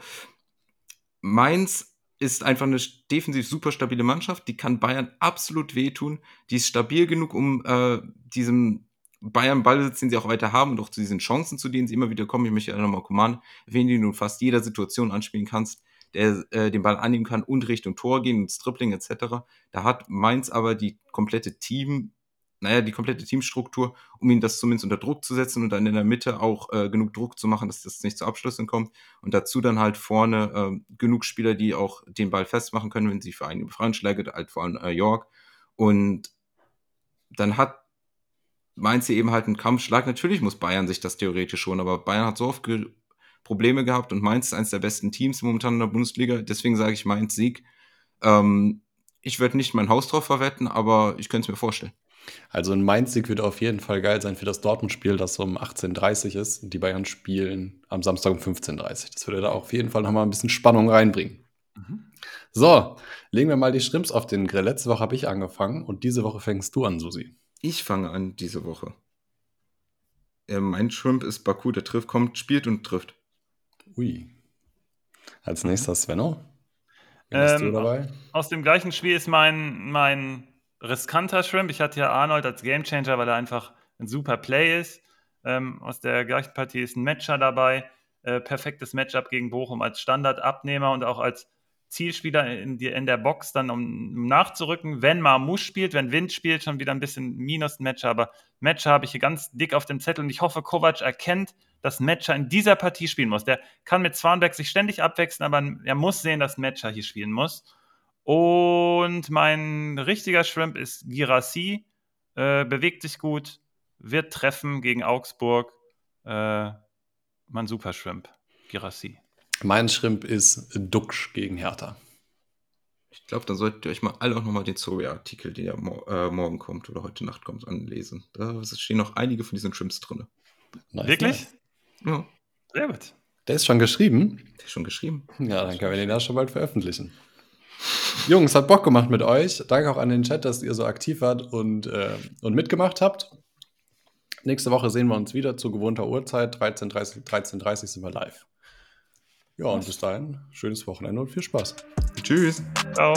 Mainz ist einfach eine defensiv super stabile Mannschaft, die kann Bayern absolut wehtun. Die ist stabil genug, um äh, diesem Bayern Ballbesitz, den sie auch weiter haben und auch zu diesen Chancen, zu denen sie immer wieder kommen. Ich möchte ja nochmal Coman den du in fast jeder Situation anspielen kannst, der äh, den Ball annehmen kann und Richtung Tor gehen und Stripling etc. Da hat Mainz aber die komplette Team naja, die komplette Teamstruktur, um ihn das zumindest unter Druck zu setzen und dann in der Mitte auch äh, genug Druck zu machen, dass das nicht zu Abschlüssen kommt. Und dazu dann halt vorne äh, genug Spieler, die auch den Ball festmachen können, wenn sie für einen Befreiung schlägt, halt vor allem äh, York. Und dann hat Mainz eben halt einen Kampfschlag. Natürlich muss Bayern sich das theoretisch schon, aber Bayern hat so oft ge Probleme gehabt und Mainz ist eines der besten Teams momentan in der Bundesliga. Deswegen sage ich Mainz Sieg. Ähm, ich würde nicht mein Haus drauf verwetten, aber ich könnte es mir vorstellen. Also ein Mainz-Sieg wird auf jeden Fall geil sein für das Dortmund-Spiel, das um 18.30 Uhr ist. Und die Bayern spielen am Samstag um 15.30 Uhr. Das würde da auf jeden Fall nochmal ein bisschen Spannung reinbringen. Mhm. So, legen wir mal die Shrimps auf den Grill. Letzte Woche habe ich angefangen und diese Woche fängst du an, Susi. Ich fange an diese Woche. Ja, mein Shrimp ist Baku, der trifft, kommt, spielt und trifft. Ui. Als nächster Svenno. Ähm, aus dem gleichen Spiel ist mein, mein riskanter Shrimp. Ich hatte ja Arnold als Gamechanger, weil er einfach ein super Play ist. Ähm, aus der gleichen Partie ist ein Matcher dabei. Äh, perfektes Matchup gegen Bochum als Standardabnehmer und auch als Zielspieler in, die, in der Box dann, um, um nachzurücken. Wenn Marmouche spielt, wenn Wind spielt, schon wieder ein bisschen minus Matcher. Aber Matcher habe ich hier ganz dick auf dem Zettel und ich hoffe, Kovac erkennt, dass Matcher in dieser Partie spielen muss. Der kann mit Zwanberg sich ständig abwechseln, aber er muss sehen, dass Matcher hier spielen muss. Und mein richtiger Shrimp ist Girassi. Äh, bewegt sich gut, wird treffen gegen Augsburg. Äh, mein Super Shrimp, Girassi. Mein Shrimp ist Duxch gegen Hertha. Ich glaube, dann solltet ihr euch mal alle auch nochmal den Zoria-Artikel, der ja mo äh, morgen kommt oder heute Nacht kommt, anlesen. Da stehen noch einige von diesen Shrimps drin. Nice, Wirklich? Nice. Ja. Sehr gut. Der ist schon geschrieben? Der ist schon geschrieben. Ja, dann können wir den ja schon bald veröffentlichen. Jungs, hat Bock gemacht mit euch. Danke auch an den Chat, dass ihr so aktiv wart und, äh, und mitgemacht habt. Nächste Woche sehen wir uns wieder zu gewohnter Uhrzeit. 13.30 13 sind wir live. Ja, und bis dahin, schönes Wochenende und viel Spaß. Tschüss. Ciao.